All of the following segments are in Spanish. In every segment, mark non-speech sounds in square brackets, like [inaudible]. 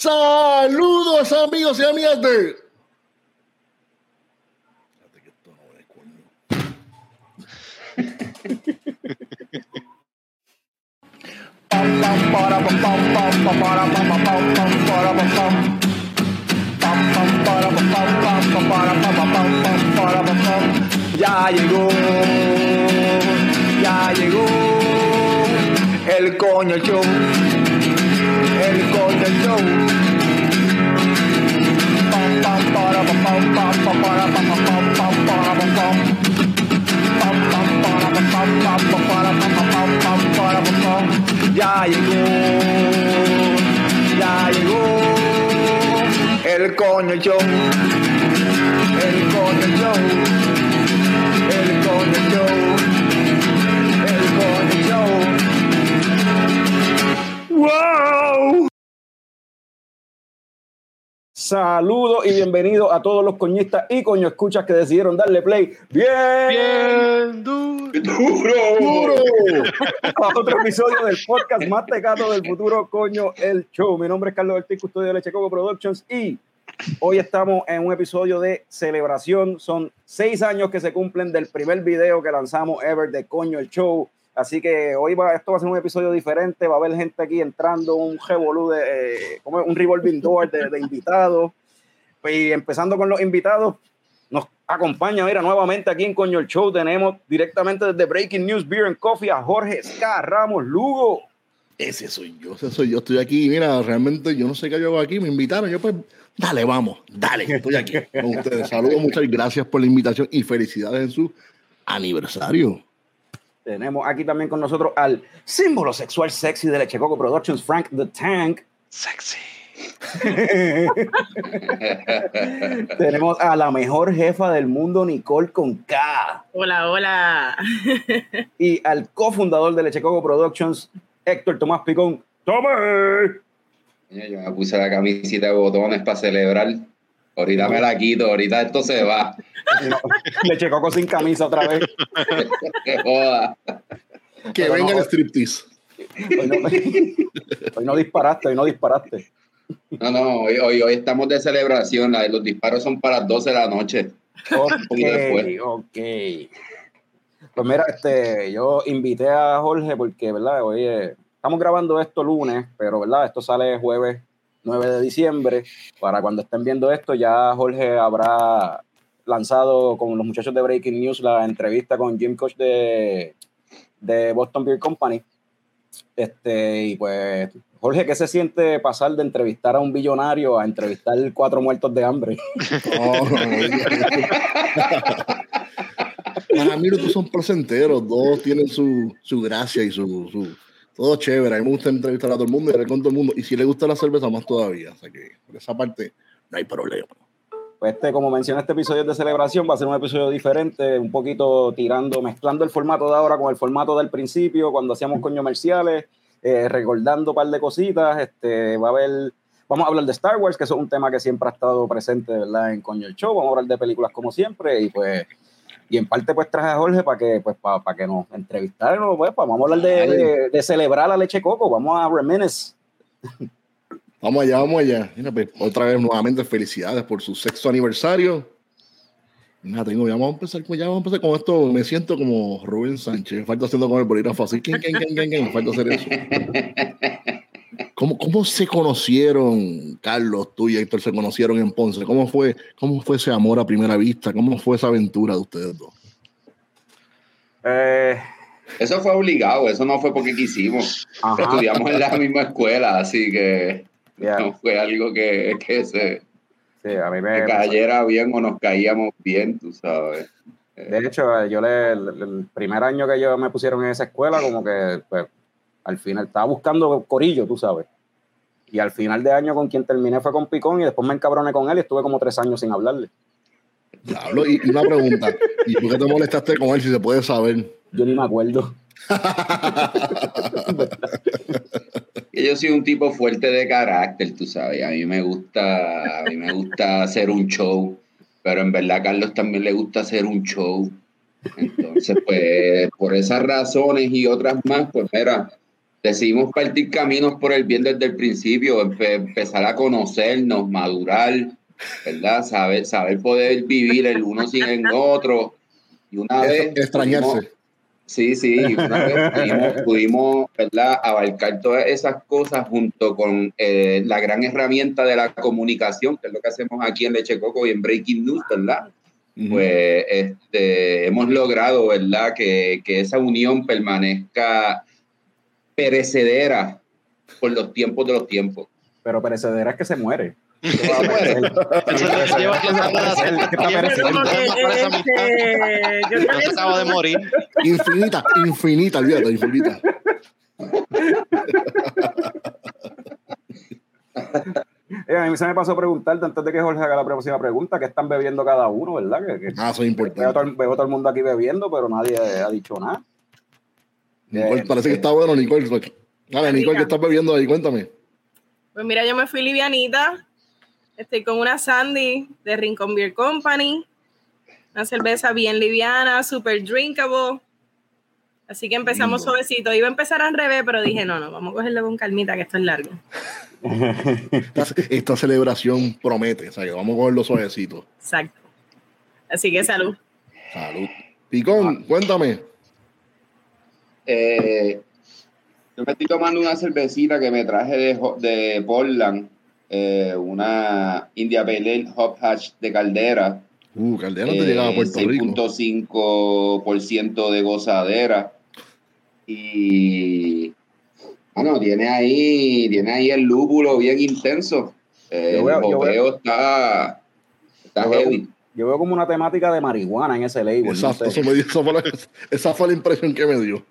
Saludos amigos y amigas de... Ya llegó, ya llegó el coño el coño show. Ya llegó, ya llegó el coño el coño el coño el coño. ¡Wow! Saludos y bienvenidos a todos los coñistas y coño escuchas que decidieron darle play bien, Bien duro. ¡Duro! a otro episodio del podcast más tecato del futuro, coño, el show. Mi nombre es Carlos Ortiz, custodio de Leche Coco Productions y hoy estamos en un episodio de celebración. Son seis años que se cumplen del primer video que lanzamos ever de coño el show. Así que hoy va, esto va a ser un episodio diferente. Va a haber gente aquí entrando, un revolú de, eh, como un revolving door de, de invitados. Y empezando con los invitados, nos acompaña, mira, nuevamente aquí en Coño el Show tenemos directamente desde Breaking News Beer and Coffee a Jorge Ska Ramos Lugo. Ese soy yo, ese soy yo. Estoy aquí, mira, realmente yo no sé qué yo hago aquí. Me invitaron, yo pues, dale, vamos, dale, estoy aquí con ustedes. Saludos, muchas gracias por la invitación y felicidades en su aniversario. Tenemos aquí también con nosotros al símbolo sexual sexy de Leche Coco Productions, Frank the Tank. Sexy. [laughs] Tenemos a la mejor jefa del mundo, Nicole con K. Hola, hola. [laughs] Y al cofundador de Leche Coco Productions, Héctor Tomás Picón. ¡Tome! Yo me puse la camisita de botones para celebrar. Ahorita me la quito, ahorita esto se va. Leche Coco sin camisa otra vez. Que [laughs] joda. Que Pero venga no. el striptease. Hoy no, [laughs] hoy no disparaste, hoy no disparaste. No, no, hoy, hoy, hoy estamos de celebración. la- Los disparos son para las 12 de la noche. Ok, ok. Pues mira, este, yo invité a Jorge porque, ¿verdad? Hoy eh, estamos grabando esto lunes, pero, ¿verdad? Esto sale jueves 9 de diciembre. Para cuando estén viendo esto, ya Jorge habrá lanzado con los muchachos de Breaking News la entrevista con Jim Koch de, de Boston Beer Company. Este, y pues, Jorge, ¿qué se siente pasar de entrevistar a un billonario a entrevistar cuatro muertos de hambre? [laughs] Para mí los dos son placenteros, dos tienen su, su gracia y su, su todo chévere. A mí me gusta entrevistar a todo el mundo y hablar con todo el mundo. Y si le gusta la cerveza, más todavía. O sea que por esa parte no hay problema. Pues este, como mencioné, este episodio es de celebración, va a ser un episodio diferente, un poquito tirando, mezclando el formato de ahora con el formato del principio, cuando hacíamos coño comerciales, eh, recordando un par de cositas. Este, va a haber, vamos a hablar de Star Wars, que es un tema que siempre ha estado presente, ¿verdad? En Coño el Show. Vamos a hablar de películas como siempre y pues. Y en parte, pues traje a Jorge para que, pues, para, que nos entrevistara, pues, vamos a hablar de, de, de celebrar la leche coco, vamos a reminisce. Vamos allá, vamos allá. Mira, pues, otra vez nuevamente felicidades por su sexto aniversario. Nada, tengo, ya vamos a empezar, con- ya vamos a empezar con esto. Me siento como Rubén Sánchez. Me falta haciendo con el bolígrafo así. ¿Quién, quién, quién, quién, quién? Me falta hacer eso. ¿Cómo, ¿Cómo se conocieron, Carlos, tú y Héctor, se conocieron en Ponce? ¿Cómo fue, ¿Cómo fue ese amor a primera vista? ¿Cómo fue esa aventura de ustedes dos? Eh, Eso fue obligado, eso no fue porque quisimos. ajá, Estudiamos en la misma escuela, así que ya, no [laughs] fue algo que, que se sí, a mí que me, cayera bien o nos caíamos bien, tú sabes. De hecho, yo le, el, el primer año que yo me pusieron en esa escuela, como que pues, al final estaba buscando corillo, tú sabes. Y al final de año con quien terminé fue con Picón y después me encabroné con él y estuve como tres años sin hablarle. Diablo, y, y una pregunta. ¿Y por qué te molestaste con él si se puede saber? Yo ni me acuerdo. [laughs] Yo soy un tipo fuerte de carácter, tú sabes. A mí me gusta, a mí me gusta hacer un show, pero en verdad a Carlos también le gusta hacer un show. Entonces, pues, por esas razones y otras más, pues mira, decidimos partir caminos por el bien desde el principio, empe- empezar a conocernos, madurar, ¿verdad? Saber, saber poder vivir el uno sin el otro. Y una vez. Ex- extrañarse. Sí, sí, una vez pudimos, [laughs] pudimos, ¿verdad? abarcar todas esas cosas junto con eh, la gran herramienta de la comunicación, que es lo que hacemos aquí en Leche Coco y en Breaking News, ¿verdad? Pues este, hemos logrado, ¿verdad?, que, que esa unión permanezca perecedera por los tiempos de los tiempos. Pero perecedera es que se muere. Infinita, infinita, olvídate, infinita. Eh, a mí se me pasó a preguntarte antes de que Jorge haga la próxima pregunta, ¿qué están bebiendo cada uno, verdad? Que, que- Ah, eso es veo, todo, importante. el- veo todo el mundo aquí bebiendo, pero nadie ha dicho nada. Nicole, Eh, parece que está bueno, Nicole. Dale, Nicole, ¿qué estás bebiendo ahí? Cuéntame. Pues mira, yo me fui livianita. Estoy con una Sandy de Rincon Beer Company. Una cerveza bien liviana, super drinkable. Así que empezamos Lindo. suavecito. Iba a empezar al revés, pero dije, no, no, vamos a cogerlo con calmita, que esto es largo. Esta, esta celebración promete, o sea, que vamos a cogerlo suavecito. Exacto. Así que salud. Salud. Picón, cuéntame. Eh, yo me estoy tomando una cervecita que me traje de, de Portland, eh, una India Pale Ale Hop Hatch de caldera. Uh, Caldera eh, llegaba a Puerto Rico. 6.5% de gozadera. Y bueno, tiene ahí, tiene ahí el lúpulo bien intenso. Eh, Yo veo- el yo veo- está, está Yo veo- heavy. Yo veo como una temática de marihuana en ese label. no Exacto, sé. eso me dio- esa, fue la, esa fue la impresión que me dio.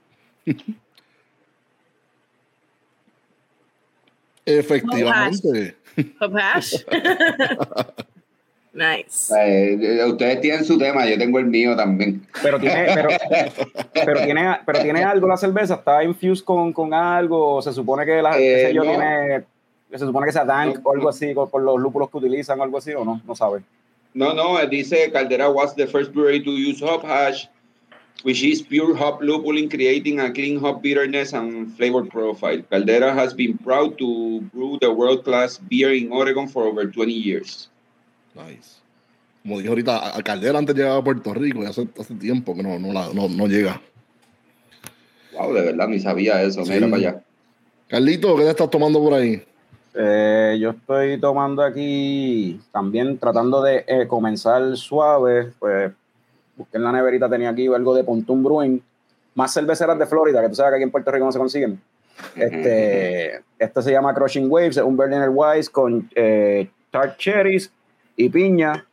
Efectivamente. [laughs] Hop hash. [laughs] nice. Eh, ustedes tienen su tema, yo tengo el mío también. Pero tiene, pero, [laughs] pero tiene, pero tiene algo la cerveza, está infused con, con algo, se supone que la, sé Eh, yo, no. tiene, se supone que sea dank No, o algo no. así, con, con los lúpulos que utilizan o algo así, o no, no sabe. No, no, eh, dice Caldera was the first brewery to use hop hash, which is pure hop lupulin, creating a clean hop bitterness and flavor profile. Caldera has been proud to brew the world-class beer in Oregon for over 20 years. Nice. Como dije ahorita, a a Caldera antes llegaba a Puerto Rico y hace, hace tiempo que no, no, la- no, no llega. Wow, de verdad, ni sabía eso, Sí. mira para allá. Carlito, ¿qué te estás tomando por ahí? Eh, yo estoy tomando aquí, también tratando de eh, comenzar suave, pues busqué en la neverita, tenía aquí algo de Pontoon Brewing, más cerveceras de Florida, que tú sabes que aquí en Puerto Rico no se consiguen. Este, este se llama Crushing Waves, es un Berliner Weiss con eh, tart cherries y piña.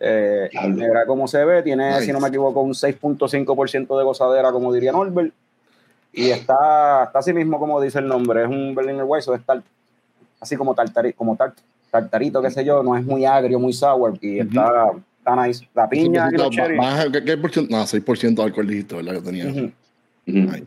Eh, mira cómo se ve, tiene, Nice. si no me equivoco, un 6.5% de gozadera, como diría Norbert. Y está, está así mismo como dice el nombre, es un Berliner Weiss, o es tart- así como, tartari, como tart- tartarito, qué sé yo, no es muy agrio, muy sour, y Ujú. está, está nice. La piña y los cherries. baja- ¿qué, qué por ciento? No, 6% de alcohol dijiste, ¿verdad? Que tenía. Ujú. Ujú. Nice.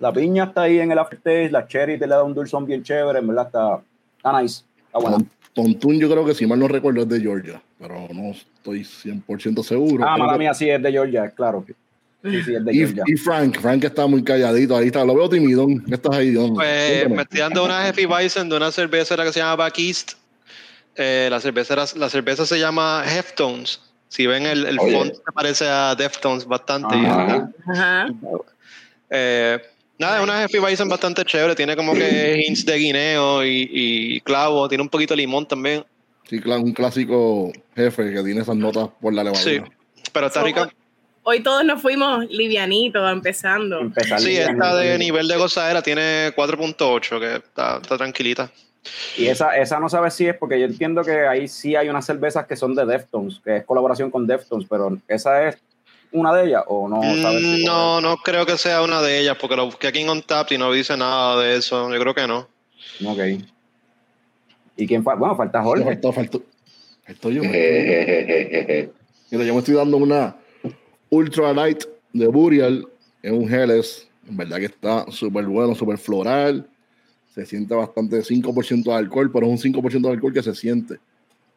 La piña está ahí en el aftertaste, la cherry te le da un dulzón bien chévere, en verdad está, está nice. Está buena. Tontún, yo creo que si mal no recuerdo es de Georgia, pero no estoy 100% seguro. Ah, mala que- mía, sí, es de Georgia, claro. Sí, sí, es de Y, Georgia. y Frank, Frank está muy calladito, ahí está, lo veo timidón. ¿Qué estás ahí? Don? Pues Cuéntame. me estoy dando una Heavy Bison de una cervecera que se llama Back East. Eh, la, cervecera, la cerveza se llama Heftones. Si ven el, el font, se parece a Deftones bastante. Ajá. Ajá. Eh, nada, es una Heavy Bison bastante chévere. Tiene como que hints de guineo y, y clavo. Tiene un poquito de limón también. Sí, claro, un clásico jefe que tiene esas notas por la levadura. Sí, pero está rica. Hoy todos nos fuimos livianitos empezando. Empezar Sí, esta de nivel de gozadera tiene 4.8, que está, está tranquilita. Y esa, esa no sabes si es porque yo entiendo que ahí sí hay unas cervezas que son de Deftones, que es colaboración con Deftones, pero esa es una de ellas o no sabes si- Mm, no, no creo que sea una de ellas, porque lo busqué aquí en Untapped y no dice nada de eso. Yo creo que no. Ok. ¿Y quién falta? Bueno, falta Jorge. faltó, faltó. Faltó yo. [laughs] Mira, yo me estoy dando una Ultra Light de Burial en un Helles. En verdad que está súper bueno, súper floral. Se siente bastante 5% de alcohol, pero es un 5% de alcohol que se siente.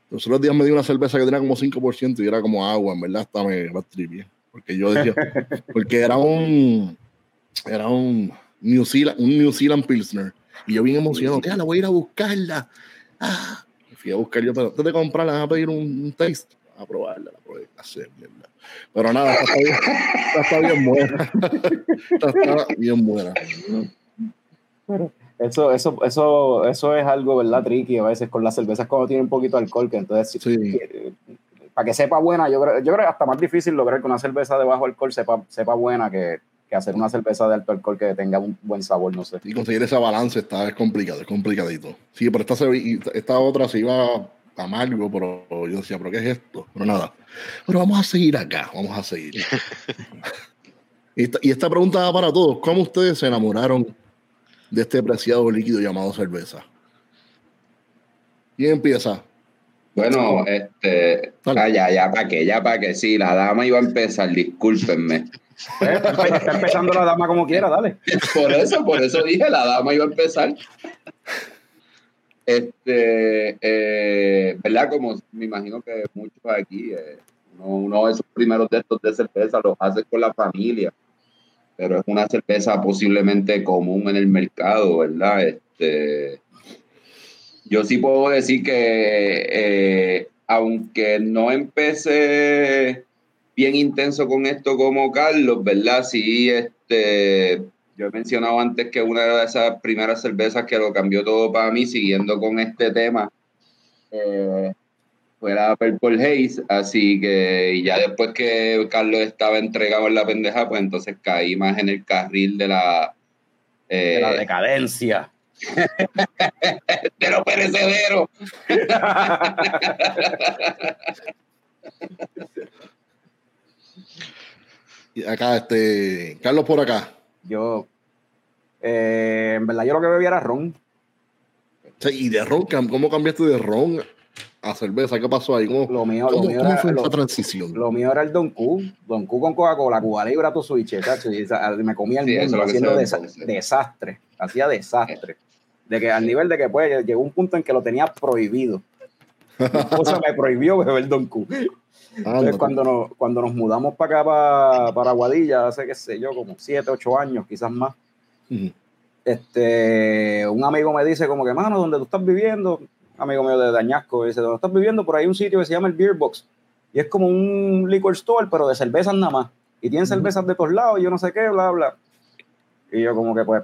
Los otros días me di una cerveza que tenía como 5% y era como agua, en verdad hasta me, me tripié. Porque yo decía, [laughs] porque era un, era un, New Zealand, un New Zealand Pilsner. Y yo bien emocionado, ya la voy a ir a buscarla. Ah, fui a buscar yo, pero antes de comprarla, a pedir un, un taste. A probarla, la probé, hacer mierda. Pero nada, está bien, está bien buena. [laughs] Está bien buena. Eso, eso, eso, eso es algo, ¿verdad? Tricky a veces con las cervezas cuando tienen un poquito de alcohol, que entonces, Sí. que- para que sepa buena, yo creo, yo creo que hasta más difícil lograr que una cerveza de bajo alcohol sepa, sepa buena que, que hacer una cerveza de alto alcohol que tenga un buen sabor, no sé. Y conseguir ese balance está es complicado, es complicadito. Sí, pero esta, esta otra se iba amargo, pero yo decía, ¿pero qué es esto? Pero nada. Pero vamos a seguir acá, vamos a seguir. [laughs] y, esta, y esta pregunta va para todos. ¿Cómo ustedes se enamoraron de este preciado líquido llamado cerveza? ¿Quién empieza? Bueno, este. Ah, ya, ya, para que, ya, para que. Sí, la dama iba a empezar, discúlpenme. Eh, Está, empe- está empezando la dama como quiera, dale. Por eso, por eso dije, la dama iba a empezar. Este, eh, ¿verdad? Como me imagino que muchos aquí, eh, uno, uno de sus primeros de estos de cerveza los hace con la familia, pero es una cerveza posiblemente común en el mercado, ¿verdad? Este, yo sí puedo decir que, eh, aunque no empecé bien intenso con esto como Carlos, ¿verdad? Sí, este, yo he mencionado antes que una de esas primeras cervezas que lo cambió todo para mí, siguiendo con este tema, eh, fue la Purple Haze, así que ya después que Carlos estaba entregado en la pendeja, pues entonces caí más en el carril de la... eh, De la decadencia. [laughs] de lo perecedero. [laughs] Y acá, este, Carlos por acá. Yo, eh, en verdad, yo lo que bebía era ron. Sea, y de ron, ¿cómo cambiaste de ron a cerveza? ¿Qué pasó ahí? ¿Cómo, Lo mío, lo cómo- mío cómo era, fue lo- esa transición? Lo mío era el Don Q, Don Q con Coca-Cola, Cuba Libre tu switch, me comía el Sí, mundo lo haciendo desa- entonces. desastre, hacía desastre. De que al nivel de que pues llegó un punto en que lo tenía prohibido. Mi esposa me prohibió beber Don Q. Ah, Entonces cuando nos, cuando nos mudamos para acá, para, para Aguadilla, hace qué sé yo, como 7, 8 años, quizás más, Ujú. este, un amigo me dice como que, mano, donde tú estás viviendo, amigo mío de Dañasco, dice, donde estás viviendo, por ahí un sitio que se llama el Beer Box. Y es como un liquor store, pero de cervezas nada más. Y tienen cervezas de todos lados, y yo no sé qué, bla, bla. Y yo como que pues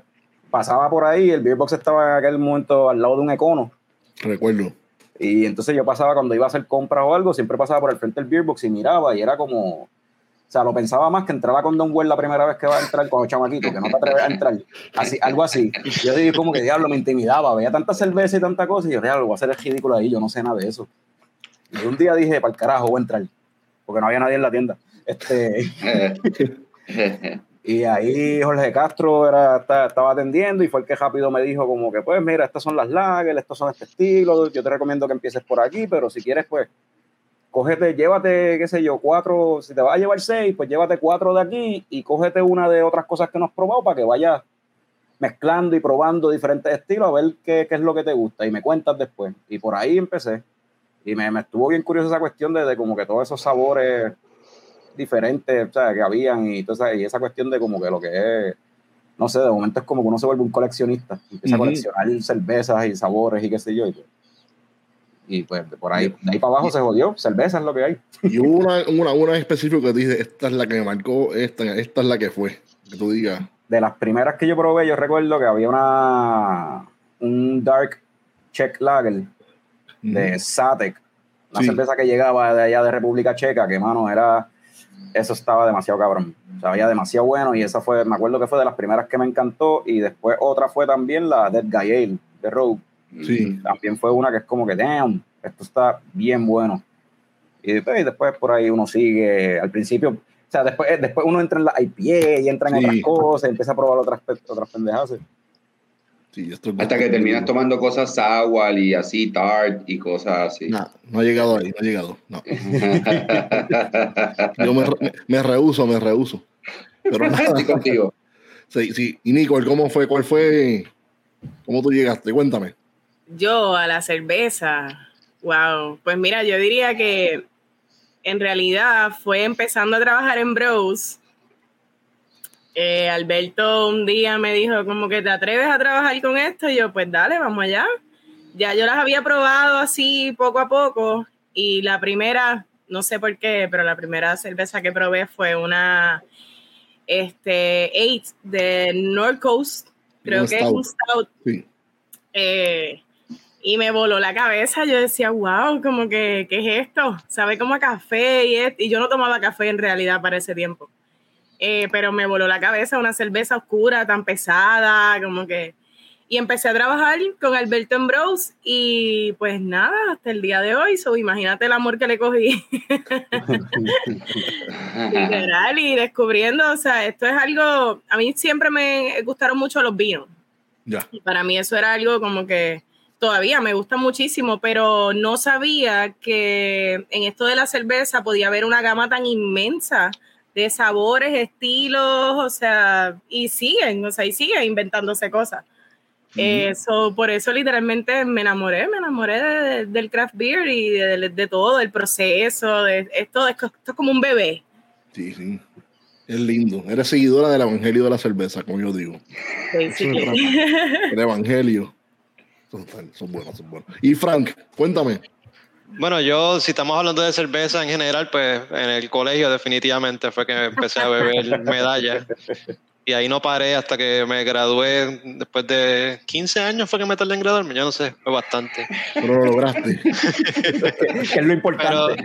pasaba por ahí, el Beer Box estaba en aquel momento al lado de un econo. Recuerdo. Y entonces yo pasaba cuando iba a hacer compras o algo, siempre pasaba por el frente del Beer Box y miraba y era como... O sea, lo pensaba más que entraba con Don Well la primera vez que va a entrar con chamaquito, que no te atreves a entrar. Así, algo así. Yo digo como que diablo, me intimidaba. Veía tanta cerveza y tanta cosa y yo, diablo, voy a hacer el ridículo ahí, yo no sé nada de eso. Y un día dije, para el carajo, voy a entrar. Porque no había nadie en la tienda. Este, [laughs] y ahí Jorge Castro era, estaba atendiendo y fue el que rápido me dijo como que, pues mira, estas son las lager, estos son este estilo, yo te recomiendo que empieces por aquí, pero si quieres, pues, cógete, llévate, qué sé yo, cuatro, si te vas a llevar seis, pues llévate cuatro de aquí y cógete una de otras cosas que no has probado para que vayas mezclando y probando diferentes estilos a ver qué, qué es lo que te gusta y me cuentas después. Y por ahí empecé. Y me, me estuvo bien curiosa esa cuestión de, de como que todos esos sabores diferentes, o sea, que habían y, esa- y esa cuestión de como que lo que es, no sé, de momento es como que uno se vuelve un coleccionista, empieza a Ujú. coleccionar cervezas y sabores y qué sé yo. Y, y pues de por ahí, de ahí para abajo se jodió, cerveza es lo que hay. Y hubo una, una, una en específico que te dice, esta es la que me marcó, esta, esta es la que fue. Que tú digas, De las primeras que yo probé, yo recuerdo que había una un Dark Czech Lager de ujú, Satek, una Sí. cerveza que llegaba de allá de República Checa, que mano era, eso estaba demasiado cabrón, sabía demasiado bueno y esa fue, me acuerdo que fue de las primeras que me encantó y después otra fue también la Dead Guy Ale de Rogue, sí. también fue una que es como que, damn, esto está bien bueno. Y después, y después por ahí uno sigue, al principio, o sea, después, después uno entra en la IPA y entra en Sí. otras cosas, empieza a probar otras, otras pendejadas. sí esto es- Hasta que terminas tomando cosas sour y así, tart y cosas así. No, no ha llegado ahí, no ha llegado. No. [laughs] Yo me, re- me rehuso, me rehuso. Pero [laughs] nada, Estoy contigo. sí, sí. Y Nicole, ¿cómo fue? ¿Cuál fue? ¿Cómo tú llegaste? Cuéntame. Yo a la cerveza, wow. Pues mira, yo diría que en realidad fue empezando a trabajar en Bros. Eh, Alberto un día me dijo como que te atreves a trabajar con esto y yo pues dale, vamos allá. Ya yo las había probado así poco a poco y la primera, no sé por qué, pero la primera cerveza que probé fue una este, Eight de North Coast, creo que es un stout. stout. Sí. Eh, y me voló la cabeza. Yo decía, wow, como que, ¿qué es esto? Sabe como a café y, es- y yo no tomaba café en realidad para ese tiempo. Eh, pero me voló la cabeza una cerveza oscura, tan pesada, como que... Y empecé a trabajar con Alberto en Bros y pues nada, hasta el día de hoy, so, imagínate el amor que le cogí. [laughs] literal y descubriendo, o sea, esto es algo, a mí siempre me gustaron mucho los vinos. Ya. Y para mí eso era algo como que todavía me gusta muchísimo, pero no sabía que en esto de la cerveza podía haber una gama tan inmensa de sabores, estilos, o sea, y siguen, o sea, y siguen inventándose cosas. Eh, so, por eso literalmente me enamoré, me enamoré de- del craft beer y de, de- de todo, del proceso, de esto, esto es como un bebé. Sí, sí. Es lindo. Eres seguidora del evangelio de la cerveza, como yo digo. basically. El evangelio. Son, son buenos, son buenos. Y Frank, cuéntame. Bueno, yo, si estamos hablando de cerveza en general, pues en el colegio definitivamente fue que empecé a beber medallas. Y ahí no paré hasta que me gradué. Después de 15 años fue que me tardé en graduarme. Yo no sé, fue bastante. Pero lo lograste. [laughs] que es lo importante.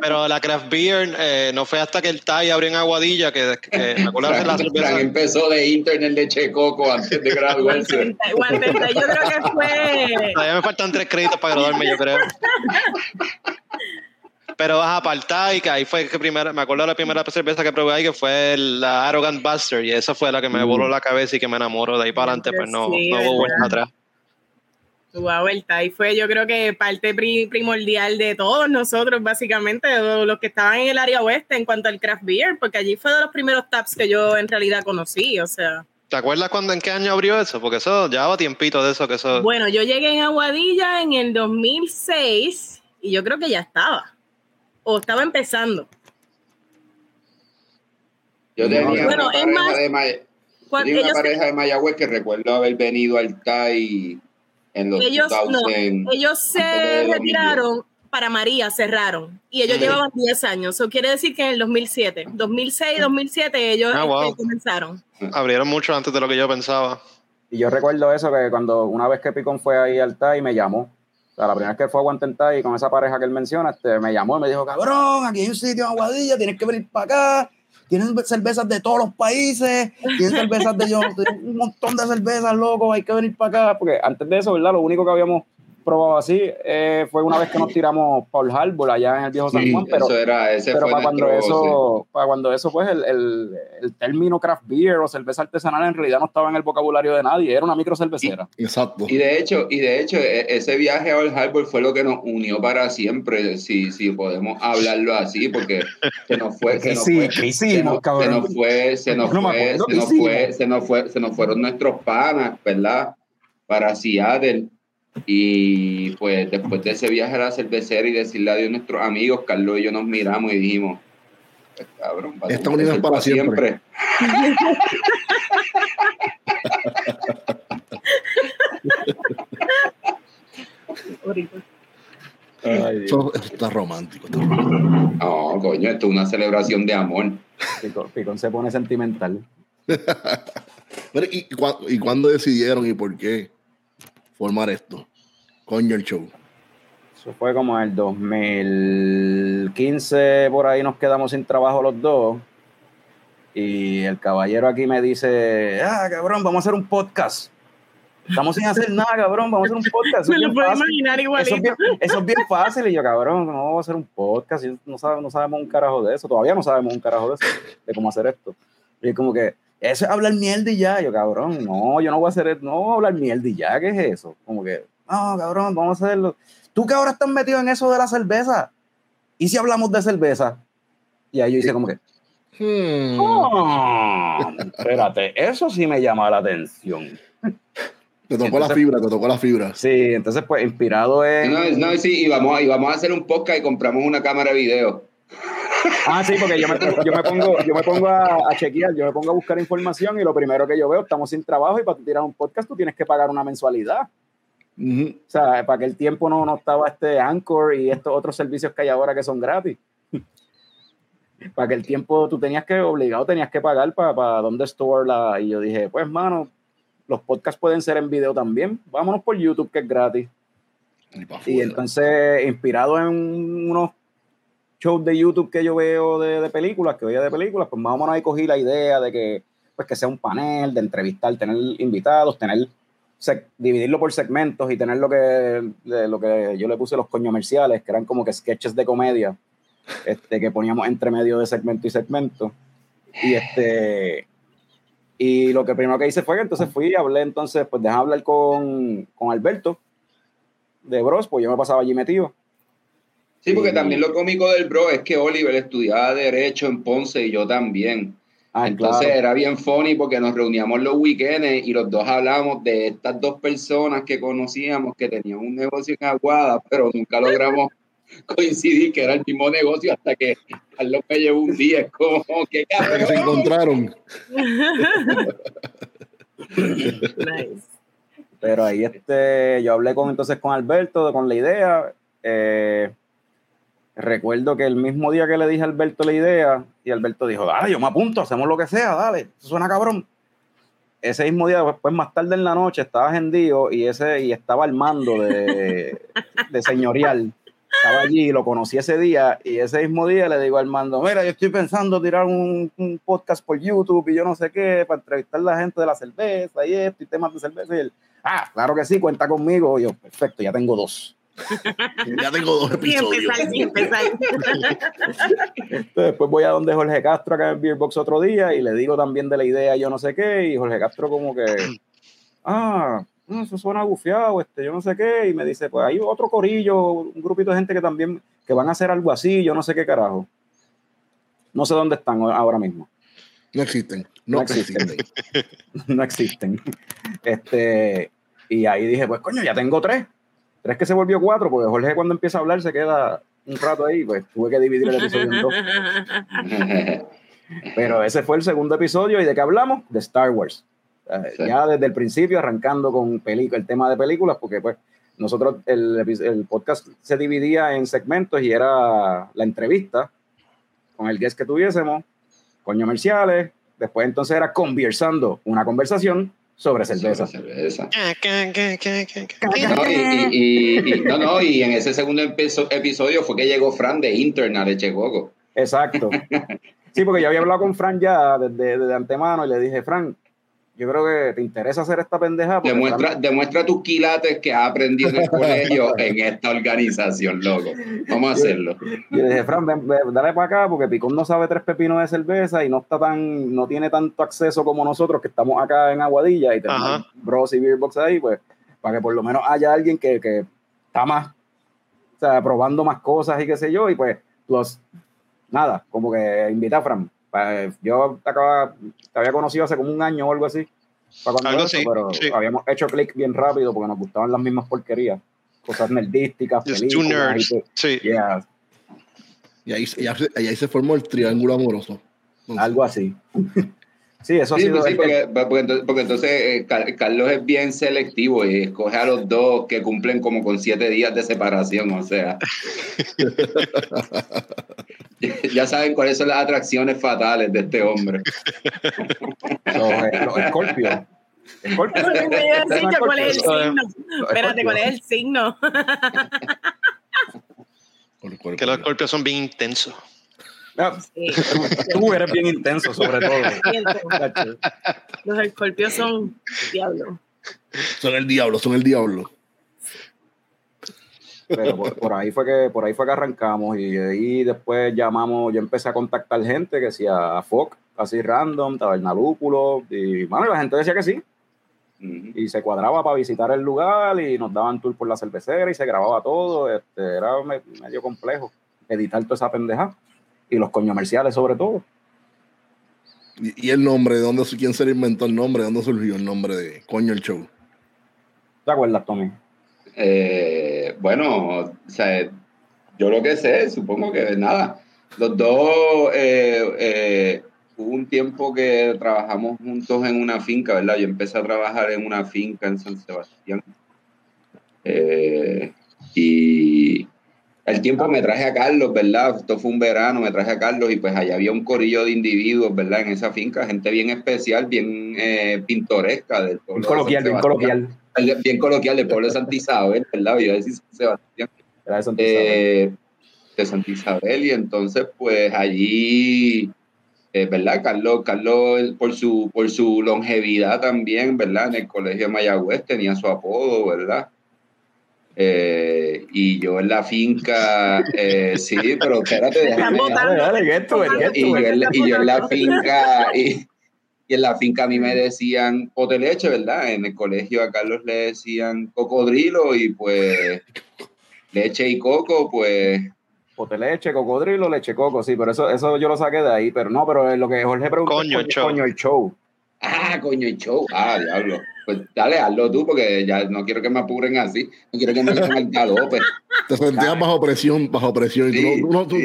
Pero la craft beer eh, no fue hasta que el Thai abrió en Aguadilla que, que me acuerdo de la Frank, cerveza. Frank empezó de internet de Checoco antes de graduarse. [laughs] Yo creo que fue Todavía me faltan tres créditos para graduarme, yo creo. Pero vas a apartar y que ahí fue que primera, me acuerdo de la primera cerveza que probé ahí que fue la Arrogant Buster y esa fue la que me voló la cabeza y que me enamoró de ahí para adelante, pues no, Sí, no hubo vuelta atrás. Wow, el Thai fue yo creo que parte pri- primordial de todos nosotros, básicamente, de los que estaban en el área oeste en cuanto al craft beer, porque allí fue de los primeros taps que yo en realidad conocí, o sea. ¿Te acuerdas cuando en qué año abrió eso? Porque eso llevaba tiempito de eso que eso. Bueno, yo llegué en Aguadilla en el 2006 y yo creo que ya estaba, o estaba empezando. Yo tenía Bueno, una, es pareja más, de, May- yo Cuando tenía una ellos, pareja de Mayagüez que recuerdo haber venido al TAI en los ellos, no, 2000. ellos se retiraron para María, cerraron, y ellos Sí. llevaban 10 años, eso quiere decir que en el 2007, 2006, 2007 ellos Ah, wow. este, comenzaron. Abrieron mucho antes de lo que yo pensaba. Y yo recuerdo eso, que cuando una vez que Picón fue ahí al TAI, me llamó. Sea, la primera vez que fue a Aguante en TAI con esa pareja que él menciona, este, me llamó y me dijo, cabrón, aquí hay un sitio en Aguadilla, tienes que venir para acá. Tienen cervezas de todos los países, tienen cervezas de yo, [laughs] un montón de cervezas, loco, hay que venir para acá. Porque antes de eso, ¿verdad? Lo único que habíamos probado así eh, fue una vez que nos tiramos Paul Harbor allá en el viejo San Sí, Juan, pero eso era, ese pero fue para cuando eso, para cuando eso, pues el, el, el término craft beer o cerveza artesanal en realidad no estaba en el vocabulario de nadie, era una micro cervecera. Exacto. Y de hecho, y de hecho, e- ese viaje a Old Harbor fue lo que nos unió para siempre, si, si podemos hablarlo así, porque se nos fue, [laughs] se ¿Qué nos sí? fue, ¿Qué se hicimos, nos, se cabrón? nos fue, se nos No me fue, acuerdo se qué nos fue, hicimos. se nos fue, se nos fueron nuestros panas, ¿verdad? Para Seattle. Y pues después de ese viaje a la cervecera y decirle adiós a nuestros amigos, Carlos y yo nos miramos y dijimos, "Pues, cabrón, va a Esta unidad ser para siempre". Eso, eso está romántico. está romántico. No, coño, esto es una celebración de amor. Picón, Picón se pone sentimental. [laughs] Pero, ¿y, cua- ¿Y cuándo decidieron y por qué formar esto? Coño, el show. Eso fue como en el 2015, por ahí nos quedamos sin trabajo los dos. Y el caballero aquí me dice, ah, cabrón, vamos a hacer un podcast. Estamos sin hacer nada, cabrón, vamos a hacer un podcast. Eso [laughs] Me es lo bien puedo fácil. imaginar Eso es, igualito. bien, eso es bien fácil. Y yo, cabrón, no vamos a hacer un podcast. y No sabemos, no sabemos un carajo de eso. Todavía no sabemos un carajo de eso, de cómo hacer esto. Y es como que, eso es hablar mierda y ya. Yo, cabrón, no, yo no voy a hacer eso. No voy a hablar mierda y ya. ¿Qué es eso? Como que, no, cabrón, vamos a hacerlo. Tú que ahora estás metido en eso de la cerveza. ¿Y si hablamos de cerveza? Y ahí yo hice como que, Hmm. "Ah, espérate, eso sí me llama la atención. Te tocó la fibra, te tocó la fibra. Sí, entonces, pues, inspirado en. No, no, sí, y vamos, y vamos a hacer un podcast y compramos una cámara de video. Ah, sí, porque yo me, yo me pongo, yo me pongo a, a chequear, yo me pongo a buscar información y lo primero que yo veo, estamos sin trabajo y para tirar un podcast tú tienes que pagar una mensualidad. O sea, para que el tiempo no, no estaba este Anchor y estos otros servicios que hay ahora que son gratis. [laughs] para que el tiempo tú tenías que, obligado, tenías que pagar para, para dónde store la. Y yo dije, pues, mano, los podcasts pueden ser en video también. Vámonos por YouTube, que es gratis. Y Y entonces, inspirado en unos shows de YouTube que yo veo de, de películas, que veía de películas, pues más o menos ahí cogí la idea de que, pues, que sea un panel, de entrevistar, tener invitados, tener dividirlo por segmentos y tener lo que, lo que yo le puse los comerciales, que eran como que sketches de comedia, este, que poníamos entre medio de segmento y segmento. Y este y lo que primero que hice fue que entonces fui y hablé entonces, pues dejé hablar con, con Alberto de Bros, pues yo me pasaba allí metido. Sí, porque también lo cómico del bro es que Oliver estudiaba Derecho en Ponce y yo también. Ah, Entonces claro. era bien funny porque nos reuníamos los weekends y los dos hablábamos de estas dos personas que conocíamos que tenían un negocio en Aguada, pero nunca logramos [laughs] coincidir que era el mismo negocio hasta que Carlos me llevó un día. Es como, que se encontraron. Nice. Pero ahí este, yo hablé con entonces con Alberto, con la idea. eh, recuerdo que el mismo día que le dije a Alberto la idea, y Alberto dijo, dale, yo me apunto, hacemos lo que sea, dale, eso suena cabrón. Ese mismo día, después más tarde en la noche, estaba agendido y ese, y estaba Armando de, [laughs] de señorial. Estaba allí, lo conocí ese día, y ese mismo día le digo a Armando, mira, yo estoy pensando tirar un, un podcast por YouTube y yo no sé qué, para entrevistar a la gente de la cerveza y esto, y temas de cerveza. Y él, ah, claro que sí, cuenta conmigo. Y yo, perfecto, ya tengo dos. [laughs] Ya tengo dos episodios. empezar, sí, empezar. Entonces, después voy a donde Jorge Castro acá en Beerbox otro día y le digo también de la idea yo no sé qué y Jorge Castro como que ah no, eso suena bufiado este yo no sé qué y me dice pues hay otro corillo un grupito de gente que también que van a hacer algo así yo no sé qué carajo no sé dónde están ahora mismo No existen. No, No existen. existen. [laughs] no existen este y ahí dije pues coño ya tengo tres tres que se volvió cuatro porque Jorge cuando empieza a hablar se queda un rato ahí pues tuve que dividir el episodio en dos [laughs] Pero ese fue el segundo episodio y de qué hablamos? De Star Wars. Eh, Sí. Ya desde el principio, arrancando con el tema de películas, porque pues nosotros, el, el podcast se dividía en segmentos y era la entrevista con el guest que tuviésemos, coño comerciales, después entonces era conversando, una conversación sobre cerveza. Cerveza. No, y, y- y- y- no, no, y en ese segundo episodio fue que llegó Fran de Interna de Checoco. Exacto. [laughs] Sí, porque yo había hablado con Fran ya desde, desde antemano y le dije, Fran, yo creo que te interesa hacer esta pendeja. Demuestra, demuestra tus quilates que has aprendido en el [laughs] colegio en esta organización, loco. Vamos a hacerlo. Y le dije, Fran, ven, ven, dale para acá, porque Picón no sabe tres pepinos de cerveza y no está tan, no tiene tanto acceso como nosotros que estamos acá en Aguadilla y tenemos. Bros y Beerbox ahí, pues, para que por lo menos haya alguien que, que está más, o sea, probando más cosas y qué sé yo, y pues, los, nada, como que invita a Fran. Yo te, acaba- te había conocido hace como un año o algo así, para Algo eso, así, pero sí. habíamos hecho clic bien rápido porque nos gustaban las mismas porquerías, cosas nerdísticas, Just two películas, y Sí. yeah, Y ahí, y ahí- y ahí se formó el triángulo amoroso. Entonces, algo así. Sí, eso ha Sí, sido. pues sí, el- porque, porque entonces, porque entonces, eh, Car- Carlos es bien selectivo y escoge a los dos que cumplen como con siete días de separación, o sea. [laughs] ya saben cuáles son las atracciones fatales de este hombre. los, los Scorpio. Scorpio. Eso es lo que iba a decir, yo, ¿Cuál es el signo? Espérate, ¿cuál es el signo? Que los golpes son bien intensos. Ah, Sí, [laughs] Tú eres bien intenso, sobre todo. Los escorpios son diablo. Son el diablo, son el diablo. Pero por, por ahí fue que por ahí fue que arrancamos y ahí después llamamos, yo empecé a contactar gente que decía a Foc, así random, Tabernalúpulo, y bueno, la gente decía que sí, y se cuadraba para visitar el lugar y nos daban tour por la cervecera y se grababa todo, este, era me- medio complejo editar toda esa pendeja y los comerciales sobre todo. Y, el nombre, ¿de dónde, quién se le inventó el nombre? ¿De dónde surgió el nombre de Coño el Show? ¿Te acuerdas, Tommy? Eh, bueno, o sea, yo lo que sé, supongo que nada. Los dos, eh, eh, hubo un tiempo que trabajamos juntos en una finca, ¿verdad? Yo empecé a trabajar en una finca en San Sebastián. Eh, y el tiempo me traje a Carlos, ¿verdad? Esto fue un verano, me traje a Carlos y pues allá había un corillo de individuos, ¿verdad? En esa finca, gente bien especial, bien eh, pintoresca del pueblo. Bien de coloquial, San bien coloquial. Bien coloquial del pueblo de Santa Isabel, ¿verdad? Yo decía San Sebastián. Era de Santa Isabel. Eh, de Santa Isabel y entonces pues allí eh, verdad Carlos Carlos por su por su longevidad también verdad en el colegio de Mayagüez tenía su apodo verdad Eh, y yo en la finca eh, sí pero espérate déjame- votando. Dale, dale, get to it, get y yo, en, la- y yo en la finca y, y en la finca a mí me decían pote leche, ¿verdad? En el colegio a Carlos le decían cocodrilo y pues leche y coco, pues Pote leche, cocodrilo, leche coco, sí, pero eso, eso yo lo saqué de ahí, pero no, pero lo que Jorge preguntó Coño, es el show. coño el show. Ah, coño y show, ah, diablo. Pues dale, hazlo tú porque ya no quiero que me apuren así, no quiero que me lleven al galope. Te sentías bajo presión, bajo presión. Sí, no- tú no- tú sí.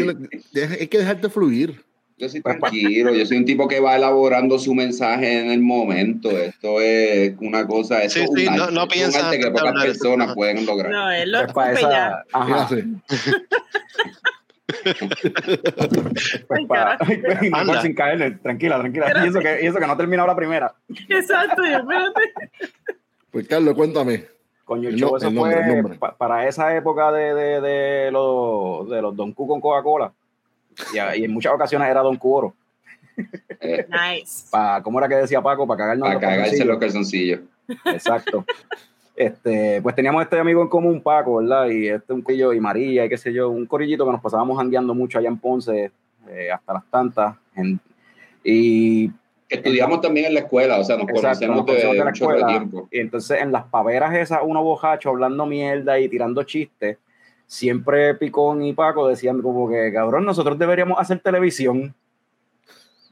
tienes- hay que dejarte fluir. Yo soy tranquilo, yo soy un tipo que va elaborando su mensaje en el momento. Esto es una cosa, esto Sí, es un sí, no- arte, no es un piensas arte que pocas personas pueden lograr. No, él lo Pues para [laughs] Ay, para, mejor Anda. sin caerle, tranquila, tranquila. Y eso que, y eso que no ha terminado la primera. Exacto, yo, espérate. Pues Carlos, cuéntame. Coño, el show, eso el nombre, fue el nombre. pa- para esa época de, de, de los, de los Don Q con Coca-Cola. Y, en muchas ocasiones era Don Q oro. Eh, Nice. Pa, ¿Cómo era que decía Paco? Para cagarnos para los cagarse los calzoncillos. Exacto. Este, pues teníamos este amigo en común, Paco, ¿verdad? Y este un corillo y María y qué sé yo, un corillito que nos pasábamos jangueando mucho allá en Ponce, eh, hasta las tantas. en- y estudiamos también en la escuela, o sea, nos Exacto, conocemos de, de la escuela. tiempo. Y entonces en las paveras esas, uno bojacho hablando mierda y tirando chistes, siempre Picón y Paco decían como que, cabrón, nosotros deberíamos hacer televisión.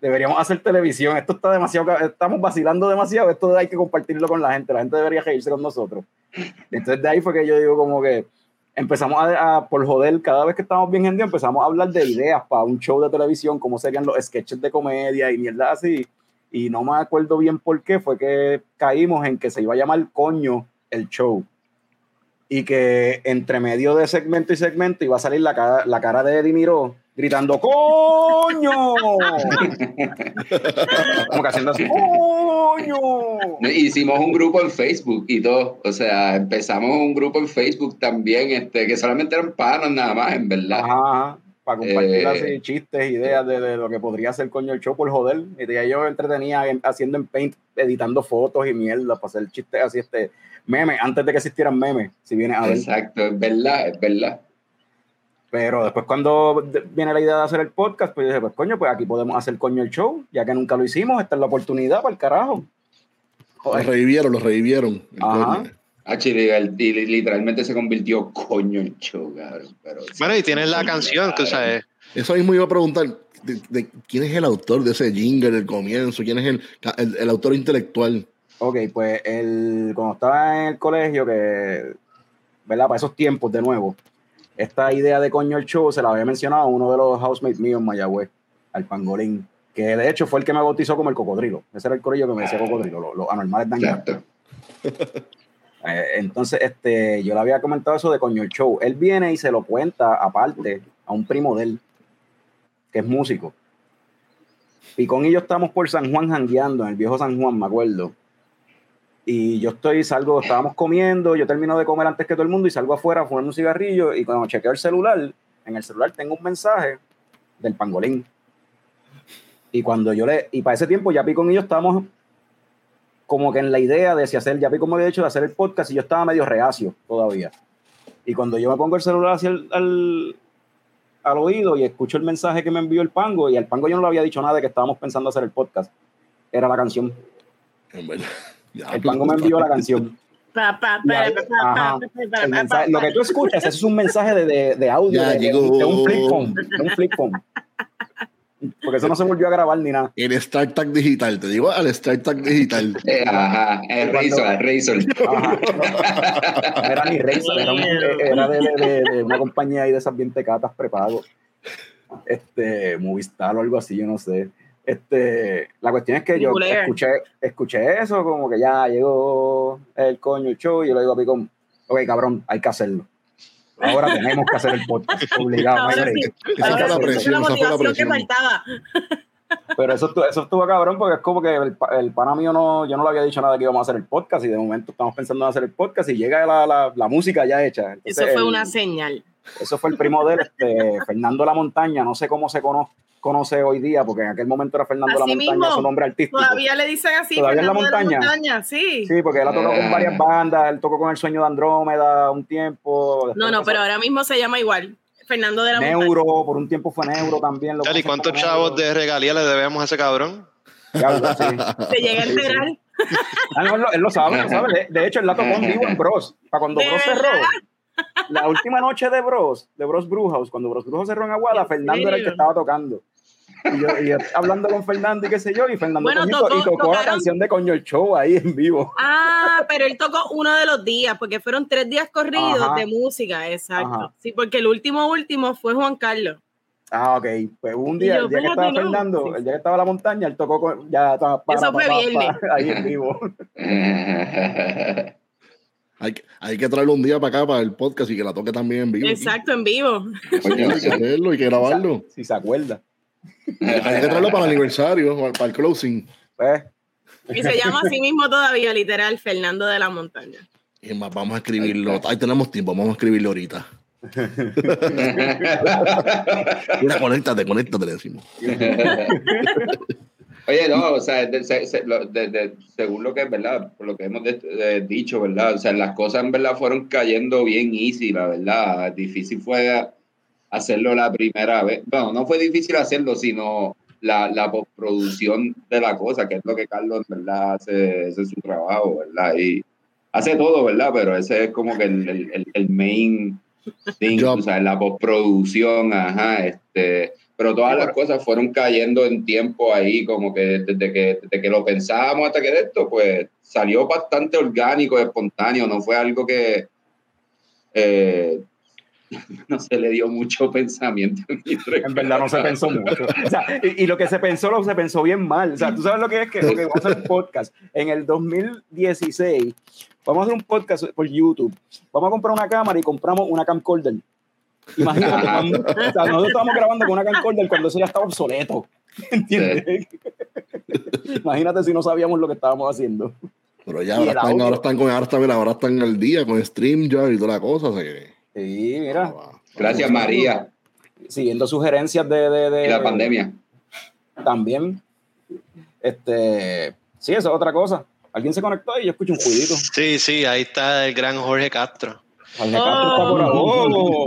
Deberíamos hacer televisión. Esto está demasiado, estamos vacilando demasiado. Esto hay que compartirlo con la gente. La gente debería reírse con nosotros. Entonces de ahí fue que yo digo como que empezamos a, a- por joder, cada vez que estamos bien en día, empezamos a hablar de ideas para un show de televisión, cómo serían los sketches de comedia y mierda así. Y no me acuerdo bien por qué, fue que caímos en que se iba a llamar Coño el show. Y que entre medio de segmento y segmento iba a salir la cara, la cara de Eddie Miró gritando ¡Coño! [laughs] Como que haciendo así ¡Coño! Hicimos un grupo en Facebook y todo, o sea, empezamos un grupo en Facebook también, este, que solamente eran panas nada más, en verdad. Ajá, para compartir Eh. así chistes, ideas de, de lo que podría ser coño el show por joder. Y ya yo entretenía en- haciendo en Paint, editando fotos y mierda para hacer chistes así, este memes, antes de que existieran memes, si viene a ver. Exacto, es verdad, es verdad. Pero después cuando viene la idea de hacer el podcast, pues yo dije, pues coño, pues aquí podemos hacer coño el show, ya que nunca lo hicimos, esta es la oportunidad para el carajo. Joder. revivieron, los revivieron. Ajá. Coño. Ah, literalmente se convirtió coño en show, cabrón. Pero, Bueno, y tienes la canción, que, o sea, eh, Eso mismo iba a preguntar. De, de quién es el autor de ese jingle del comienzo? ¿Quién es el, el, el autor intelectual? Ok, pues el, cuando estaba en el colegio, que, ¿verdad? Para esos tiempos, de nuevo, esta idea de coño el show se la había mencionado a uno de los housemates míos en Mayagüez, al pangolín, que de hecho fue el que me bautizó como el cocodrilo. Ese era el corillo que me decía cocodrilo, los, los anormales dañados. Eh, entonces, este, yo le había comentado eso de coño el show. Él viene y se lo cuenta aparte a un primo de él, que es músico. Picón y yo estamos por San Juan jangueando, en el viejo San Juan, me acuerdo. Y yo estoy, salgo, estábamos comiendo, yo termino de comer antes que todo el mundo y salgo afuera a fumar un cigarrillo y cuando chequeo el celular, en el celular tengo un mensaje del pangolín. Y cuando yo le, y para ese tiempo ya Picón y yo estábamos como que en la idea de si hacer, ya Picón me había dicho de hacer el podcast y yo estaba medio reacio todavía. Y cuando yo me pongo el celular hacia el- al, al oído y escucho el mensaje que me envió el Pango, y al Pango yo no le había dicho nada de que estábamos pensando hacer el podcast, era la canción. Ya, [laughs] El Pango me envió la canción. Ahí- ajá. mensaje- lo que tú escuchas, es un mensaje de, de, de audio, Ya de, de un flip phone, de un flip phone. Porque eso no se volvió a grabar ni nada. El StarTag digital, te digo al StarTag digital. Eh, ajá, el Razor, el Razor. Ajá. No, no era ni Razor, era, un- era de, de- de- de una compañía ahí de esas bien tecatas prepago. este, Movistar o algo así, yo no sé. Este, la cuestión es que yo escuché, escuché eso, como que ya llegó el coño el show, y yo le digo a Picón, ok, cabrón, hay que hacerlo. Ahora tenemos que hacer el podcast, [laughs] obligado. sí. Esa Ahora fue la presión, esa fue la motivación que presión. faltaba. Pero eso, eso estuvo cabrón porque es como que el, el pana mío no, yo no le había dicho nada que íbamos a hacer el podcast y de momento estamos pensando en hacer el podcast y llega la, la, la música ya hecha. Entonces, Eso fue el- una señal. Eso fue el primo de él, este, Fernando La Montaña. No sé cómo se cono- conoce hoy día, porque en aquel momento era Fernando La Así Montaña, mismo. su nombre artístico. Todavía le dicen así. ¿Todavía en la de montaña? Sí. Sí, porque él ha tocado con varias bandas, él tocó con El Sueño de Andrómeda un tiempo. No, no, pasó pero ahora mismo se llama igual. Fernando de la Neuro, por un tiempo fue Neuro también. lo ¿cuántos chavos Neuro. de regalía le debemos a ese cabrón? Sí. Montaña. Se llega a enterar. Ah, no, él, lo, él lo sabe, lo sabe. De, de hecho, él la tocó en vivo en Bros. Para cuando ¿De Bros cerró. La última noche de Bros, de Bros Brewhouse, cuando Bros Brewhouse cerró en Aguada, ¿En Fernando era el que estaba tocando. Y yo, y yo hablando con Fernando y qué sé yo, y Fernando Bueno, tocó- to- y tocó la canción de Coño el Show ahí en vivo. Ah, pero él tocó uno de los días, porque fueron tres días corridos Ajá. de música, exacto. Ajá. Sí, porque el último último fue Juan Carlos. Ah, ok. Pues un día, yo, el día que estaba no. Fernando, Sí. el día que estaba en la montaña, él tocó con, ya estaba para, Eso fue para, viernes. ahí en vivo. [laughs] Hay, que- hay que traerlo un día para acá, para el podcast y que la toque también en vivo. Exacto, en vivo. Coño, Hay que [laughs] hacerlo y que grabarlo. Si se acuerda. Hay que traerlo para el aniversario, para- el closing. Pues, Y se llama así mismo todavía, literal, Fernando de la Montaña. Y más, vamos a escribirlo. Ahí tenemos tiempo, vamos a escribirlo ahorita. [laughs] Mira, conéctate, conéctate, le decimos. [laughs] Oye, no, o sea, de- de- de- según lo que es verdad, por lo que hemos de- de- dicho, ¿verdad? O sea, las cosas en verdad fueron cayendo bien easy, la verdad. Difícil fue hacerlo la primera vez. Bueno, no fue difícil hacerlo, sino la, la postproducción de la cosa, que es lo que Carlos, en verdad, hace, ese es su trabajo, ¿verdad? Y hace todo, ¿verdad? Pero ese es como que el, el, el- main thing, Job. o sea, la postproducción, ajá, este pero todas las cosas fueron cayendo en tiempo ahí, como que desde que, desde que lo pensábamos hasta que de esto, pues salió bastante orgánico, espontáneo, no fue algo que eh, [laughs] no se le dio mucho pensamiento. en verdad no se pensó mucho. O sea, y, y lo que se pensó, lo se pensó bien mal. O sea, tú sabes lo que es que, lo que vamos a hacer podcast. En el 2016, vamos a hacer un podcast por YouTube. Vamos a comprar una cámara y compramos una camcorder. Imagínate, [laughs] cuando, o sea, nosotros estábamos grabando con una camcorder cuando eso ya estaba obsoleto. [laughs] ¿Entiendes? Imagínate si no sabíamos lo que estábamos haciendo. Pero ya ahora están, ahora están con ahora están, ahora están al día con StreamYard y toda la cosa. o Sí, mira, Gracias, María, siguiendo sugerencias de, de, de- y la pandemia. también. Este, sí, eso es otra cosa. Alguien se conectó y yo escucho un juidito. Sí, sí, ahí está el gran Jorge Castro. Jorge Castro está por ahí. ¡Oh!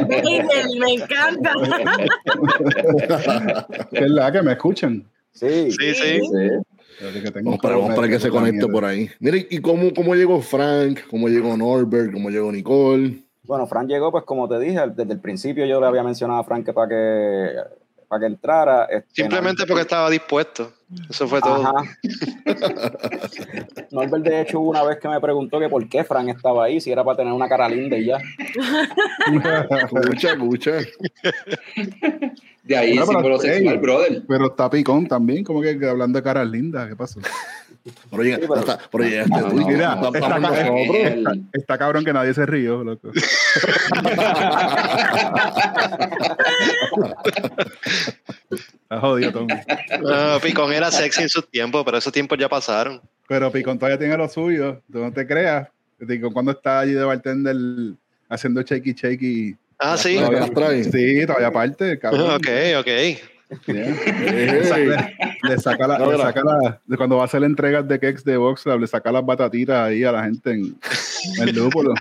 El [laughs] me encanta. ¿Qué [laughs] es la que me escuchan? Sí. Sí, sí. Sí. Que tengo Vamos para, vamos para que se conecte por ahí. Mire, ¿y cómo, cómo llegó Frank? ¿Cómo llegó Norbert? ¿Cómo llegó Nicole? Bueno, Frank llegó, pues como te dije, desde el principio yo le había mencionado a Frank que para que, para que entrara. este, Simplemente porque estaba dispuesto. Eso fue todo. Ajá. [laughs] Norbert, de hecho, hubo una vez que me preguntó que por qué Frank estaba ahí, si era para tener una cara linda y ya. Escucha, escucha. De ahí Bueno, pero, símbolo sexual, brother. Pero está picón también, como que hablando de caras lindas, ¿qué pasó? Pero, llega- Sí, pero- hasta- pero llegaste No, tú. no, Mira. Él- Está cabrón que nadie se rió, loco. [laughs] Está jodido, Tom. No, Picón era sexy en su tiempo, pero esos tiempos ya pasaron. Pero Picón todavía tiene lo suyo, tú no te creas. Picón cuando está allí de bartender haciendo shaky shaky. Ah, sí. Todavía. Sí, todavía aparte, cabrón. Ok, ok. Yeah. Ey, Le, saca la, No, le saca la, de cuando va a hacer entregas de cakes de Box Lab, le saca las batatitas ahí a la gente en, en el lúpulo.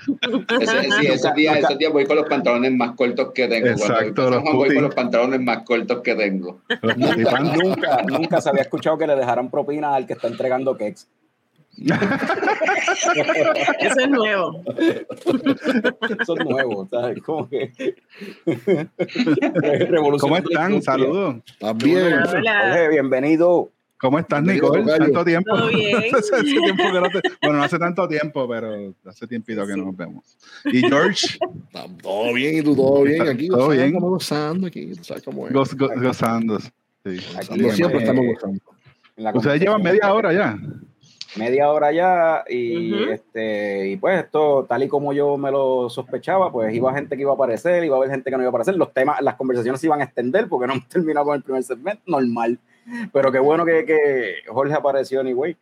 Ese- sí, esos días, esos días voy con los pantalones más cortos que tengo. Exacto, los voy con los pantalones más cortos que tengo. Putipants. Nunca, nunca se había escuchado que le dejaran propina al que está entregando cakes. [laughs] Eso es nuevo. Eso es nuevo, ¿sabes? Como que. [laughs] ¿Cómo están? Saludos. ¿Estás bien? Hola. Bienvenido. ¿Cómo estás, Nicole? Tanto tiempo. Todo bien. [laughs] Hace tiempo que no te- bueno, no hace tanto tiempo, pero hace tiempito que Sí. no nos vemos. Y George, Todo bien, y tú todo bien aquí. Todo gozando, bien. Estamos gozando aquí. tú sabes cómo es. goz- go- gozando. Sí. Gozando, siempre eh, estamos gozando. Ustedes llevan media hora ya. Media hora ya y Ujú. este y pues esto tal y como yo me lo sospechaba pues iba gente que iba a aparecer iba a haber gente que no iba a aparecer los temas las conversaciones se iban a extender porque [laughs] no hemos terminado con el primer segmento normal pero qué bueno que, que Jorge apareció anyway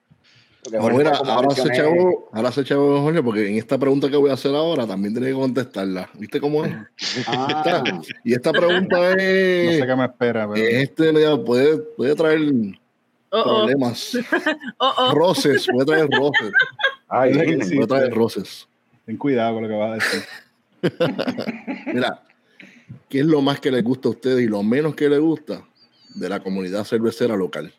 Jorge, mira, ahora se chavo, ahora se chavo, Jorge, porque en esta pregunta que voy a hacer ahora también tiene que contestarla. ¿Viste cómo es? [laughs] ah, Y esta pregunta No es, sé qué me espera, pero este puede, puede traer Oh, oh, problemas, [laughs] oh, oh. roces, puede traer roces, ay, sí. puede traer roces. ten cuidado con lo que vas a decir. [laughs] Mira, ¿qué es lo más que les gusta a ustedes y lo menos que les gusta de la comunidad cervecera local?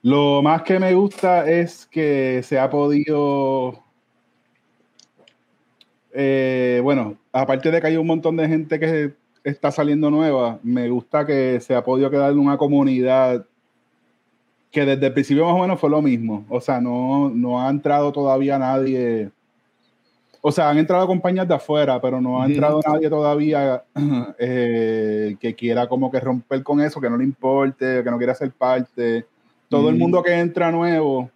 Lo más que me gusta es que se ha podido. eh, bueno, aparte de que hay un montón de gente que está saliendo nueva, me gusta que se ha podido quedar en una comunidad que desde el principio más o menos fue lo mismo. O sea, no, no ha entrado todavía nadie. O sea, han entrado compañías de afuera, pero no ha entrado nadie todavía [clears throat] eh, que quiera como que romper con eso, que no le importe, que no quiera ser parte. Todo el mundo que entra nuevo,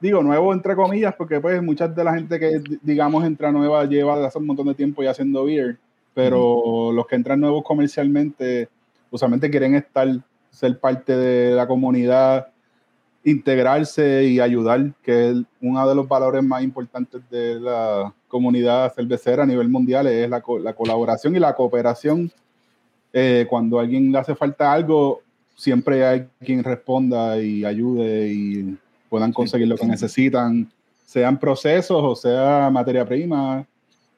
digo nuevo entre comillas, porque pues muchas de la gente que digamos entra nueva lleva hace un montón de tiempo ya haciendo beer, pero los que entran nuevos comercialmente usualmente quieren estar, ser parte de la comunidad, integrarse y ayudar, que es uno de los valores más importantes de la comunidad cervecera a nivel mundial, es la, la colaboración y la cooperación. Eh, cuando a alguien le hace falta algo, siempre hay quien responda y ayude y puedan conseguir lo que necesitan, sean procesos o sea materia prima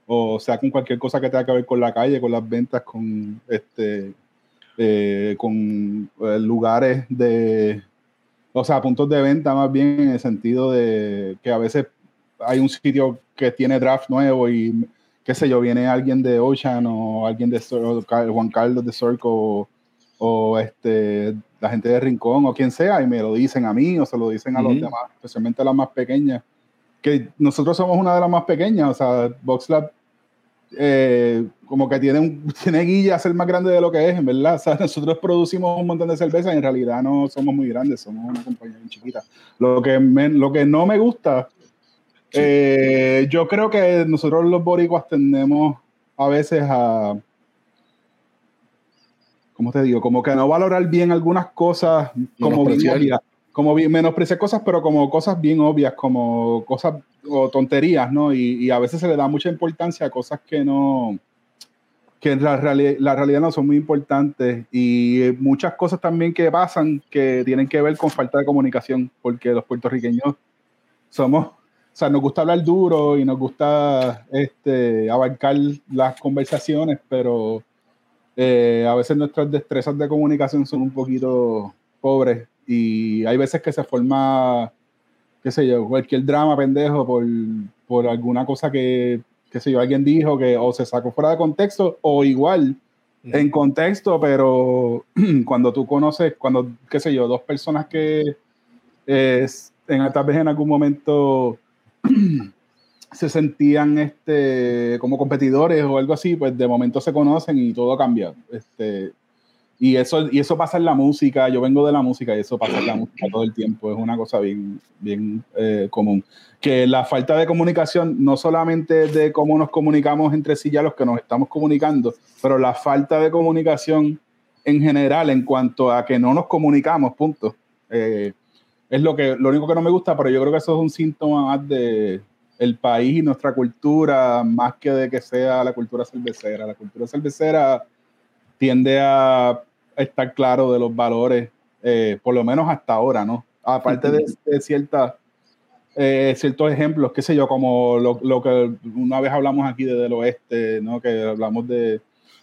o sea con cualquier cosa que tenga que ver con la calle, con las ventas, con este eh, con eh, lugares de o sea, puntos de venta más bien en el sentido de que a veces hay un sitio que tiene draft nuevo y qué sé yo, viene alguien de Ocean o alguien de o Juan Carlos de Sorco o, o, este, la gente de Rincón o quien sea y me lo dicen a mí o se lo dicen a los Ujú. demás, especialmente a las más pequeñas, que nosotros somos una de las más pequeñas, o sea, VoxLab eh, como que tiene, un, [laughs] tiene guilla a ser más grande de lo que es, en verdad. O sea, nosotros producimos un montón de cerveza y en realidad no somos muy grandes, somos una compañía bien chiquita. Lo que, me- lo que no me gusta, eh, yo creo que nosotros los boricuas tendemos a veces a, ¿cómo te digo? Como que no valorar bien algunas cosas como bien como bien, cosas, pero como cosas bien obvias, como cosas o tonterías, ¿no? Y, a veces se le da mucha importancia a cosas que no, que en la, reali- la realidad no son muy importantes y muchas cosas también que pasan que tienen que ver con falta de comunicación, porque los puertorriqueños somos, o sea, nos gusta hablar duro y nos gusta este, abarcar las conversaciones, pero eh, a veces nuestras destrezas de comunicación son un poquito pobres y hay veces que se forma, qué sé yo, cualquier drama pendejo por, por alguna cosa que, qué sé yo, alguien dijo que o se sacó fuera de contexto o igual en contexto, pero [clears throat] cuando tú conoces, cuando, qué sé yo, dos personas que eh, en, tal vez en algún momento [clears throat] se sentían este, como competidores o algo así, pues de momento se conocen y todo cambia. Este, y, eso, y eso pasa en la música, yo vengo de la música y eso pasa en la música todo el tiempo, es una cosa bien, bien eh, común. Que la falta de comunicación, no solamente de cómo nos comunicamos entre sí ya los que nos estamos comunicando, pero la falta de comunicación en general en cuanto a que no nos comunicamos, punto. Eh, es lo, que, lo único que no me gusta, pero yo creo que eso es un síntoma más de el país y nuestra cultura, más que de que sea la cultura cervecera. La cultura cervecera tiende a estar claro de los valores, eh, por lo menos hasta ahora, ¿no? Aparte de, de ciertas, eh, ciertos ejemplos, qué sé yo, como lo, lo, que una vez hablamos aquí de, del oeste, ¿no? Que hablamos de,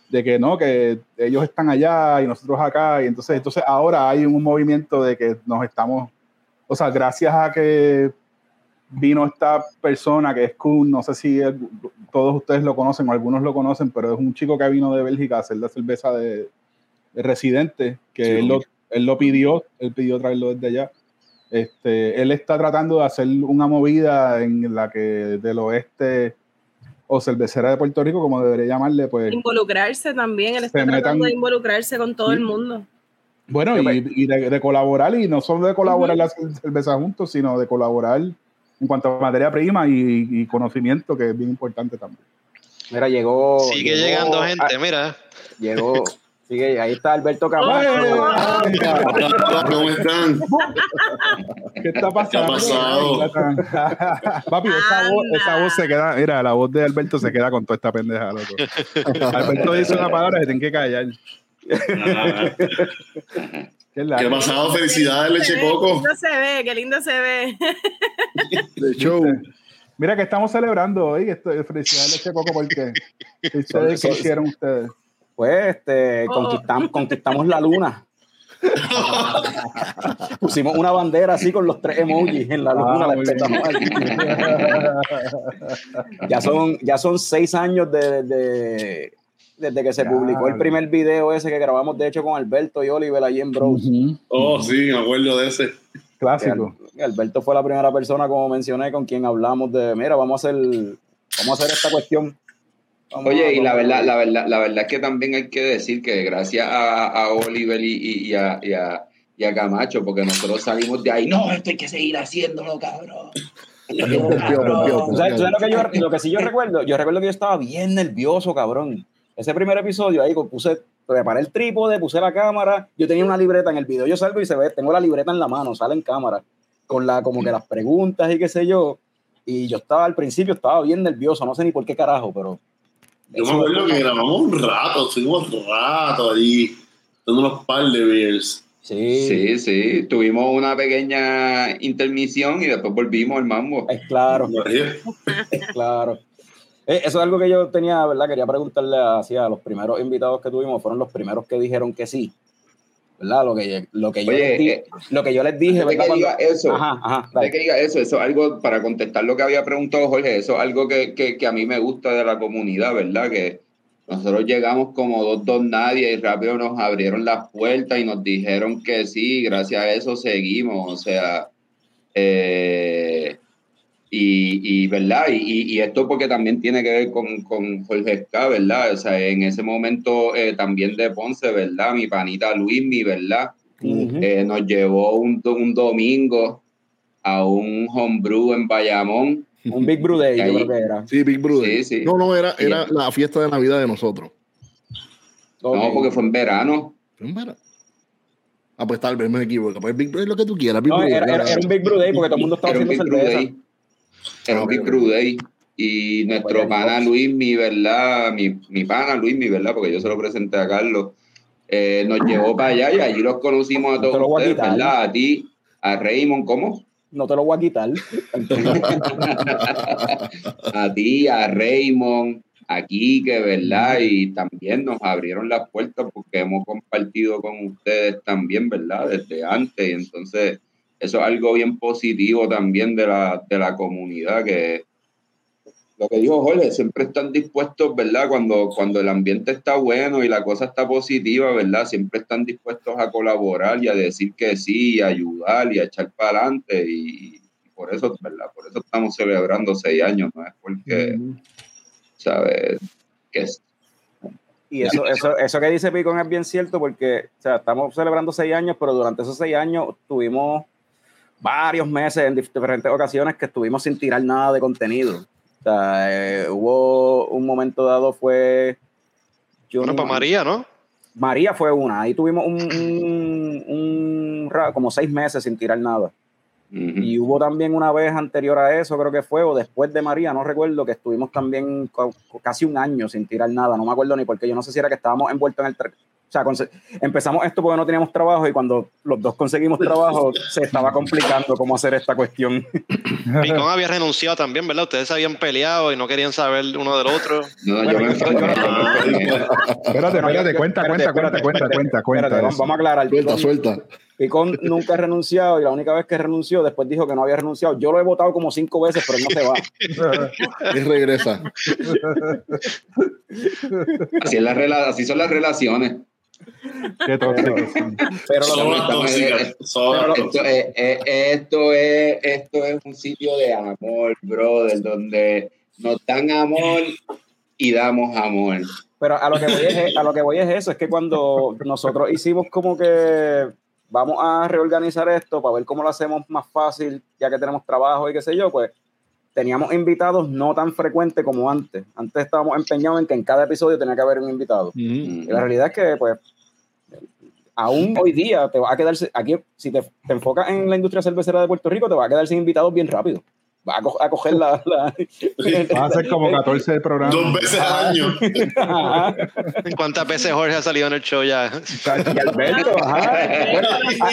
de que no, que ellos están allá y nosotros acá, y entonces, entonces ahora hay un movimiento de que nos estamos, o sea, gracias a que vino esta persona que es Kuhn, no sé si el, todos ustedes lo conocen o algunos lo conocen, pero es un chico que vino de Bélgica a hacer la cerveza de residente, que Sí, él, lo, él lo pidió, él pidió traerlo desde allá. Este, él está tratando de hacer una movida en la que del oeste o cervecera de Puerto Rico, como debería llamarle, pues Involucrarse también, él está Se tratando metan- de involucrarse con todo Sí. el mundo. Bueno, y, y de, de colaborar, y no solo de colaborar las cervezas juntos, sino de colaborar en cuanto a materia prima y, y conocimiento, que es bien importante también. Mira, llegó. Sigue llegó- llegando ah, gente, mira. llegó. [laughs] Sigue, ahí está Alberto Camacho. ¿Cómo están? ¿Qué está pasando? pasado? Papi, esa voz, esa voz se queda, mira, la voz de Alberto se queda con toda esta pendeja, loco. Alberto dice una palabra que tienen que callar. Ah, ¿Qué, ¿Qué ha pasado? Felicidades, Leche Qué Coco. lindo se ve, qué lindo se ve. [laughs] De show. Mira que estamos celebrando hoy, esto, felicidades Leche Coco, porque [laughs] ustedes, ¿qué hicieron ustedes? Pues este, Oh. conquistamos, conquistamos la luna. [laughs] Pusimos una bandera así con los tres emojis en la luna, Ah, la ya, son, ya son seis años de, de- desde que se Ya. publicó el primer video ese que grabamos, de hecho, con Alberto y Oliver allí en Bros. Oh, sí, me acuerdo de ese. Clásico. Que Alberto fue la primera persona, como mencioné, con quien hablamos de, mira, vamos a hacer, vamos a hacer esta cuestión. Vamos a- Oye, y la verdad, la verdad, la verdad es que también hay que decir que gracias a, a Oliver y, y- y a, y a- y a Camacho, porque nosotros salimos de ahí, no, esto hay que seguir haciéndolo, cabrón. Rompió, rompió, ¿Tú sabes, tú sabes lo, que yo, lo que sí yo recuerdo? Yo recuerdo que yo estaba bien nervioso, cabrón. Ese primer episodio ahí pues, puse, preparé el trípode, puse la cámara, yo tenía una libreta en el video, yo salgo y se ve, tengo la libreta en la mano, sale en cámara, con la, como que las preguntas y qué sé yo. Y yo estaba al principio, estaba bien nervioso, no sé ni por qué carajo, pero. Yo me acuerdo que grabamos un rato, estuvimos un rato allí, dando unos par de beers. Sí, Sí, sí, tuvimos una pequeña intermisión y después volvimos al mambo. es claro. Oye, Claro. Eh, eso es algo que yo tenía, ¿verdad? Quería preguntarle hacia los primeros invitados que tuvimos, fueron los primeros que dijeron que sí. ¿Verdad? Lo que, lo que, yo, Oye, les, di- eh, lo que yo les dije, eso, Ajá, de que diga eso, eso es algo para contestar lo que había preguntado Jorge, eso es algo que, que, que a mí me gusta de la comunidad, ¿verdad? Que nosotros llegamos como dos, dos nadie y rápido nos abrieron las puertas y nos dijeron que sí, gracias a eso seguimos, o sea, eh, y, y, ¿verdad? Y, y- y esto porque también tiene que ver con, con Jorge Esca, ¿verdad? O sea, en ese momento eh, también de Ponce, ¿verdad? Mi panita Luis, mi, ¿verdad? Eh, nos llevó un, un domingo a un homebrew en Bayamón. Un Big Brew Day, yo creo que era. Sí, Big Brother. Sí, sí. No, no, era, era la fiesta de Navidad de nosotros. No, porque fue en verano. Fue en verano. Ah, pues tal vez me equivoco. Pues Big Brother es lo que tú quieras. Big No, Brother, era, era- era un Big Brew Day porque todo el mundo estaba haciendo Big Brew cerveza. Day. Ok. Brew Day. Y nuestro pana. Luis, mi verdad, mi, mi pana Luis, mi verdad, porque yo se lo presenté a Carlos, eh, nos llevó para allá y allí los conocimos a No te lo todos a ustedes, quitar. ¿verdad? A ti, a Raymond, ¿cómo? No te lo voy a quitar. [laughs] a ti, a Raymond, a Kike, ¿verdad? Y también nos abrieron las puertas porque hemos compartido con ustedes también, ¿verdad? Desde antes. Y entonces, eso es algo bien positivo también de la, de la comunidad, que lo que dijo Jorge, siempre están dispuestos, ¿verdad? Cuando, cuando el ambiente está bueno y la cosa está positiva, ¿verdad? Siempre están dispuestos a colaborar y a decir que sí, y a ayudar y a echar para adelante. Y, y por eso, ¿verdad? Por eso estamos celebrando seis años, ¿no? Es porque, ¿sabes? Que es- Y eso, eso, eso que dice Picón es bien cierto porque o sea, estamos celebrando seis años, pero durante esos seis años tuvimos varios meses en dif- diferentes ocasiones que estuvimos sin tirar nada de contenido. O sea, eh, hubo un momento dado fue... yo Bueno, no- para María, ¿no? María fue una, ahí tuvimos un, un- como seis meses sin tirar nada. Y hubo también una vez anterior a eso, creo que fue, o después de María, no recuerdo, que estuvimos también casi un año sin tirar nada, no me acuerdo ni porque yo no sé si era que estábamos envueltos en el... sea, empezamos esto porque no teníamos trabajo y cuando los dos conseguimos trabajo se estaba complicando cómo hacer esta cuestión. [laughs] Picón había renunciado también, ¿verdad? Ustedes se habían peleado y no querían saber uno del otro. No, Bueno, yo yo- yo-. Espérate, espérate, cuenta, cuenta, cuenta, cuenta, cuenta, cuenta. espérate, vamos, vamos a aclarar. Suelta, Picón- suelta. Picón nunca ha renunciado y la única vez que renunció, después dijo que no había renunciado. Yo lo he votado como cinco veces, pero él no se va. Y regresa. [laughs] Así, es la rela- así son las relaciones. Qué tóxico. Pero eh, eh, esto, es, esto es un sitio de amor, brother, donde nos dan amor y damos amor. Pero a lo que voy es, a lo que voy es eso, es que cuando nosotros hicimos como que vamos a reorganizar esto para ver cómo lo hacemos más fácil, ya que tenemos trabajo y qué sé yo, pues teníamos invitados no tan frecuentes como antes. Antes estábamos empeñados en que en cada episodio tenía que haber un invitado. Y la realidad es que, pues, aún hoy día te va a quedar, aquí, si te, te enfocas en la industria cervecera de Puerto Rico, te va a quedar sin invitados bien rápido. Va a, co- a coger la... la- Va a ser [laughs] como 14 programas. Dos veces al año. Ajá. ¿Cuántas veces Jorge ha salido en el show ya? Y Alberto, ajá. Bueno,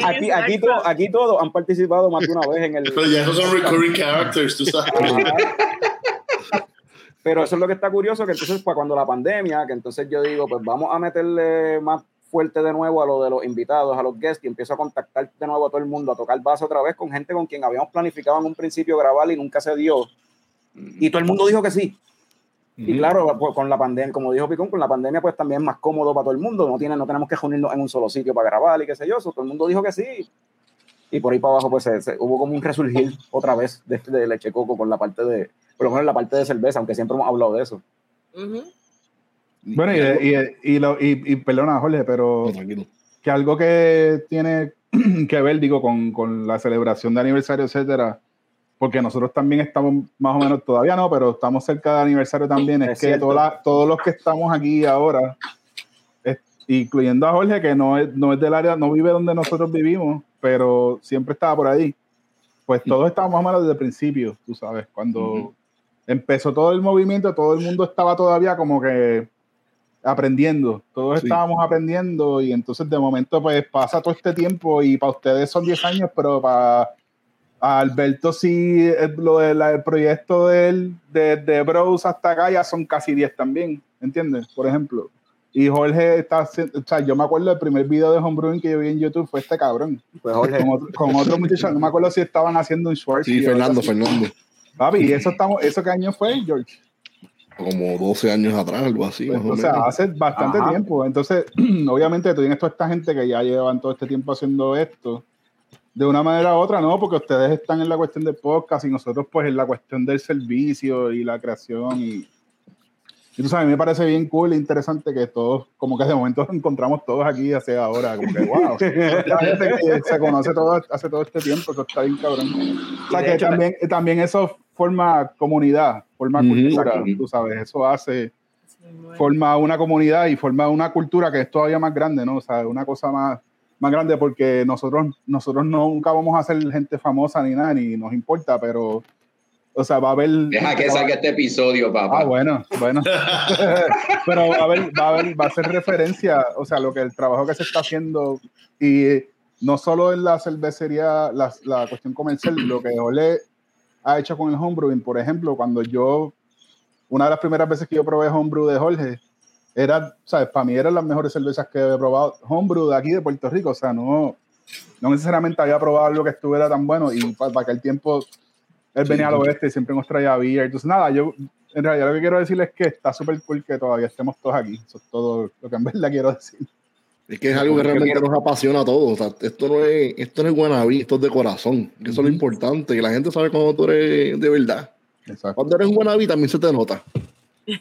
aquí, aquí, to- aquí todos han participado más de una vez en el. Pero ya esos son recurring characters, tú sabes. Ajá. Pero eso es lo que está curioso, que entonces para cuando la pandemia, que entonces yo digo, pues vamos a meterle más fuerte de nuevo a lo de los invitados, a los guests, y empiezo a contactar de nuevo a todo el mundo, a tocar base otra vez con gente con quien habíamos planificado en un principio grabar y nunca se dio. Y todo el mundo dijo que sí. Y claro, pues, con la pandemia, como dijo Picón, con la pandemia pues también es más cómodo para todo el mundo, no, tiene, no tenemos que reunirnos en un solo sitio para grabar y qué sé yo, so, todo el mundo dijo que sí. Y por ahí para abajo pues se- se- hubo como un resurgir otra vez de, de leche coco con la parte de, por lo menos la parte de cerveza, aunque siempre hemos hablado de eso. Ujú. Bueno, y, y, y, lo- y- perdona, Jorge, pero No, que algo que tiene [clears throat] que ver, digo, con, con la celebración de aniversario, etcétera, porque nosotros también estamos más o menos, todavía no, pero estamos cerca de aniversario también, es, Es que toda todos los que estamos aquí ahora, es- incluyendo a Jorge, que no es, no es del área, no vive donde nosotros vivimos, pero siempre estaba por ahí, pues todos estábamos más o menos desde el principio, tú sabes, cuando empezó todo el movimiento, todo el mundo estaba todavía como que aprendiendo, todos Sí. estábamos aprendiendo y entonces de momento pues pasa todo este tiempo y para ustedes son 10 años, pero para Alberto sí, el, lo del el proyecto de él, de, de Bros hasta acá ya son casi 10 también, ¿entiendes? Por ejemplo. Y Jorge está, haciendo- o sea, yo me acuerdo del primer video de homebrewing que yo vi en YouTube fue este cabrón, Pues Jorge, con otro, con otro muchacho, no me acuerdo si estaban haciendo un short. Sí, Fernando, Fernando. Papi, ¿y eso, estamos, ¿eso qué año fue, George? Como 12 años atrás, algo así. más o Pues, o sea, menos. hace bastante Ajá. tiempo. Entonces, [clears throat] obviamente, tú tienes toda esta gente que ya llevan todo este tiempo haciendo esto. De una manera u otra, no, porque ustedes están en la cuestión del podcast y nosotros, pues, en la cuestión del servicio y la creación. Y, y tú sabes, a mí me parece bien cool e interesante que todos, como que de momento nos encontramos todos aquí hace ahora. Como que, wow, [laughs] la gente que se conoce todo, hace todo este tiempo, eso está bien cabrón. O sea, que hecho, también, también eso forma comunidad, forma cultura, tú sabes, eso hace Sí, bueno. forma una comunidad y forma una cultura que es todavía más grande, ¿no? O sea, una cosa más, más grande porque nosotros, nosotros no, nunca vamos a ser gente famosa ni nada, ni nos importa, pero, o sea, va a haber... Deja que saque este episodio, papá. Ah, bueno, bueno. [laughs] pero va a haber, va a haber, va a ser referencia, o sea, lo que el trabajo que se está haciendo y no solo en la cervecería, la, la cuestión comercial, lo que Ole ha hecho con el homebrewing, por ejemplo, cuando yo, una de las primeras veces que yo probé homebrew de Jorge, era, ¿sabes? Para mí eran las mejores cervezas que he probado, homebrew de aquí de Puerto Rico, o sea, no, no necesariamente había probado algo que estuviera tan bueno y para, para aquel tiempo él venía al oeste y siempre nos traía beer. Entonces, nada, yo en realidad lo que quiero decirles es que está súper cool que todavía estemos todos aquí. Eso es todo lo que en verdad quiero decir. Es que es algo que realmente nos apasiona a todos. O sea, esto no es, esto no es esto es de corazón. Eso es lo importante, que la gente sabe cuando tú eres de verdad. Exacto. Cuando eres un guanabí también se te nota.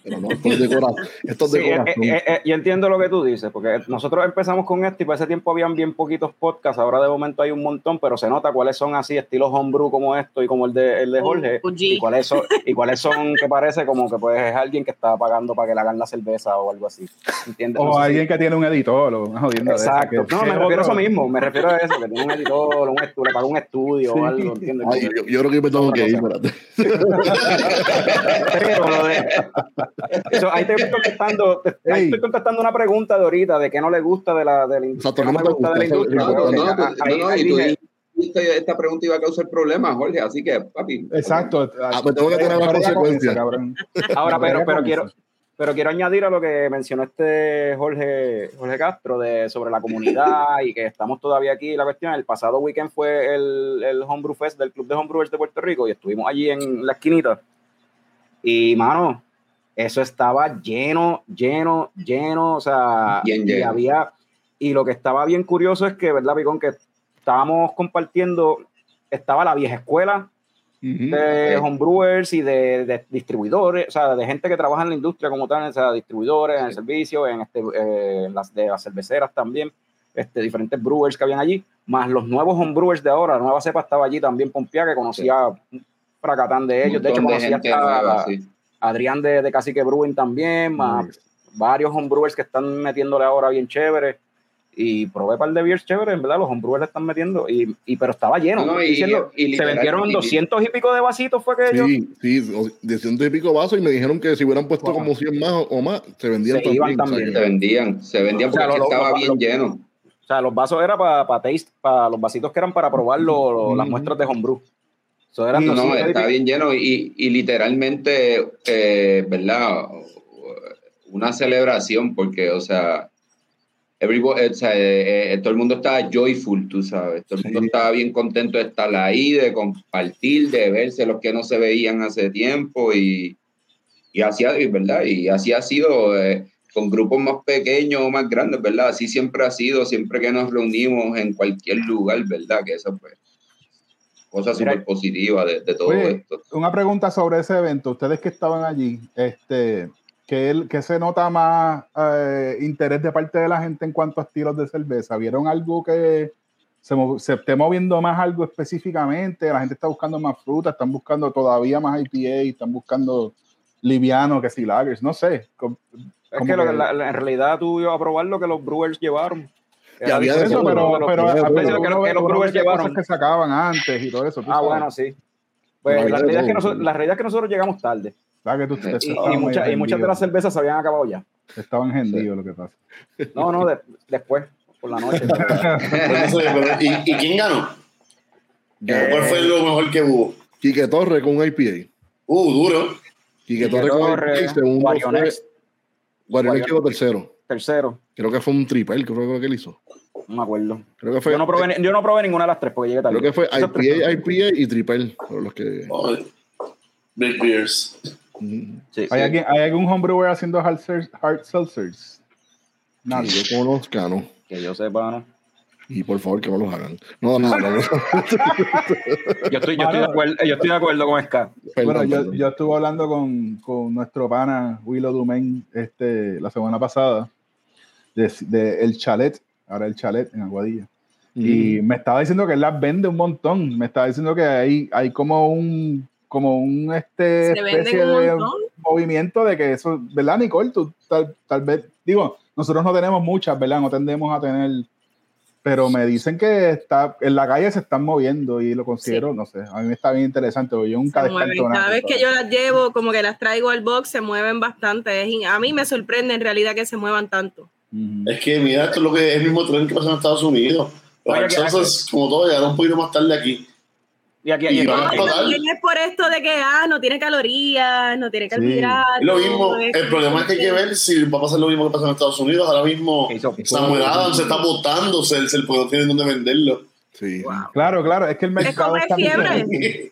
Pero no, esto es de corazón. Esto es de Sí, eh, corazón. eh, eh, yo entiendo lo que tú dices, porque nosotros empezamos con esto y para ese tiempo habían bien poquitos podcasts, ahora de momento hay un montón, pero se nota cuáles son así, estilos homebrew como esto y como el de, el de Jorge, y cuáles son, y cuáles son que parece como que pues es alguien que está pagando para que le hagan la cerveza o algo así. ¿Entiendes? O No sé si- alguien que tiene un editor o una jodienda de esa, Exacto. que- No, me es refiero a eso mismo, me refiero a eso, que tiene un editor, un estudio, le paga un estudio Sí. o algo, ¿entiendes? Ay, yo, yo creo que me tengo que ir. espérate. [laughs] Pero lo de- Eso, ahí te estoy contestando, te- ahí estoy contestando una pregunta de ahorita de qué no le gusta de la, de la no gusta de la gusta, industria. No, no, ah, no, ahí- no, ahí y tú dije, dijiste, esta pregunta iba a causar problemas, Jorge, así que, papi. Exacto. Ah, pues tengo que tener una consecuencia. cabrón. Ahora, pero, pero quiero, pero quiero añadir a lo que mencionó este Jorge, Jorge Castro de, sobre la comunidad y que estamos todavía aquí. La cuestión, el pasado weekend fue el, el Homebrew Fest del Club de Homebrewers de Puerto Rico y estuvimos allí en la esquinita. Y, mano, eso estaba lleno, lleno, lleno. O sea, Bien y lleno. había, Y lo que estaba bien curioso es que, ¿verdad, Picón? Que estábamos compartiendo, estaba la vieja escuela de homebrewers y de, de distribuidores, o sea, de gente que trabaja en la industria como tal, o sea, distribuidores, en el servicio, en, este, eh, las de las cerveceras también, este, diferentes brewers que habían allí, más los nuevos homebrewers de ahora, la nueva cepa estaba allí también Pompea, que conocía un fracatán de ellos, de hecho de conocía gente hasta nueva, sí. Adrián de, de Cacique Brewing también, más varios homebrewers que están metiéndole ahora bien chévere. Y probé un par de beers chéveres, en verdad, los homebrewers le están metiendo. Y, y, pero estaba lleno. No, no, estoy y- diciendo, y se literal- vendieron y- 200 y pico de vasitos, fue que ellos Sí, sí, o- de ciento y pico vasos y me dijeron que si hubieran puesto Wow. como 100 más o- más, se vendían Se también. también. Se vendían, se vendían O sea, porque lo- estaba lo- bien lo- lleno. O sea, los vasos eran para taste, para los vasitos que eran para probar lo- lo- las muestras de homebrew. Eran No, no, 200 y está bien lleno y, y literalmente, eh, ¿verdad? Una celebración porque, o sea, everybody- o sea, eh, eh, todo el mundo estaba joyful, tú sabes. Todo el mundo Sí. estaba bien contento de estar ahí, de compartir, de verse los que no se veían hace tiempo y, y así, ¿verdad? Y así ha sido eh, con grupos más pequeños o más grandes, ¿verdad? Así siempre ha sido, siempre que nos reunimos en cualquier lugar, ¿verdad? Que eso pues cosa Mira, súper positiva de, de todo Oye, esto. una pregunta sobre ese evento. Ustedes que estaban allí, este, ¿qué, el- qué se nota más eh, interés de parte de la gente en cuanto a estilos de cerveza? ¿Vieron algo que se, se esté moviendo más algo específicamente? La gente está buscando más fruta, están buscando todavía más IPA, están buscando liviano que si lagers, no sé. Es que, lo que que- la- la- en realidad tú ibas a probar lo que los brewers llevaron. Ya había de Eso, pero, los- pero a veces que los- que los uno brewers ve cosas llevaron. que se acaban antes y todo eso. Ah, bueno, sí. Pues Pero la realidad, es que nosotros, la realidad es que nosotros llegamos tarde. ¿Verdad que tú- te- Y, muchas- medio y muchas de las cervezas se habían acabado ya. Estaban hendidos lo que pasa. No, no, de- después, por la noche. Pero [laughs] pero- ¿y, y quién ganó? Ya. ¿Cuál fue lo mejor que hubo? Quique Torre con un IPA. Uh, duro. Quique Quique Torre con IPA. Segundo fue. Guarionex, Guarionex quedó tercero. Tercero, Creo que fue un triple, creo que fue lo que él hizo. no me acuerdo. Creo que fue. Yo no probé, yo no probé ninguna de las tres porque llegué tarde. Creo que fue IPA. IPA y triple. los que. Oh, Big Beers. Sí, ¿Hay, sí. alguien- ¿Hay algún homebrewer haciendo hard, hard seltzers? Nadie. Yo conozca, ¿no? Que yo sepa, ¿no? Y por favor que no los hagan. No, no, no. no. [laughs] Yo estoy, yo estoy, de, acuerdo, yo estoy de acuerdo con Ska. Bueno, yo, yo estuve hablando con, con nuestro pana Willow Dumain este, la semana pasada de, de el chalet, ahora el chalet en Aguadilla. Y me estaba diciendo que él las vende un montón. Me estaba diciendo que hay, hay como un como un este especie un de movimiento de que eso, ¿verdad, Nicole? Tú tal, tal vez, digo, nosotros no tenemos muchas, ¿verdad? No tendemos a tener, pero me dicen que está en la calle se están moviendo y lo considero, no sé, a mí me está bien interesante, yo nunca. Cada vez que yo las llevo, como que las traigo al box, se mueven bastante. A mí me sorprende en realidad que se muevan tanto. Es que mira, esto es lo que es el mismo tren que pasa en Estados Unidos. Los que- Arkansas, como todo, llegaron un poquito más tarde aquí. Y aquí, Y y van a aquí- No, también es por esto de que ah, no tiene calorías, no tiene carbohidratos. Es lo mismo. es El problema es que hay que ver si va a pasar lo mismo que pasa en Estados Unidos. Ahora mismo hizo- Samuel Adams se está botando, se, se el no tiene dónde venderlo. Sí. Wow. Claro, claro, es que el mercado como es está fiebre.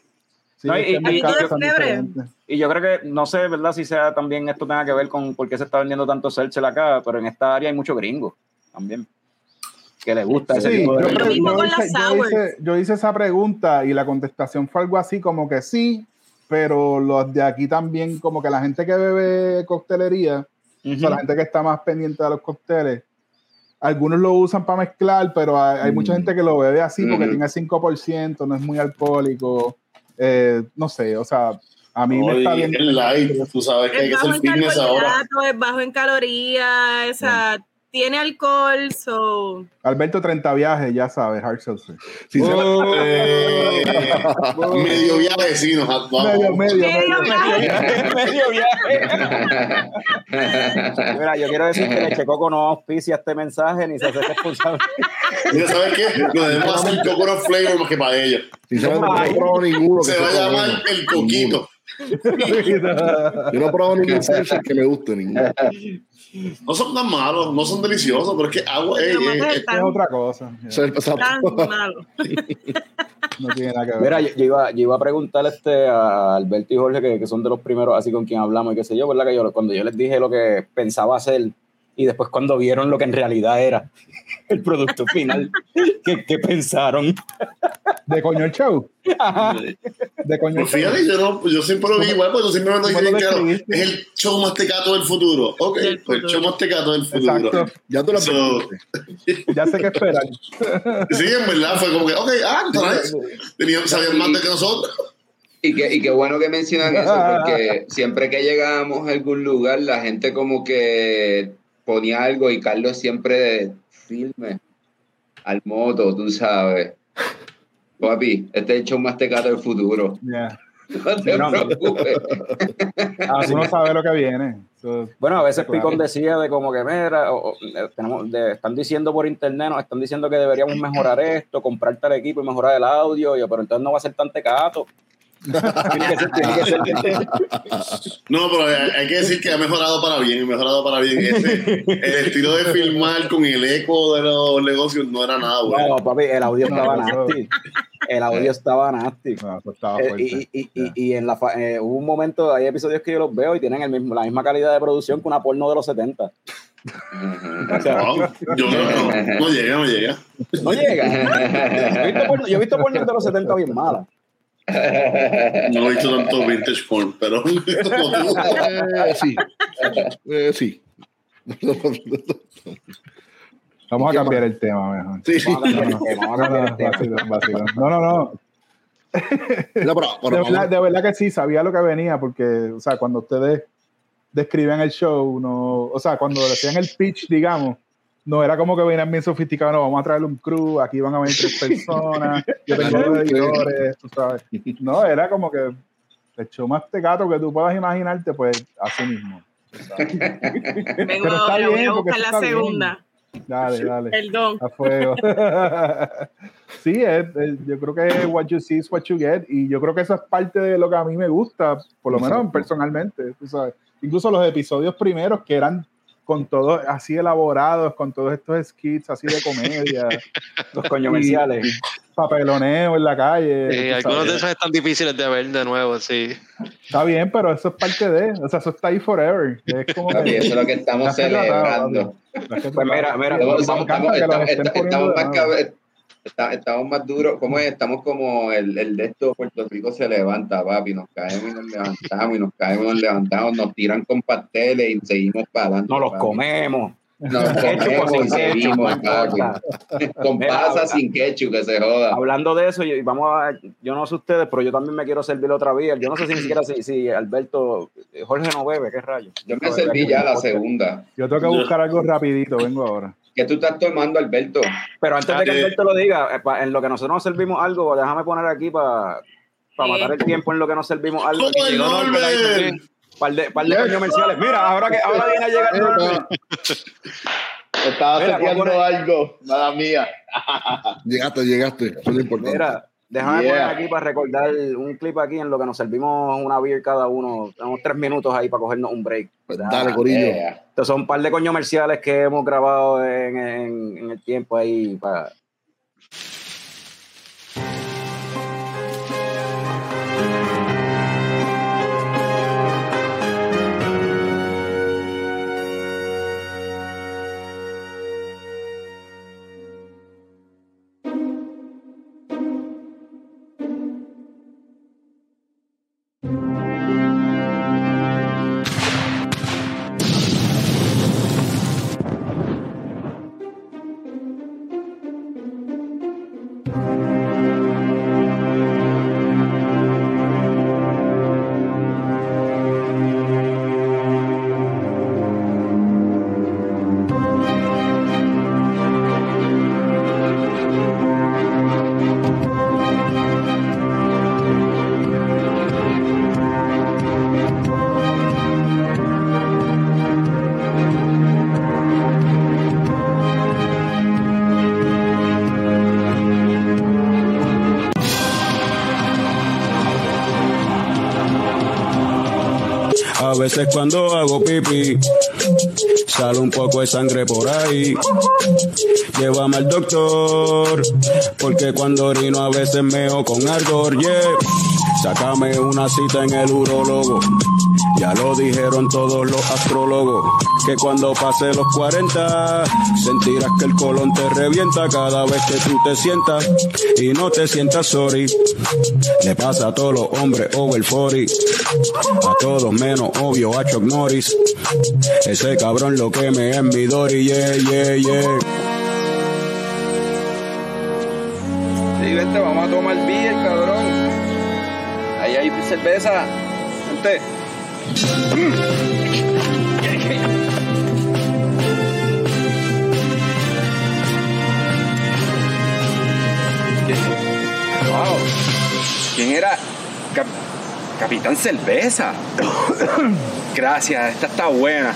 Sí, No, y- yo creo que, no sé, ¿verdad? Si sea también esto tenga que ver con por qué se está vendiendo tanto seltzer acá, pero en esta área hay mucho gringo también. Que le gusta ese Sí, tipo de yo, yo hice, las yo sours. hice- yo hice esa pregunta y la contestación fue algo así como que sí, pero los de aquí también, como que la gente que bebe coctelería, o sea, la gente que está más pendiente de los cócteles, algunos lo usan para mezclar, pero hay, hay mucha Mm. gente que lo bebe así porque Ujú. tiene 5%, no es muy alcohólico, eh, no sé, o sea, a mí me está bien. el light, tú sabes que hay Es que bajo hacer fitness ahora. es bajo en calorías, o sea, tiene alcohol, so... Alberto 30 viajes, ya sabes, hard seltzer. Sí, se- Oh, [laughs] eh, medio viaje, sí, nos. Medio, medio, Medio medio. viaje. Medio viaje. [laughs] Mira, yo quiero decir que Leche Coco no auspicia este mensaje ni se hace responsable. Mira, ¿sabes qué? Lo debemos hacer coconut flavor más que para ellos. Sinceramente, yo no he Ay. probado ninguno. que Se va a llamar el coquito. [laughs] Yo no he probado ningún seltzer que me guste, ninguno. No son tan malos, no son deliciosos, pero es que agua más es- tan, otra cosa. Tan malo. [laughs] No tiene nada que ver. Mira, yo, yo iba, yo iba a preguntar este, a Alberto y Jorge, que, que son de los primeros así con quien hablamos y qué sé yo, ¿verdad? Que yo, cuando yo les dije lo que pensaba hacer, y después cuando vieron lo que en realidad era [laughs] el producto final, ¿qué, qué pensaron? De coño el show. Ajá. De coño el Pues show. fíjate, yo, no, yo siempre lo vi igual, porque yo siempre me lo ¿Cómo dije claro. Es el show más tecato del futuro. Ok, pues el show más tecato del futuro. Exacto. Ya tú lo So-. Ya sé qué esperar. [laughs] Sí, en verdad fue como que, ok, ah. Tenían, sabían más de que nosotros. Y, que, y qué bueno que mencionan eso, porque [laughs] siempre que llegábamos a algún lugar, la gente como que ponía algo y Carlos siempre filme al moto, tú sabes. Papi, este es el show más tecato del futuro. Ya. [laughs] No te No, no. preocupes. Ah, sabe lo que viene. So, Bueno, a veces Claro. Picón decía de como que, mira, o- o, eh, tenemos, de- están diciendo por internet, nos están diciendo que deberíamos mejorar esto, comprar tal equipo y mejorar el audio, y yo, pero entonces no va a ser tan tecato. [laughs] No, pero hay, hay que decir que ha mejorado para bien, ha mejorado para bien. Ese, el estilo de filmar con el eco de los negocios no era nada bueno. No, papi, el audio estaba nasty. El audio estaba nasty. no, eso estaba Eh, y, y, y, y en la fa- eh, hubo un momento, hay episodios que yo los veo y tienen el mismo, la misma calidad de producción que una porno de los 70. O sea, Wow, yo creo que no, no llega, no llega. no llega. Yo he visto porno, yo he visto porno de los 70 bien mala. No he visto tanto vintage porn, pero. [laughs] Eh, sí. Eh, sí. Vamos a cambiar el tema mejor. Sí, sí. [laughs] No, no, no, no, pero- [laughs] pero De verdad, de verdad que sí, sabía lo que venía, porque, o sea, cuando ustedes describían el show, no, o sea, cuando decían el pitch, digamos, no era como que venían bien sofisticados, no, vamos a traerle un crew, aquí van a venir tres [laughs] personas, yo tengo dos editores, tú sabes. No, era como que el show más tecato que tú puedas imaginarte, pues así mismo. Vengo Pero está ahora, voy bien, a porque buscar la está bien. segunda. Dale, dale. Perdón. a fuego. [laughs] sí, es- es- yo creo que what you see is what you get y yo creo que eso es parte de lo que a mí me gusta, por lo menos personalmente, tú sabes. Incluso los episodios primeros que eran con todos así elaborados, con todos estos skits así de comedia, [laughs] Los comerciales. papeloneo en la calle. Sí, algunos sabes. de esos están difíciles de ver de nuevo, sí. Está bien, pero eso es parte de, o sea, eso está ahí forever. Es como que- eso es lo que estamos celebrando. Pues mira, mira, Estamos, más está- estamos más duros. ¿Cómo es? Estamos como el, el de esto, Puerto Rico se levanta, papi. Nos caemos y nos levantamos y nos caemos y nos levantamos. Nos tiran con pasteles y seguimos para adelante. No los papi. comemos. Nos [laughs] comemos y seguimos, papi. Con pasa sin ketchup, que se joda. Hablando de eso, y vamos a, yo no sé ustedes, pero yo también me quiero servir otra vía. Yo no sé si ni siquiera si, si Alberto, Jorge no bebe, qué rayo. Yo me serví ya la segunda. Yo tengo que buscar algo rapidito, vengo ahora. ¿Qué tú estás tomando, Alberto? Pero antes de que. Alberto lo diga, eh, pa- en lo que nosotros nos servimos algo, déjame poner aquí para Sí. matar el tiempo en lo que nos servimos algo. ¿Cómo el llegó Norbert ahí Norbert? también. Par de, par de comerciales. Mira, ahora que ahora viene a llegar Norbert. Estaba poner- algo, nada mía. Llegaste, llegaste. Eso es lo importante. Mira, déjame Yeah. poner aquí para recordar un clip aquí en lo que nos servimos una beer cada uno. Tenemos tres minutos ahí para cogernos un break. Pues dale, Corillo. Yeah. Estos son un par de comerciales que hemos grabado en, en- en el tiempo ahí. Para... veces cuando hago pipí, Sale un poco de sangre por ahí. Llévame al doctor, porque cuando orino a veces meo con ardor, yeah. Sácame una cita en el urólogo. Ya lo dijeron todos los astrólogos, que cuando pase los 40 sentirás que el colon te revienta cada vez que tú te sientas y no te sientas sorry. Le pasa a todos los hombres over 40, a todos menos obvio a Chuck Norris. Ese cabrón lo que me es mi Dory, yeah, yeah, yeah. Sí, vente, vamos a tomar beer, cabrón. Ahí hay cerveza. Vente. [laughs] Wow. ¿Quién era? Cap- Capitán Cerveza. [coughs] Gracias, esta está buena.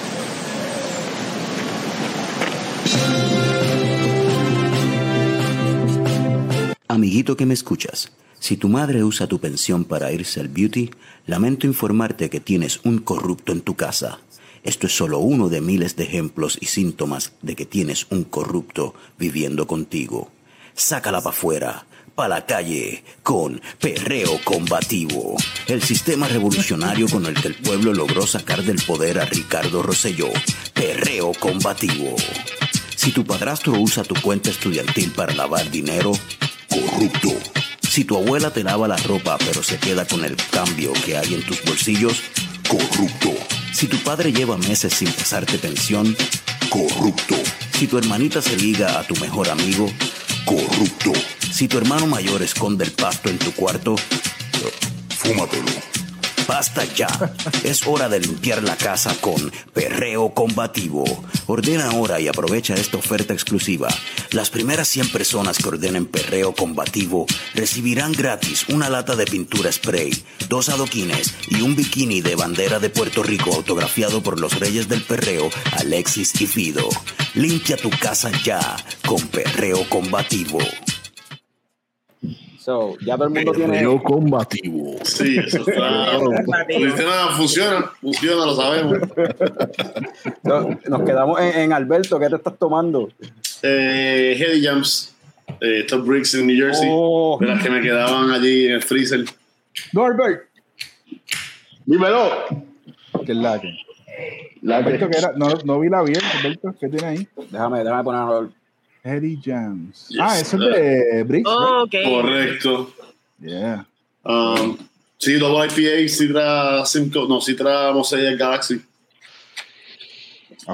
Amiguito que me escuchas, si tu madre usa tu pensión para irse al beauty, lamento informarte que tienes un corrupto en tu casa. Esto es solo uno de miles de ejemplos y síntomas de que tienes un corrupto viviendo contigo. Sácala para afuera, pa' la calle, con perreo combativo. El sistema revolucionario con el que el pueblo logró sacar del poder a Ricardo Rosselló. Perreo combativo. Si tu padrastro usa tu cuenta estudiantil para lavar dinero, corrupto. Si tu abuela te lava la ropa pero se queda con el cambio que hay en tus bolsillos, corrupto. Si tu padre lleva meses sin pasarte pensión, corrupto. Si tu hermanita se liga a tu mejor amigo, corrupto. Si tu hermano mayor esconde el pasto en tu cuarto, fúmatelo. Basta ya. Es hora de limpiar la casa con Perreo Combativo. Ordena ahora y aprovecha esta oferta exclusiva. Las primeras 100 personas que ordenen Perreo Combativo recibirán gratis una lata de pintura spray, dos adoquines y un bikini de bandera de Puerto Rico autografiado por los reyes del perreo, Alexis y Fido. Limpia tu casa ya con Perreo Combativo. So, ya todo el mundo tiene. Perreo combativo. Sí, eso está. [laughs] Funciona, funciona, funciona, lo sabemos. No, Nos quedamos en, en Alberto. ¿Qué te estás tomando? Eh, Heady Jams, eh, Top Bricks en New Jersey, Oh. de las que me quedaban allí en el freezer. Norbert, Dímelo. que es la que. La Alberto, que- que era, no, no vi la bien, Alberto, ¿qué tiene ahí? Déjame, déjame poner. Eddie Jams. Yes, ah, eso es de Bricks. Oh, ok. Correcto. Yeah. Um, sí, Double IPA, Citra Simcoe, no, Citra Mosaic Galaxy.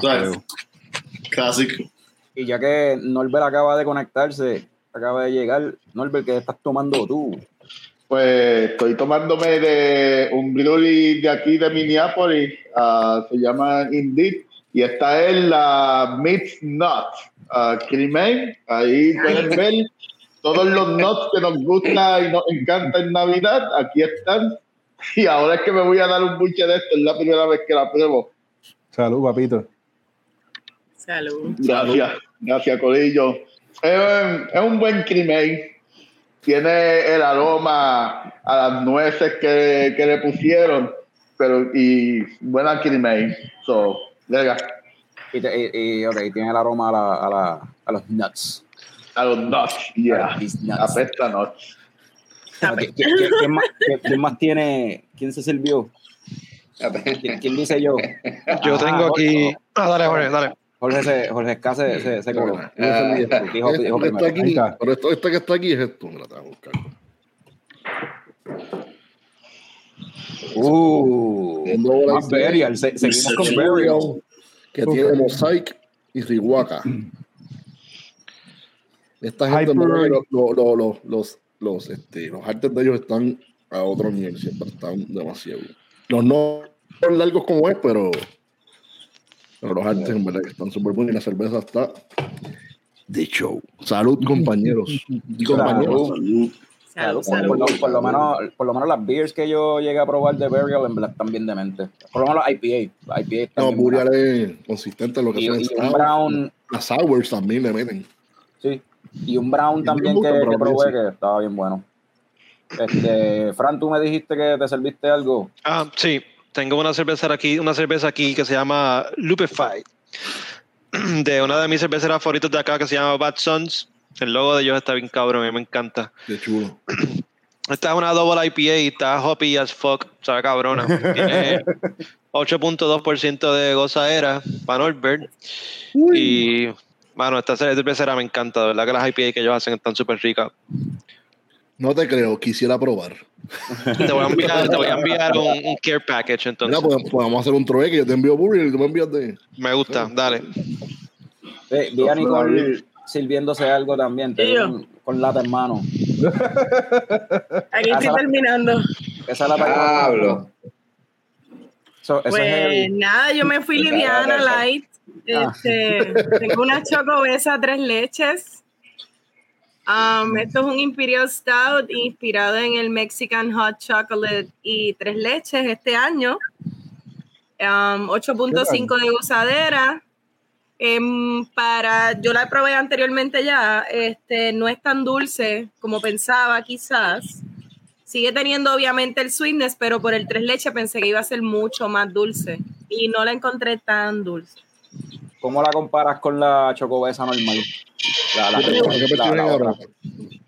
Feo. Classic. Y ya que Norbert acaba de conectarse, acaba de llegar. Norbert, ¿qué estás tomando tú? Pues estoy tomándome de un brewery de aquí de Minneapolis, ah, se llama Indeed, y esta es la Mixed Nut uh, Creamery. Ahí pueden ver todos los nuts que nos gusta y nos encanta en Navidad, aquí están. Y ahora es que me voy a dar un buche de esto, es la primera vez que la pruebo. Salud, papito. Salud. Gracias, gracias, Corillo. Es, es un buen crimen. Tiene el aroma a las nueces que, que le pusieron, pero y buena crimen. So, venga, Y, te- y- y, ok, tiene el aroma a, la, a, la, a los nuts. a los nuts, yeah. Nuts. Apesta nuts. ¿Qui- qui- qui- ¿Quién, más, qui- quién más tiene? ¿Quién se sirvió? ¿Quién, quién dice yo? Yo Ah, tengo aquí. Ah, dale, Jorge, dale. Jorge se, Jorge Esca se, se, se coló. Ah, Dijo, Este dijo está aquí, pero esto, este que está aquí es esto. Mira, te voy a buscar. Uh, más. Burial. Se- seguimos con Burial. Que tiene Mosaic y Rihuaca. Esta gente, Hyper- no, los, los, los, los, los, este, los artes de ellos están a otro nivel, siempre están demasiado. Los no son largos como es, pero, pero los artes en verdad que están súper buenos y la cerveza está de show. Salud, compañeros. Y compañeros. Salud. Salud, Por, salud. por lo, por lo menos, por lo menos las beers que yo llegué a probar de Burial en verdad están bien dementes. Por lo menos las IPA. Las IPA No. Burial es consistente en lo que y, son y un brown, Las sours también le meten. sí. Y un brown Y también que, probé sí. que estaba bien bueno. Este, [laughs] Fran, tú me dijiste que te serviste algo. Ah, sí. tengo una cerveza aquí, una cerveza aquí que se llama Lupify, [clears throat] de una de mis cerveceras favoritas de acá que se llama Bad Sons. El logo de ellos está bien cabrón, a mí me encanta. Qué chulo. [clears throat] Esta es una double IPA y está hoppy as fuck, sabe cabrona. Tiene [laughs] 8.2% de gozadera para Norbert. Y, mano, esta cervecera me encanta, de verdad que las IPA que ellos hacen están súper ricas. No te creo, quisiera probar. Te voy a enviar, te voy a enviar un, un care package entonces. Mira, pues, pues vamos a hacer un trueque. Yo te envío burger y tú me envías de. Me gusta, dale. Eh, vi a Nicole sirviéndose algo también, con, lata en mano. Aquí estoy esa- terminando. Esa lata Diablo. So, eso es Pues el- nada, yo me fui liviana, light. Ah. Este, tengo una chocobesa tres leches. Um, esto es un Imperial Stout inspirado en el Mexican Hot Chocolate y tres leches este año. Um, 8.5 de gozadera. Em, para, yo la probé anteriormente ya, este, no es tan dulce como pensaba quizás. Sigue teniendo obviamente el sweetness, pero por el tres leches pensé que iba a ser mucho más dulce y no la encontré tan dulce. ¿Cómo la comparas con la chocobesa normal? La, la-.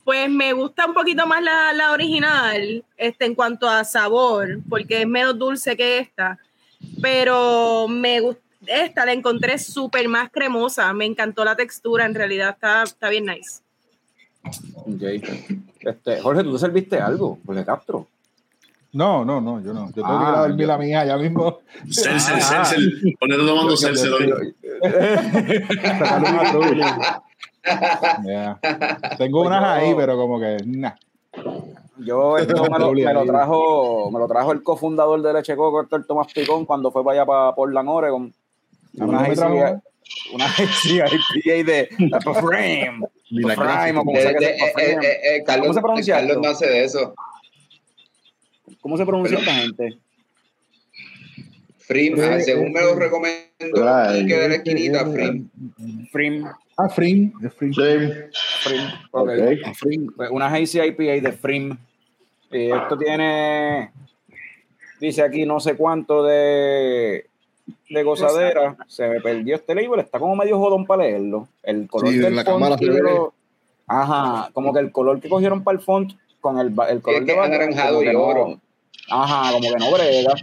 Pues me gusta un poquito más la, la original, este, en cuanto a sabor, porque es menos dulce que esta. Pero me gusta, esta la encontré súper más cremosa. Me encantó la textura, en realidad está, está bien nice. Este, Jorge, ¿tú te serviste algo? Jorge Castro. No, no, no, yo no. Yo tengo que ir Ah, a dormir la mía ya mismo. Celcel, Ah. Celcel. Ponete tomando Celcel hoy. [laughs] Yeah. Tengo unas ahí, pero como que, nah. Yo esto me lo, me lo trajo, me lo trajo el cofundador de Leche Coco, Héctor Tomás Picón, cuando fue para allá para Portland, Oregon. Una ICA de la [laughs] Frame. Que eh, eh, eh, ¿Cómo se pronuncia Carlos no hace de eso. ¿Cómo se pronuncia esta gente? Frim, Eh, ah, según me lo recomendó Right. Quique de la esquinita, Frim. Frame. Ah, Frim. Frim. Same. Frame. Ok. Ok. Pues una Hazy IPA de Frim. Y esto tiene, dice aquí no sé cuánto de, de gozadera. Se me perdió este label, está como medio jodón para leerlo. El color Sí, del la font lo- Ajá, como que el color que cogieron para el font con el, el color Es de anaranjado y no- oro. Ajá, como que no brega.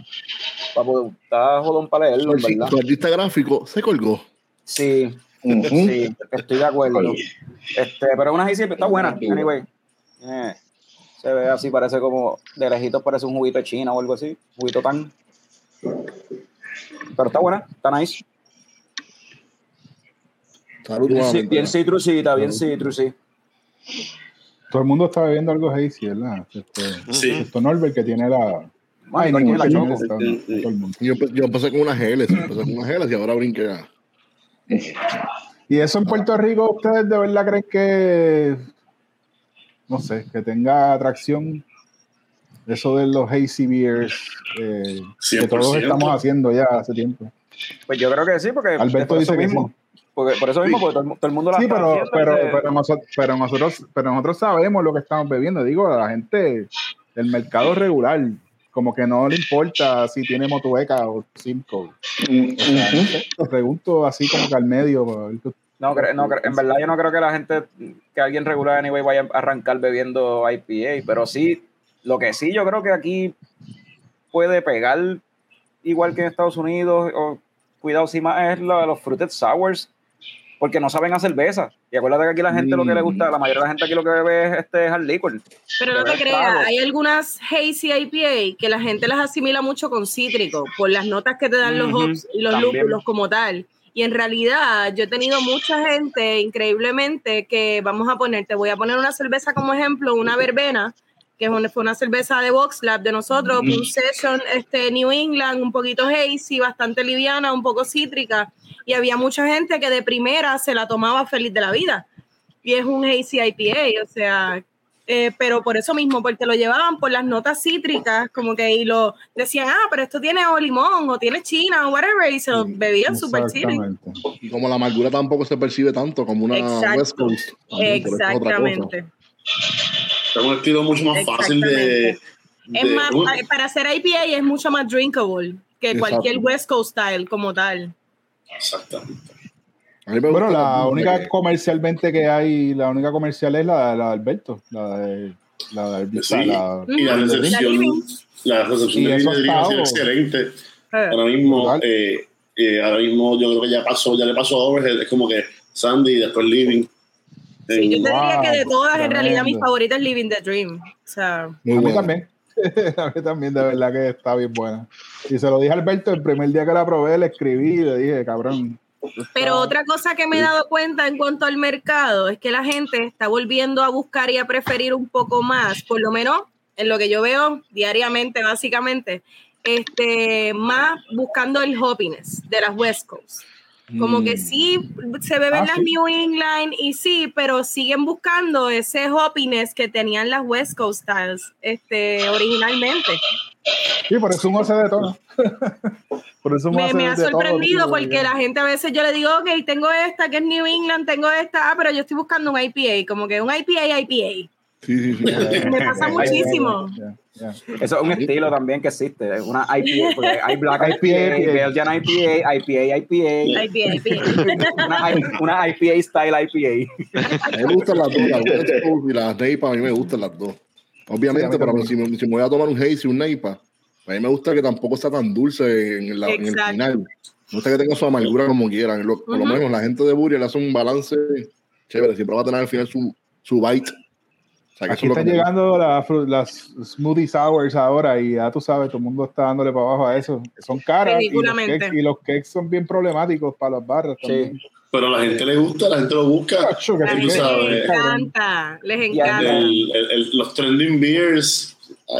Pues, Está jodón para leerlo, en Su verdad. su artista gráfico se colgó. Sí, sí, estoy de acuerdo. Este, pero una Hazy está buena, anyway. Eh, se ve así, parece como de lejitos, parece un juguito de China o algo así. Juguito tan. Pero está buena, está nice. Salud Bien, bien citrusita, bien citrusy. Todo el mundo está bebiendo algo hazy, ¿verdad? Este, Sí. Esto Norbert que tiene la. Ay, no, la choco. gente está- todo el mundo. Yo, yo empecé con unas geles, empecé con unas geles y ahora brinqué. Y eso en Puerto Rico, ¿ustedes de verdad creen que, no sé, que tenga atracción? Eso de los hazy beers, eh, que todos 100%. estamos haciendo ya hace tiempo. Pues yo creo que sí, porque Alberto dice que mismo. sí. Porque, por eso mismo, porque todo el, todo el mundo la Sí, pero, pero, pero, nosotros, pero, nosotros, pero nosotros sabemos lo que estamos bebiendo. Digo, a la gente del mercado regular, como que no le importa si tiene motueca o cinco. Pregunto así como que al medio. No, no, en verdad yo no creo que la gente, que alguien regular anyway vaya a arrancar bebiendo IPA, pero sí, lo que sí yo creo que aquí puede pegar igual que en Estados Unidos, o cuidado si más es de los fruited sours, porque no saben a cerveza. Y acuérdate que aquí la gente lo que le gusta, la mayoría de la gente aquí lo que bebe es este hard liquor. Pero no te creas, hay algunas hazy IPA que la gente las asimila mucho con cítrico, por las notas que te dan los hops y los lúpulos como tal. Y en realidad, yo he tenido mucha gente, increíblemente, que vamos a poner, te voy a poner una cerveza como ejemplo, una verbena, que es una- fue una cerveza de Vox Lab de nosotros, un session este, New England, un poquito hazy, bastante liviana, un poco cítrica. Y había mucha gente que de primera se la tomaba feliz de la vida. Y es un hazy IPA, o sea, eh, pero por eso mismo, porque lo llevaban por las notas cítricas, como que y lo decían, ah, pero esto tiene o limón, o tiene china, o whatever, y se lo bebían super cítrico. Y como la amargura tampoco se percibe tanto como una Exacto. West Coast. también. Exactamente. Es un estilo mucho más fácil de, Es de- más, un- pa- para hacer IPA es mucho más drinkable que cualquier West Coast style como tal. Exactamente. Bueno, la única que- comercialmente que hay, la única comercial es la, la de Alberto, la de la de Alberto. Sí. la- Y la recepción, la recepción de ha sido excelente. Eh, Ahora mismo, eh, eh, ahora mismo yo creo que ya pasó, ya le pasó a Overhead, es como que Sandy y después Living. Sí, yo te diría que de todas, en realidad, mi tremendo. favorita es Living the Dream. O sea, Muy a mí también. [laughs] a mí también, de verdad que está bien buena. Y se lo dije a Alberto el primer día que la probé, le escribí y le dije, cabrón. Pero está- otra cosa que me he dado cuenta en cuanto al mercado es que la gente está volviendo a buscar y a preferir un poco más, por lo menos en lo que yo veo diariamente, básicamente, este, más buscando el hoppiness de las West Coast. Como que sí se beben Ah, las sí. New England y sí, pero siguen buscando ese hoppiness que tenían las West Coast Styles este, originalmente. Sí, por eso uno se detona. [laughs] por eso Me, me ha todo, sorprendido tío, porque la gente a veces yo le digo, ok, tengo esta que es New England, tengo esta, ah, pero yo estoy buscando un IPA, como que un IPA, IPA. Sí, sí, sí. Me pasa muchísimo. Ya. Eso es un estilo también que existe. es Una IPA, porque hay Black IPA, IPA, Belgian IPA, IPA, IPA. IPA, IPA. Una, I- una IPA style IPA. A mí me gustan las dos, las y las Neipa, a mí me gustan las dos. Obviamente, pero si me, si me voy a tomar un Haze y un Neipa, a mí me gusta que tampoco está tan dulce en, la- en el final. Me gusta que tenga su amargura como quieran. Lo- Por lo Ujú. menos la gente de Burial hace un balance chévere. Siempre va a tener al final su, su bite. Sea, que Aquí eso es lo están que llegando la las smoothie sours ahora y ya tú sabes, todo el mundo está dándole para abajo a eso. Son caras y los, cakes, y los cakes son bien problemáticos para las barras también. Pero a la gente le gusta, la gente lo busca. Cacho, que La sí gente les encanta, les encanta. El- el- el- los trending beers.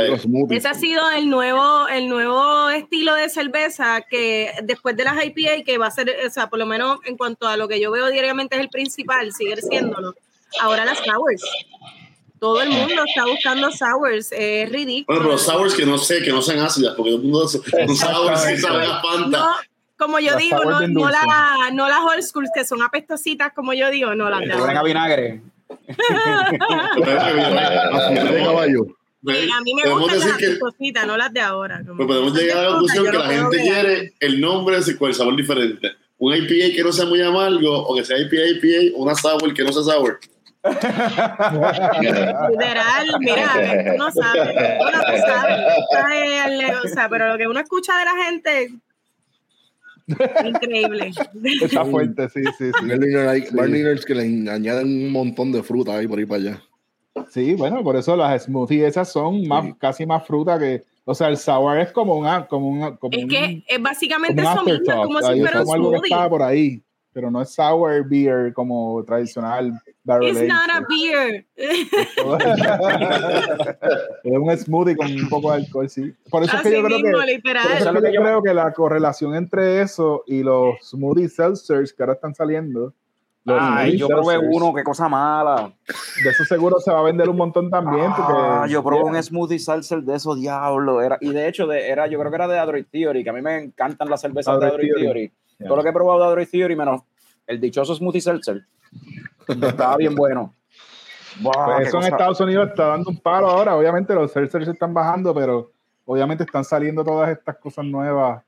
Los smoothies. Ese ha sido el nuevo, el nuevo estilo de cerveza que después de las IPA, que va a ser, o sea, por lo menos en cuanto a lo que yo veo diariamente es el principal, sigue siéndolo. Ahora las sours. Todo el mundo está buscando sours, es ridículo. bueno, pero sours que no sé, que no sean ácidas, porque todo el mundo son sours que saben a No, Fanta. como yo digo, sour no, no, la- no las old schools que son apestositas, como yo digo, no las Que a ahora. vinagre. De caballo. A mí me gustan las apestositas, no las de ahora. como- pues podemos llegar a la conclusión que la gente quiere el nombre con el sabor diferente. Un IPA que no sea muy amargo, o que sea IPA, IPA, una sour que no sea sour. Literal, mira, tú no sabes, tú no sabes. El- O sea, pero lo que uno escucha de la gente, increíble. Está fuerte, sí, sí, sí. Berliner, hay Berliners que le añaden un montón de fruta ahí por ahí para allá. Sí, bueno, por eso las smoothies esas son más, Sí. casi más fruta que, o sea, el sour es como una, como una, como Es un- que es como básicamente un eso mismo, como si fuera un como algo que smoothie. estaba por ahí, pero no es sour beer como tradicional barrel It's not a beer. [laughs] es un smoothie con un poco de alcohol, sí. Por eso es que Así yo creo que literal. Eso es lo que yo creo que la correlación entre eso y los smoothie seltzers que ahora están saliendo, los Ay, yo probé seltzers, uno, qué cosa mala. de eso seguro se va a vender un montón también. porque- Ah, yo probé un smoothie salsa de esos diablos. Era, y de hecho, de, era, yo creo que era de Android Theory, que a mí me encantan las cervezas de Android Theory. Theory. Ya. Todo lo que he probado de Android Theory, menos el dichoso smoothie seltzer. [laughs] Estaba bien bueno. Buah, Pues eso en cosa- Estados Unidos está dando un palo ahora. Obviamente los seltzers están bajando, pero obviamente están saliendo todas estas cosas nuevas.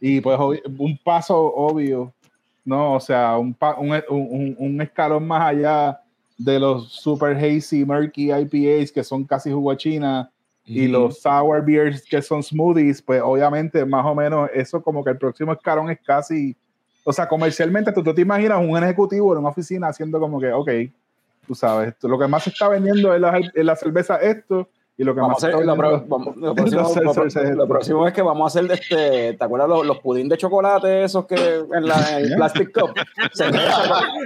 Y pues un paso obvio, ¿no? O sea, un, pa- un, un- un escalón más allá de los super hazy, murky IPAs que son casi jugo de Y los sour beers que son smoothies, pues obviamente más o menos eso como que el próximo escalón es casi, o sea, comercialmente tú, tú te imaginas un ejecutivo en una oficina haciendo como que, ok, tú sabes, esto- lo que más se está vendiendo es la, es la cerveza esto y lo que Vamos más [laughs] a hacer, está lo, pro- vendiendo vamos- lo es próximo, es lo esto. próximo es que vamos a hacer de este, ¿te acuerdas los, los pudín de chocolate esos que en, la, en el plastic cup?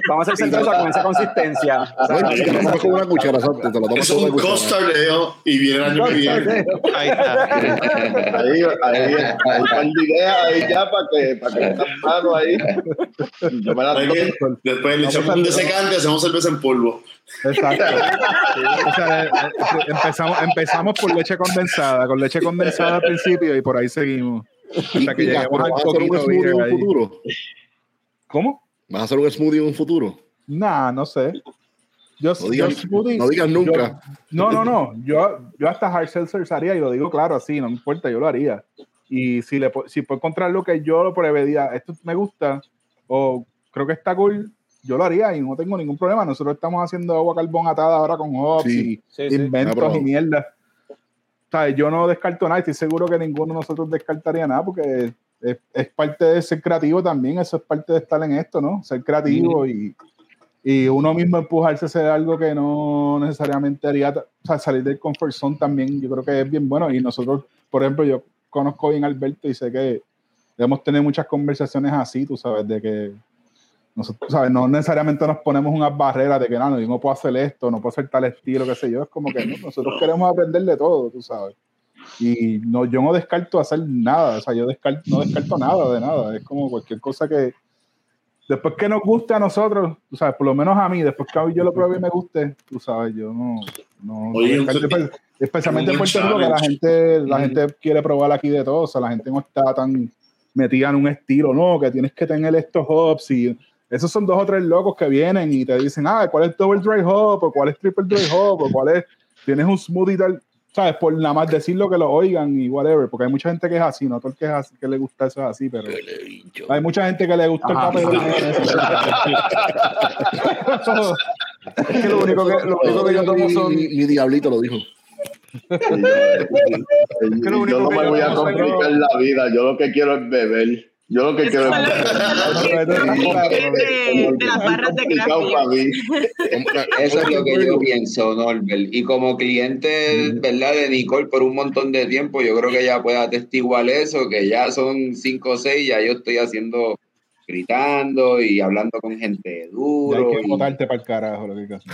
Vamos a hacer cerveza con esa consistencia. Te lo tomas con una cuchara, te lo tomas Es con una un cuchara. costardeo y viene el año que viene. Ahí está. Ahí, ahí, ahí de ideas ahí ya para que, para que mano ahí. Yo me la Después le echamos un desecante y hacemos cerveza en polvo. Exacto. [laughs] O sea, eh, eh, empezamos, empezamos por leche condensada, con leche condensada al principio y por ahí seguimos. Hasta que lleguemos al ¿Vas a hacer un poquito smoothie beer en un ahí. futuro? ¿Cómo? ¿Vas a hacer un smoothie en un futuro? Nah, no sé. Yo, No smoothie- no nunca. yo- no, no, no. Yo, yo hasta hard seltzers haría y lo digo claro así, no me importa, yo lo haría. Y si, le, si puedo encontrar lo que yo lo prevería, esto me gusta o creo que está cool, yo lo haría y no tengo ningún problema. Nosotros estamos haciendo agua carbón atada ahora con hops Sí. Sí, y sí. inventos Ah, pero- y mierda. ¿Sabes? Yo no descarto nada, estoy seguro que ninguno de nosotros descartaría nada porque es, es parte de ser creativo también, eso es parte de estar en esto, ¿no? Ser creativo y, y uno mismo empujarse a hacer algo que no necesariamente haría, o sea, salir del comfort zone también, yo creo que es bien bueno. Y nosotros, por ejemplo, yo conozco bien a Alberto y sé que debemos tener muchas conversaciones así, tú sabes, de que nosotros, ¿sabes? No necesariamente nos ponemos unas barreras de que no, no, yo no puedo hacer esto, no puedo hacer tal estilo, qué sé yo. Es como que ¿no? nosotros queremos aprender de todo, tú sabes. Y no, yo no descarto hacer nada, o sea, yo descarto, no descarto nada de nada. Es como cualquier cosa que después que nos guste a nosotros, tú sabes, por lo menos a mí, después que yo lo pruebe y me guste, tú sabes, yo no, no, Oye, Espe- especialmente en Puerto Rico, que la gente, la gente quiere probar aquí de todo, o sea, la gente no está tan metida en un estilo, no, que tienes que tener estos hops y esos son dos o tres locos que vienen y te dicen, ah, ¿cuál es double dry hop? o cuál es triple dry hop? o cuál es, tienes un smoothie tal, ¿sabes? Por nada más decirlo que lo oigan y whatever, porque hay mucha gente que es así, no todo el que, es así, que le gusta eso es así, pero hay mucha gente que le gusta Ajá. el papel. [laughs] Es que lo único que, lo único que yo tomo son. Mi, mi diablito lo dijo. yo no me voy a complicar la vida. Yo lo que quiero es beber. Yo lo que quiero [laughs] es de, las barras de mí. [laughs] Eso es lo que yo pienso, Norbert. Y como cliente, ¿verdad? De Nicole por un montón de tiempo, yo creo que ella puede atestiguar eso, que ya son cinco o seis, ya yo estoy haciendo, gritando y hablando con gente Ya duro. hay que y- botarte para el carajo, lo que hay que hacer.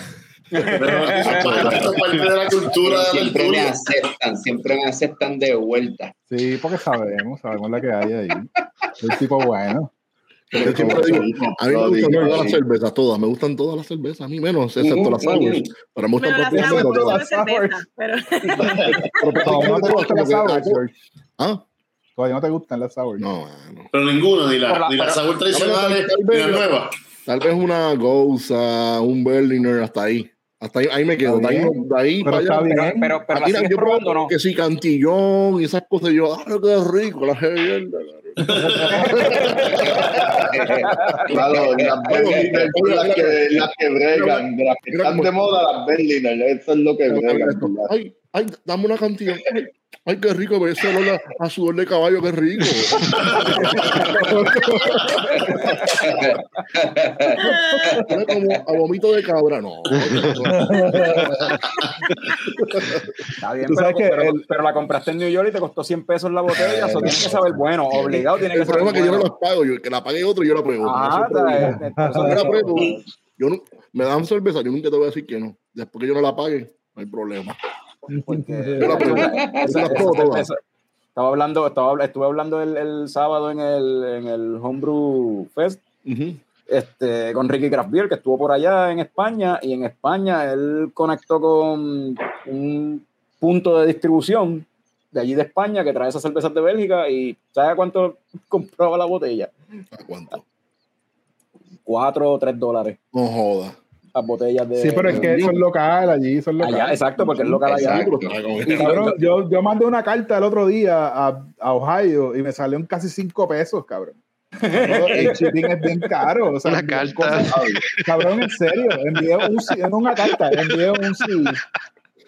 Pero eso es parte- de la cultura de la siempre me aceptan, siempre me aceptan de vuelta. Sí, porque sabemos, sabemos la que hay ahí. Es tipo bueno. Yo siempre digo, a mí me gustan todas las cervezas, todas. Me gustan todas las cervezas, a mí menos, excepto las sours. Pero me gustan todas las no cervezas. pero Todavía no te gustan las como sour, que- George. ¿Ah? Todavía no te gustan las sour. No, mano. Pero ninguno, ni las sour tradicionales, ni las nuevas. Tal vez una Gousa, un Berliner, hasta ahí. Hasta ahí, ahí me quedo. De ahí, bien. de ahí Pero para está allá. bien. Pero, pero sigues yo probando, ¿no? que si cantillón y esas cosas, yo, ah, qué rico, la mierda. [laughs] Claro, las Berliner son las que, las que bregan, de las que están de moda, las Berliner, eso es lo que bregan. Ay, ay, dame una cantillón. Ay, ay, qué rico, pero ese olor a, a sudor de caballo, qué rico. Huele como a vomito de cabra, no. Está bien, pero, sabes que pero- el- pero la compraste en New York y te costó 100 pesos la botella. Eso tiene que saber bueno, obligado tiene que El saber problema es que yo no las pago, yo, que la pague otro, yo la está- está- Yo la yo no- me dan cerveza, yo nunca te voy a decir que no. Después que yo no la pague, no hay problema. Porque- Yo la pruebo. esa- Yo la esa pruebo todas. cerveza- Estaba hablando, estaba, estuve hablando el, el sábado en el, en el Homebrew Fest este, con Ricky Craft Beer, que estuvo por allá en España, y en España él conectó con un punto de distribución de allí de España que trae esas cervezas de Bélgica y ¿sabe cuánto [laughs] compraba la botella? ¿A cuánto? Cuatro o tres dólares No joda. Las botellas de... Sí, pero es que son local allí, son local. Allá, exacto, porque es local allá. Exacto. Y Cabrón, yo, yo mandé una carta el otro día a, a Ohio y me salió en casi 5 pesos, cabrón. El [laughs] shipping es bien caro. O sea, Una carta. cosas- cabrón, en serio. Envié un una carta, envié un CD.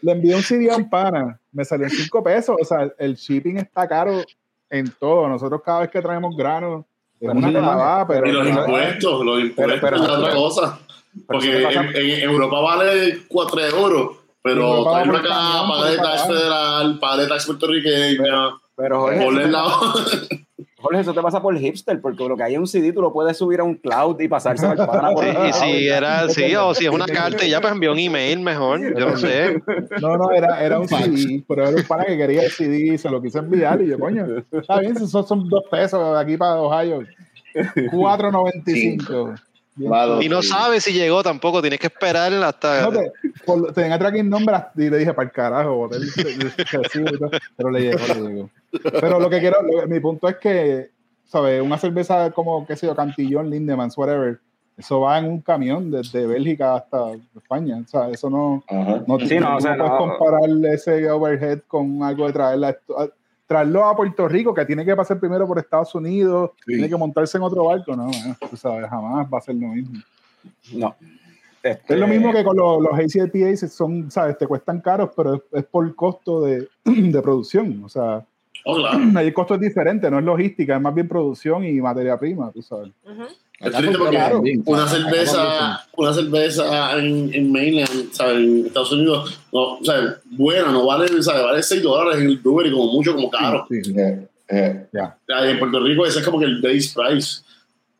Le envié un CD a un pana. Me salió en 5 pesos. O sea, el shipping está caro en todo. Nosotros cada vez que traemos granos, es Pero una clavada, pero. Y los pero- impuestos, los impuestos pero- es otra cosa. Porque en, en Europa vale 4 euros, pero traerlo acá, pagar de pero tax federal, pagar de tax puertorriqueña, Pero Jorge, eso la... [laughs] Jorge, eso te pasa por hipster, porque lo que hay en un CD tú lo puedes subir a un cloud y pasarse al pana por Sí, el y si era así, [laughs] o si es una carta y ya pues envió un email mejor, yo no sé. No, no, era, era un CD, pero era un pana que quería el CD y se lo quise enviar. Y yo, coño, está bien, esos son dos pesos aquí para Ohio. [laughs] 4.95. Claro, Y no sí. sabes si llegó tampoco, tienes que esperar hasta... No, te, por, tenía tracking number y le dije para el carajo, boté el recibo y todo, pero le llegó, le llegó. Pero lo que quiero, lo- mi punto es que, ¿sabes? Una cerveza como, qué sé yo, Cantillón, Lindemans, whatever, Eso va en un camión desde Bélgica hasta España. O sea, eso no, Ajá. no, Sí, no, o sea, puedes no. comparar ese overhead con algo de traerla. esto- a- Traerlo a Puerto Rico, que tiene que pasar primero por Estados Unidos, Sí. tiene que montarse en otro barco, no, tú sabes, jamás va a ser lo mismo. No. Es Este, lo mismo que con los, los ACIPA, son, sabes, te cuestan caros, pero es, es por costo de, [clears throat] de producción. O sea, Oh, claro. [clears throat] ahí el costo es diferente, no es logística, es más bien producción y materia prima, tú sabes. Es triste porque una ¿sabes? Cerveza, una cerveza en, en mainland, ¿sabes? En Estados Unidos, no, o sea, buena, no vale, ¿sabes? Vale 6 dólares en el brewery, como mucho, como caro. Sí, sí. Eh, eh, En Puerto Rico ese es como que el base price.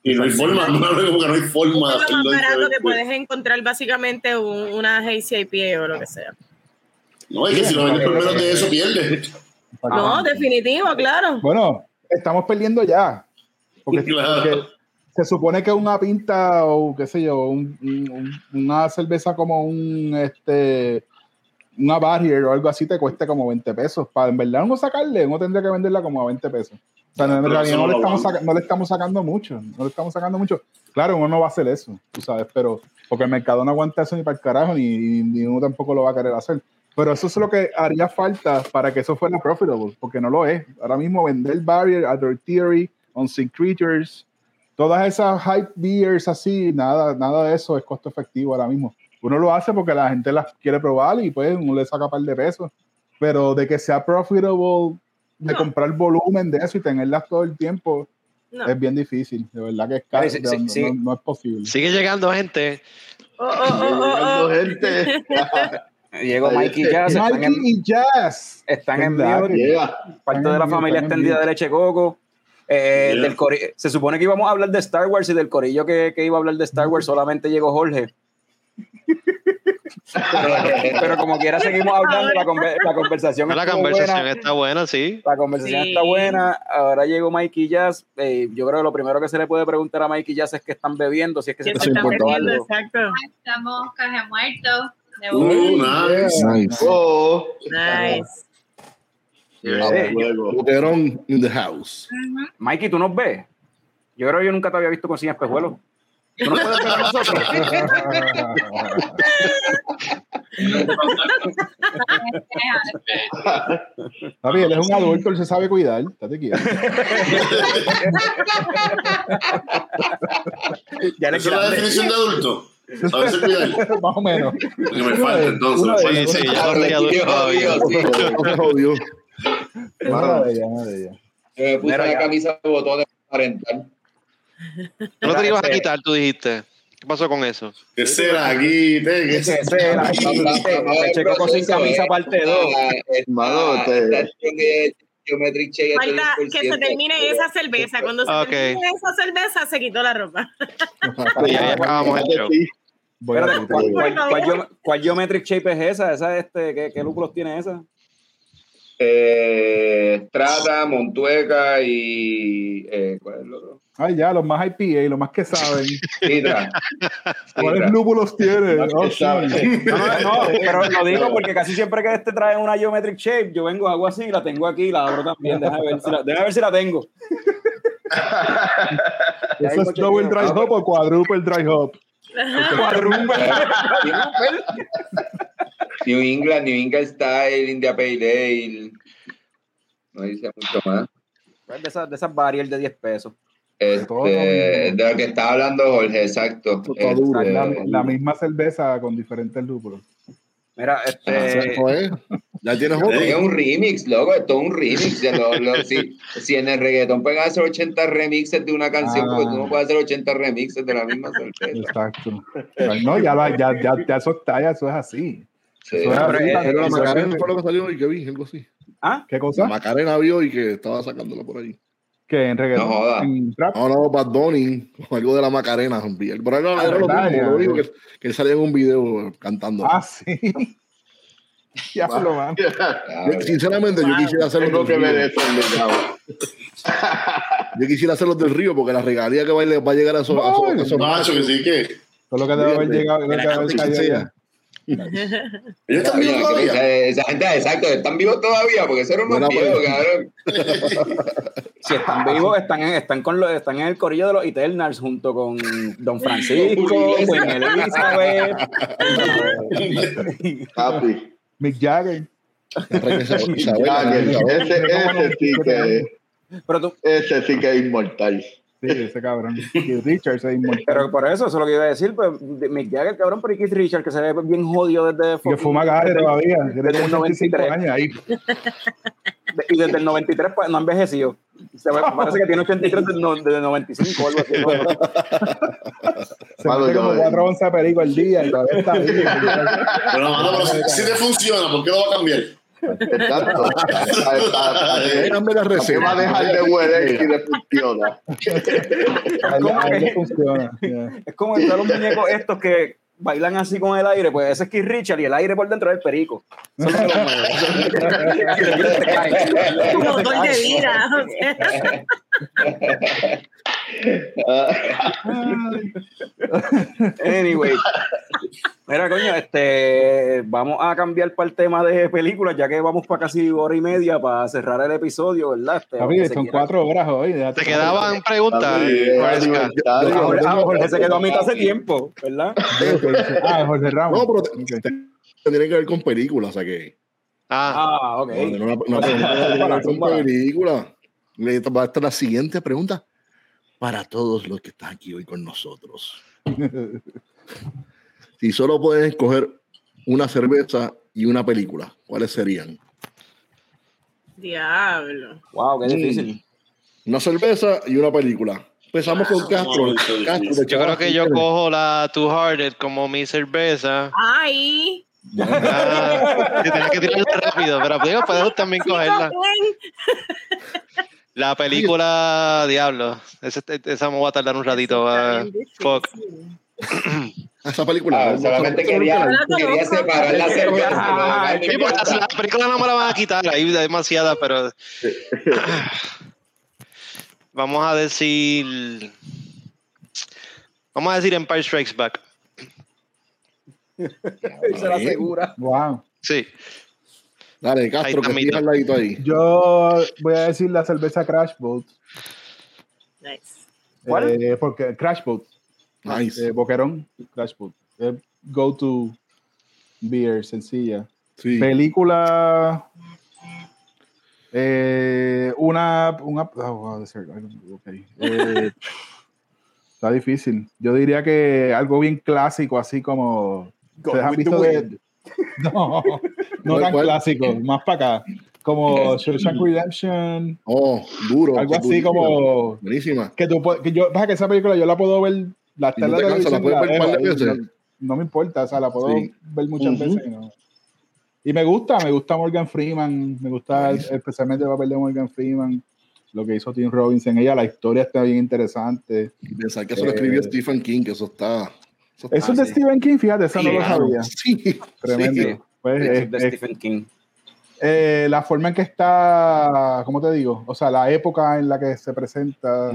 Y no hay forma, [laughs] no, como que no hay forma de Es lo hacerlo más barato que puedes encontrar básicamente un- una Hazy IPA o lo que sea. No, es que si lo vendes por menos de eso, pierdes. No, definitivo, claro. Bueno, estamos perdiendo ya. Porque, [laughs] Claro. porque se supone que una pinta o qué sé yo, un- un- una cerveza como un este una barrier o algo así te cueste como 20 pesos. Para en verdad uno sacarle, uno tendría que venderla como a 20 pesos. O sea, en Pero realidad no le, estamos saca- no le estamos sacando mucho. No le estamos sacando mucho. Claro, uno no va a hacer eso, tú sabes, pero porque el mercado no aguanta eso ni para el carajo, ni- ni uno tampoco lo va a querer hacer. Pero eso es lo que haría falta para que eso fuera profitable, porque no lo es. Ahora mismo vender Barrier, Other Theory, Unseen Creatures, todas esas hype beers así, nada, nada de eso es costo efectivo ahora mismo. Uno lo hace porque la gente las quiere probar y pues uno le saca un par de pesos. Pero de que sea profitable, de No. comprar volumen de eso y tenerlas todo el tiempo, No. es bien difícil. De verdad que es caro, Sí, sí, no, sí. no- no es posible. Sigue llegando gente. Oh, oh, oh, oh, oh. gente. [laughs] Llegó Mikey Jazz, están en, Mikey y Jazz. están en ¿Verdad mute, que- Llega. parte de la están familia están extendida de. Leche Coco. Eh, Yeah. del cori- se supone que íbamos a hablar de Star Wars y del corillo que, que iba a hablar de Star Wars solamente llegó Jorge. pero, pero como quiera seguimos hablando, la, conver- la conversación La estuvo conversación buena. está buena, sí. La conversación Sí. está buena. Ahora llegó Mikey Jazz. Eh, yo creo que lo primero que se le puede preguntar a Mikey Jazz es qué están bebiendo, si es que se ¿Quién está se está bebiendo bebiendo? algo. Exacto. Estamos caja muertos. De Uh, una. nice. Nice. Oh, Nice. a fuego. Boterón in the house. Ujú. Mikey, ¿tú nos ves? Yo creo que yo nunca te había visto con sin espejuelos. ¿Tú nos puedes ver a nosotros? Papi, él es un adulto, él se sabe cuidar. Estate quieto. ya [laughs] le Esa es la definición de adulto. Saberse cuidar. [laughs] Más o menos. Que me falta entonces. De- Sí, sí, ya no adulto todavía. Jodió. Una una de [laughs] ellas. Yo me puse Mira, la camisa de botones parental. No te ibas a quitar, tú dijiste. ¿Qué pasó con eso? ¿Qué será aquí? ¿Qué Ese- ese era, Leche Coco sin camisa parte 2. Mano, te- Geometric Shape al Falta que se 100%. termine esa cerveza. Cuando se Ok. termine esa cerveza, se quitó la ropa. [laughs] Y ahí acabamos el show. Espérate. ¿cuál, cuál, cuál geo- cuál geometric shape es esa? ¿Esa este, ¿qué, ¿Qué lúpulos tiene esa? Eh, Strata, Montueca y. Eh, ¿Cuál es el otro? Ay, ya, los más IPA, los más que saben. Sidra. ¿Cuáles lúpulos tiene? Oh. [laughs] No, no, no, pero lo digo porque casi siempre que este trae una geometric shape, yo vengo, hago así, la tengo aquí, la abro también. Déjame ver si la, déjame ver si la tengo. [laughs] ¿Eso es double dry hop o quadruple dry hop? New England, New England Style, India Pale Ale. No dice mucho más. De esas, de esas barriers de 10 pesos. Todo Este, de lo que estaba hablando Jorge, exacto. Este, La, la misma cerveza con diferentes lúpulos. Mira, este. Es. Ya tienes otro. Es un remix, loco, es todo un remix. de lo- lo- si, [laughs] si en el reggaetón pueden hacer 80 remixes de una canción, Ah. pues tú no puedes hacer 80 remixes de la misma cerveza. Exacto. No, ya, la- ya, ya, ya eso está, ya eso es así. Sí. Eso es Pero, así. eh, la es- Macarena fue lo que salió y que vi, algo así. ¿Ah? ¿Qué La cosa? Macarena vio y que estaba sacándola por ahí. Que en reggaetón, No joda. en rap. No, no, Bad Bunny, o algo de la Macarena. Pero era, Ah, era lo mismo, ya, lo único que, que él salía en un video cantando. Ah, sí. [laughs] ya lo van. Yo, sinceramente, yo quisiera hacer los que del río. Yo quisiera hacer los del río porque la regalía que va, a- llegar a esos, a esos, a esos Macho, que sí que. Todo lo que debe haber llegado, Ellos Está están vivos todavía. esa, esa gente, exacto, están vivos todavía, porque eso era Buena más viejo, pregunta. cabrón. [laughs] Si están vivos, están en, están con los, están en el corillo de los Eternals junto con Don Francisco, Elizabeth. [laughs] Papi. Mick Jagger. Ese, ese sí que Pero, tú, ese sí que es inmortal. Sí, ese cabrón. [laughs] Keith Richards es inmortal. pero por eso, eso es lo que iba a decir. Pues, Mick Jagger, cabrón, pero Keith Richard, que se ve bien jodido desde. que fuma gare todavía. Tiene Desde el como 85 93. años ahí. Y desde el 93 pues, no ha envejecido. Se ve- [laughs] parece que tiene 83 desde, no- desde el 95 o algo así. Se Malo, mete como yo, 4 onzas de perico al día y todavía está ahí. Pero, mano, pero si, si te funciona, ¿por qué lo va a cambiar? Exacto. Dame la ¿Por qué receta. va a dejar de huele si le funciona? Funciona. Es como están los muñecos estos que bailan así con el aire, pues ese es Keith Richard y el aire por dentro es el perico. Es. Un motor de vida. [laughs] Anyway. Mira, coño, este, vamos a cambiar para el tema de películas, ya que vamos para casi hora y media para cerrar el episodio, ¿verdad? Este, Papi, son cuatro horas hoy. déjate Te quedaban preguntas. Ah. Jorge, ah, Jorge se quedó a mitad hace tiempo, ¿verdad? Ah, Jorge Ramos. No, pero te- Ok. te- tiene que ver con películas, o sea que. Ah, Ah, ok. No, no, no, no, no, a estar la siguiente pregunta para todos los que están aquí hoy con nosotros. Si solo pueden escoger una cerveza y una película, ¿cuáles serían? Diablo. Wow, qué difícil. Una cerveza y una película. Empezamos con Castro. Castro, yo creo que yo cojo la Two Hearted como mi cerveza. Ay. Ah, que tenía que tirarla rápido, pero digo, puedes también cogerla. La película Diablo. Esa, esa me voy a tardar un ratito. ah, fuck. [clears throat] Esa película. Ah, solamente quería, quería separar la cerveza. Sí, porque la, la película no me la van a quitar, hay demasiada, pero. [clears throat] Vamos a decir. Vamos a decir Empire Strikes Back. [laughs] Se la asegura. Wow. Sí. Dale, Castro, que tira al ladito ahí. Yo voy a decir la cerveza Crash Boat. Nice. ¿Cuál? Eh, porque Crash Boat. Nice. Eh, Boquerón, Crash Boat. Eh, go to beer, sencilla. Sí. Película. eh, una. una oh. Eh, está difícil. Yo diría que algo bien clásico, así como. ¿Ustedes han visto de-. [laughs] No, no ¿Cuál, tan cuál? clásico, más para acá. Como [laughs] Shawshank Redemption, Oh, duro. algo así como. Buenísima. Que tú, que yo, que esa película yo la puedo ver. La no te la puedes ver par de veces. no, no me importa, o sea, la puedo Sí. ver muchas veces. y no- Y me gusta, me gusta Morgan Freeman, me gusta el- especialmente el papel de Morgan Freeman, lo que hizo Tim Robinson. Ella, la historia está bien interesante. Y pensar que eso lo Eh, escribió Stephen King, que eso está. Es de sí. Stephen King, fíjate, eso no lo sabía. Sí, Tremendo. sí. Pues, de es- es- Stephen King. eh, la forma en que está, ¿cómo te digo? O sea, la época en la que se presenta,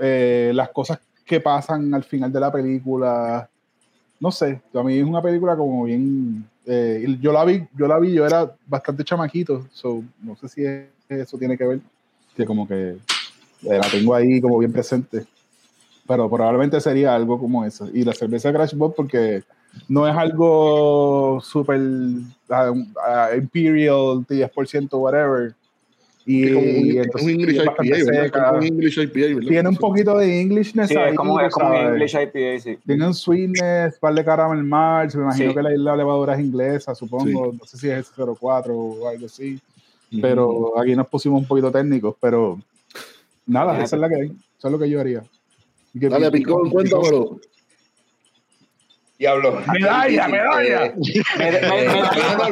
eh, las cosas que pasan al final de la película. No sé, a mí es una película como bien. eh, yo la vi, yo la vi, yo era bastante chamaquito, so, no sé si es- eso tiene que ver, que como que la tengo ahí como bien presente. Pero probablemente sería algo como eso. Y la cerveza Crash Bob, porque no es algo súper ah, ah, Imperial, 10%, whatever. Y, Es como un, y es entonces un English es IPA, un English IPA, ¿verdad? Tiene un poquito de Englishness Sí, ahí, es como, es como. English IPA, sí. Tiene un sweetness, par de caramel malt, me imagino Sí. que la, la levadura es inglesa, supongo, no sé si es 04 o algo así, pero aquí nos pusimos un poquito técnicos, pero nada, esa es la que hay, eso es lo que yo haría. Dale, Picón, cuéntamelo. Diablo. Medalla, medalla. Me- me-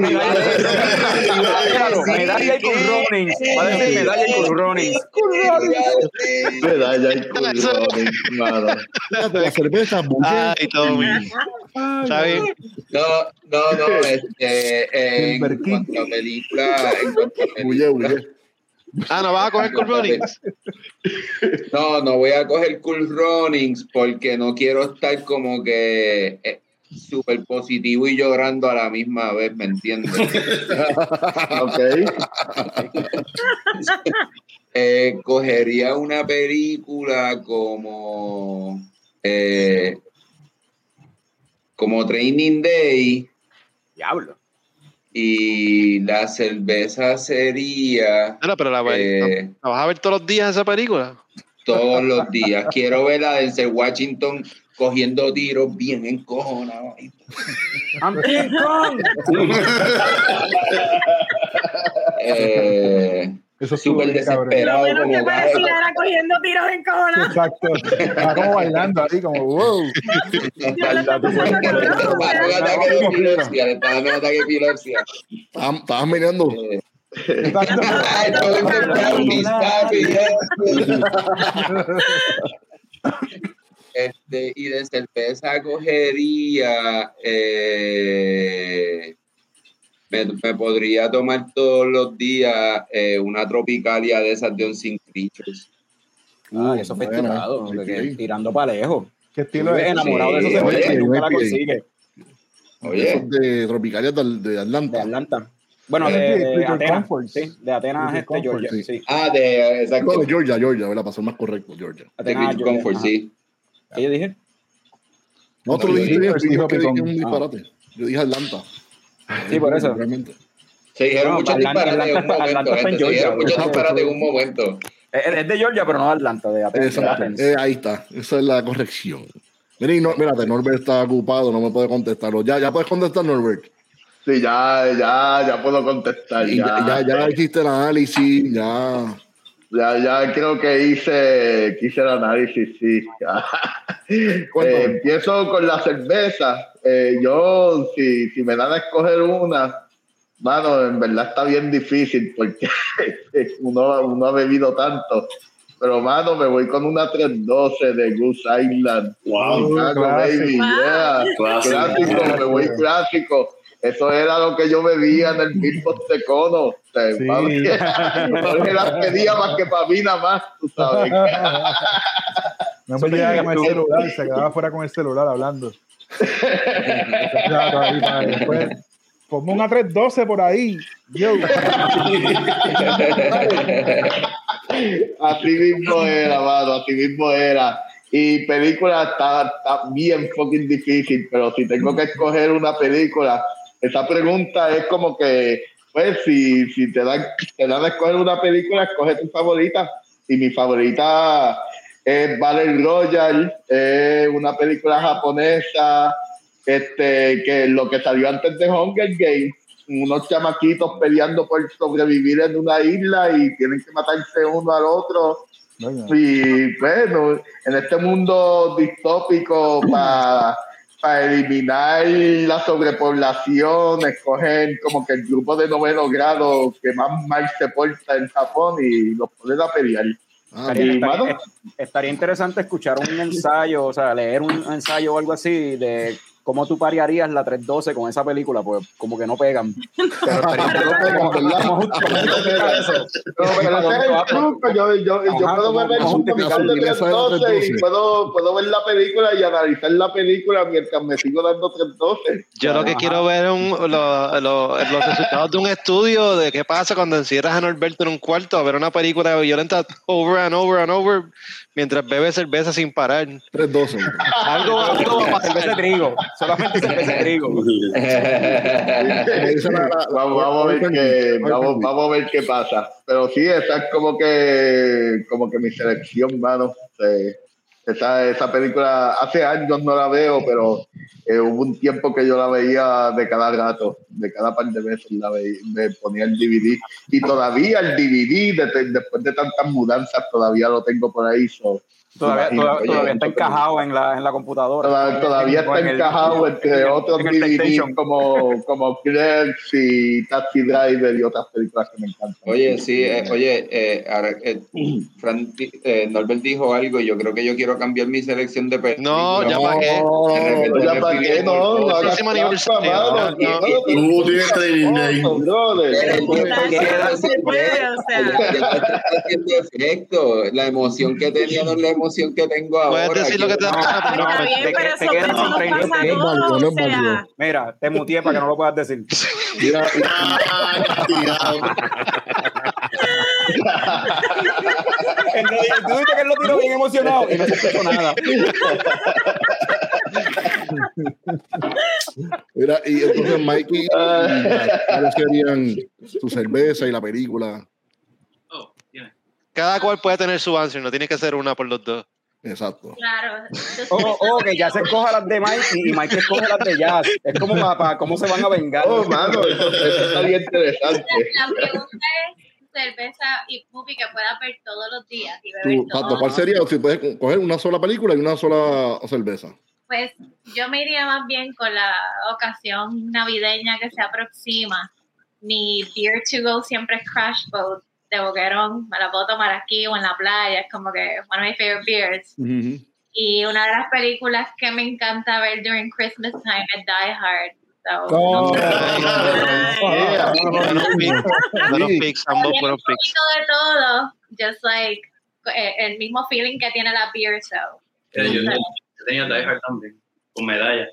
Medalla medalla- y con a decir medalla y con Ronins. Medalla y mano. Fíjate, la cerveza. Ay, Tommy. ¿Está bien? No, no, no, este, en cuanto a película, en cuanto a Bulle, película, bulle. Ah, no vas a coger Cool Runnings. [laughs] no, no voy a coger Cool Runnings porque no quiero estar como que, eh, súper positivo y llorando a la misma vez, ¿me entiendes? [laughs] Ok. [laughs] Eh, cogería una película como eh, como Training Day Diablo. Y la cerveza sería pero la, eh, ¿la vas a ver todos los días esa película? todos los días. Quiero ver a Denzel Washington cogiendo tiros bien encojonado. I'm King Kong. Eh, Eso estuvo súper. Lo desesperado menos que parecía era cogiendo tiros en cojones. Exacto. Estaba como bailando ahí, como wow. Lo estaba dando ataque de epilepsia, le estaba dando un ataque de epilepsia. Estaban estaban mirando. Eh, Exacto. Papi, Este, y de cerveza cogería. eh, me, me podría tomar todos los días eh, una tropicalia de esas de Unseen Creatures. Ah, eso fue Buena, estirado, ok. porque tirando para lejos. ¿Qué estilo Estoy es? enamorado de Sí, oye, cervezas, nunca la consigue. Oye, Esos de Tropicalia de, de De Atlanta. Atlanta. Bueno, de, Sí, de Liquor Atenas. Sí, de Atenas, este, Georgia. sí. Sí. ah, de, exacto, No, de Georgia, Georgia. Para ser más correcto, Georgia. de Atenas, Beach Georgia. Comfort, Ajá. sí. ¿Qué yo dije? No, tú lo dijiste Picón. dije un Ah. disparate. Yo dije Atlanta. Sí, por eso. Realmente. Se dijeron No, muchos Atlanta- disparates en un Atlanta- momento. Atlanta está en Georgia, disparates en un momento. Es, de Georgia, pero no de Atlanta, de de. Athens. Eh, ahí está. Esa es la corrección. Mira, y no, mírate, Norbert está ocupado, no me puede contestarlo. Ya, ya puedes contestar, Norbert. Sí, ya, ya, ya puedo contestar. Y ya, ya, ya hiciste el análisis, ya. Ya, ya creo que hice, hice el análisis, sí. [laughs] Eh, empiezo con la cerveza. Eh, yo, si, si me dan a escoger una, mano, en verdad está bien difícil porque [laughs] uno, uno ha bebido tanto. Pero, mano, me voy con una 312 de Goose Island. Wow. Chicago, clásico. baby, yeah. Clásico. Clásico, me voy clásico. Eso era lo que yo bebía en el Billboard de Cono. O sea, Sí. no me las pedía más que para mí nada más, tú sabes. No me llegaba con el celular, se quedaba fuera con el celular hablando. Claro, ahí, después, Ponme una 312 por ahí. Yo. Así mismo era, mano, así mismo era. Y película está, está bien fucking difícil, pero si tengo que escoger una película, esa pregunta es como que, pues, si, si te, dan, te dan a escoger una película, escoge tu favorita. Y mi favorita es Battle Royale, es una película japonesa, este, que lo que salió antes de Hunger Games, unos chamaquitos peleando por sobrevivir en una isla y tienen que matarse uno al otro. Y bueno, en este mundo distópico para eliminar la sobrepoblación, escogen como que el grupo de noveno grado que más mal se porta en Japón y los ponen a pelear. Ah, Estaría, interesante escuchar un ensayo, o sea, leer un ensayo o algo así de cómo tú parearías la 312 con esa película, pues como que no pegan. Pero el. Yo, yo, yo Ajá, puedo ver justificar. 312 y puedo, puedo ver la película y analizar la película mientras me sigo dando 312. Yo lo que Ajá. quiero ver es lo- lo- los resultados de un estudio de qué pasa cuando encierras a Norberto en un cuarto a ver una película violenta over and over and over mientras bebe cerveza sin parar. 312. Algo, algo va a Cerveza de pasar. trigo, solamente cerveza de trigo. Vamos, vamos a ver qué, vamos, vamos a ver qué pasa. Pero sí, esa es como que, como que mi selección, mano. Esa, esa película hace años no la veo, pero eh, hubo un tiempo que yo la veía de cada rato, de cada par de veces la veía, me ponía el DVD. Y todavía el DVD, de- después de tantas mudanzas, todavía lo tengo por ahí. so, Todavía, todavía- está encajado en la, en la computadora. Toda- todavía está en el- encajado entre en otros DVDs como, como Clerks y Taxi Driver y otras películas que me encantan. Oye, sí, eh, oye, eh, ahora, eh, [clears throat] Fran, eh, Norbert dijo algo y yo creo que yo quiero cambiar mi selección de películas. No, ya para qué. Repente ya para qué, no, no. No, No, Tú tienes training no. No. La emoción que tenía no es la emoción que tengo ahora. Puedes decir lo que te da pero no, Está bien, te- pero te eso, quedan eso nos 30 pasa a segundos. No. Mira, te muteé para que no lo puedas decir. [laughs] Mira, Ah, no Tú viste que él lo tiró bien emocionado y no se escuchó nada. mira, y entonces Mikey, ¿cuáles serían su cerveza y la película? Cada cual puede tener su answer, no tiene que ser una por los dos. Exacto. Claro. [laughs] Oh, oh, que ya se escoja las de Mike y Mike escoge las de Jazz. Es como para, cómo se van a vengar. Oh, mano, eso, está bien interesante. La pregunta es cerveza y movie que puedas ver todos los días y beber Tú, Pato, todo. ¿cuál sería? Si puedes coger una sola película y una sola cerveza. Pues yo me iría más bien con la ocasión navideña que se aproxima. Mi beer to go siempre es Crash Boat de Boquerón. Me la puedo tomar aquí o en la playa. Es como que one of my favorite beers. Y una de las películas que me encanta ver during Christmas time es Die Hard. So, Oh. Yeah. [laughs] Buenos picks, ambos buenos picks. de todo, just like eh, el mismo feeling que tiene la beer, so. Yeah, yo, yo tenía Die Hard también, con medalla.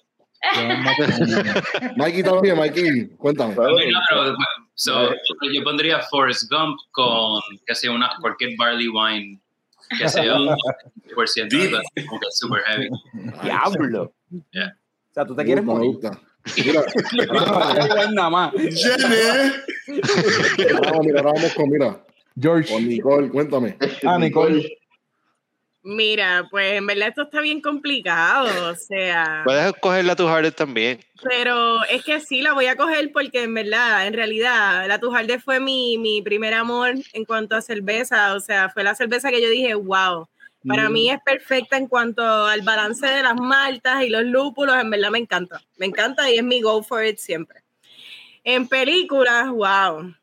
Mikey también, Mikey, cuéntame. No, pero, so, yo pondría Forrest Gump con, que sea una, cualquier barley wine, que sea un [laughs] 10%, Deep. algo como que super heavy. Diablo. Yeah. O sea, tú te quieres me morir. [laughs] Mira, Nada más. Jenny. ahora vamos con, mira, George. con Nicole, cuéntame. Ah, Nicole. Mira, pues en verdad esto está bien complicado, o sea, Puedes coger la Harder también. pero es que sí la voy a coger porque en verdad, en realidad, la Tujarde fue mi, mi primer amor en cuanto a cerveza, o sea, fue la cerveza que yo dije, wow, para mí es perfecta en cuanto al balance de las maltas y los lúpulos, en verdad me encanta, me encanta y es mi go for it siempre. En películas, wow.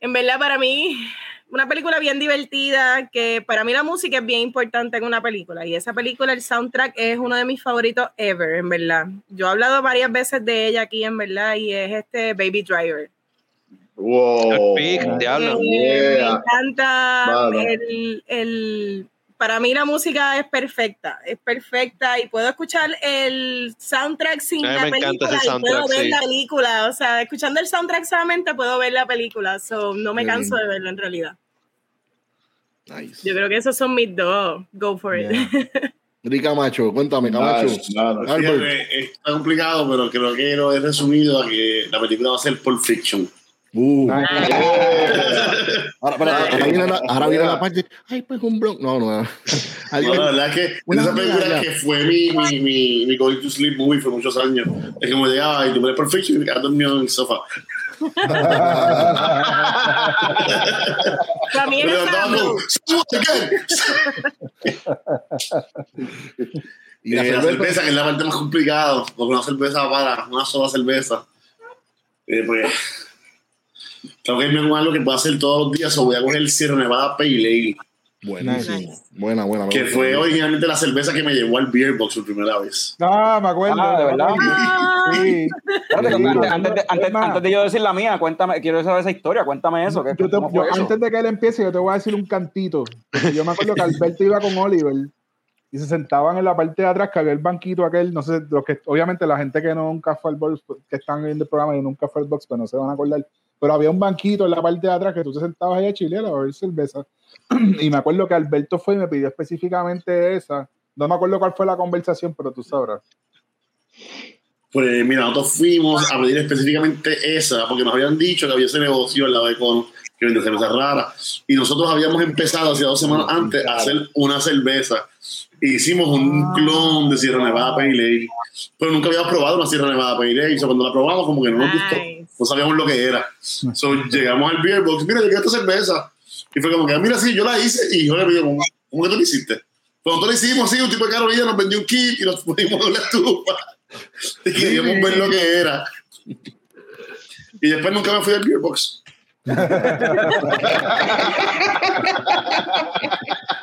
En verdad, para mí, una película bien divertida, que para mí la música es bien importante en una película. Y esa película, el soundtrack, es uno de mis favoritos ever, en verdad. Yo he hablado varias veces de ella aquí, en verdad, y es este Baby Driver. Wow. Diablo. Eh, Me encanta el, el- para mí la música es perfecta, es perfecta y puedo escuchar el soundtrack sin A mí la me encanta película ese y puedo ver sí. la película, o sea, escuchando el soundtrack solamente puedo ver la película, so no me canso de verlo en realidad. Nice. Yo creo que esos son mis dos, go for it. [laughs] Rica Macho, cuéntame, Camacho. Está complicado, pero creo que lo he resumido a que la película va a ser Pulp Fiction. Uh. [laughs] Ahora, ahora viene la, ahora viene la parte. Ay, pues un blog. No, no. No, [laughs] Alguien- la verdad es que [laughs] Una esa película que fue mi, mi, mi, mi going to sleep movie por muchos años. Es que me llegaba y tú Pulp Fiction y me quedaba dormido en el sofá. También Me esa- levantaba con, "Say what again?" y la Eh, la cerveza. cerveza, que es la parte más complicada, porque una cerveza para, una sola cerveza. Eh, pues, tengo que irme con algo que pueda hacer todos los días, o voy a coger el Sierra Nevada Pale Ale, Buenísimo. Nice. Buena, buena. que fue originalmente la cerveza que me llevó al Beer Box por primera vez. Ah, me acuerdo. Ah, ¿de verdad? Sí. Espérate, que antes, antes de, antes- antes de yo decir la mía, cuéntame, quiero saber esa historia, cuéntame eso. ¿qué- Yo te- ¿Cómo yo- fue eso? antes de que él empiece, yo te voy a decir un cantito. Yo me acuerdo que Alberto iba con Oliver y se sentaban en la parte de atrás, que había el banquito aquel, no sé, los que, obviamente la gente que nunca fue al box, que están viendo el programa y nunca fue al box, pues no se van a acordar. Pero había un banquito en la parte de atrás que tú te sentabas ahí a chilear a beber cerveza. [clears throat] Y me acuerdo que Alberto fue y me pidió específicamente esa. No me acuerdo cuál fue la conversación, pero tú sabrás. Pues mira, nosotros fuimos a pedir específicamente esa, porque nos habían dicho que había ese negocio al lado de Cono que vende cerveza rara. Y nosotros habíamos empezado hace dos semanas antes a hacer una cerveza. E hicimos un clon de Sierra Nevada Pale Ale, pero nunca habíamos probado una Sierra Nevada Pale Ale. So, cuando la probamos, como que no nos gustó. Nice. No sabíamos lo que era. So, llegamos al beer box, mira, yo quiero esta cerveza. Y fue como que, mira, sí, yo la hice. Y yo le pidió, ¿cómo, ¿cómo que tú la hiciste? Pues nosotros lo hicimos así, un tipo de Carolina nos vendió un kit y nos [laughs] pusimos en la estufa. Y queríamos ver lo que era. Y después nunca me fui al beer box. [laughs]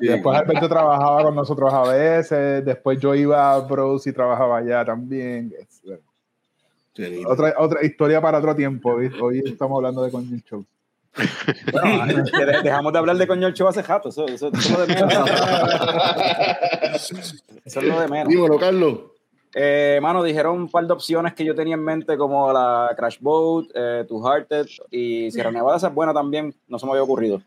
Y después Alberto trabajaba con nosotros a veces, después yo iba a Bros y trabajaba allá también. Sí. Otra, otra historia para otro tiempo. Hoy, hoy estamos hablando de Coño Show. Bueno, dejamos de hablar de coño el show hace rato. Eso, eso, eso es lo de menos. [laughs] Eso es lo de menos. Dímelo, Carlos. Eh, mano, dijeron un par de opciones que yo tenía en mente, como la Crash Boat, eh, Two Hearted y Sierra Nevada. Esa es buena también, no se me había ocurrido.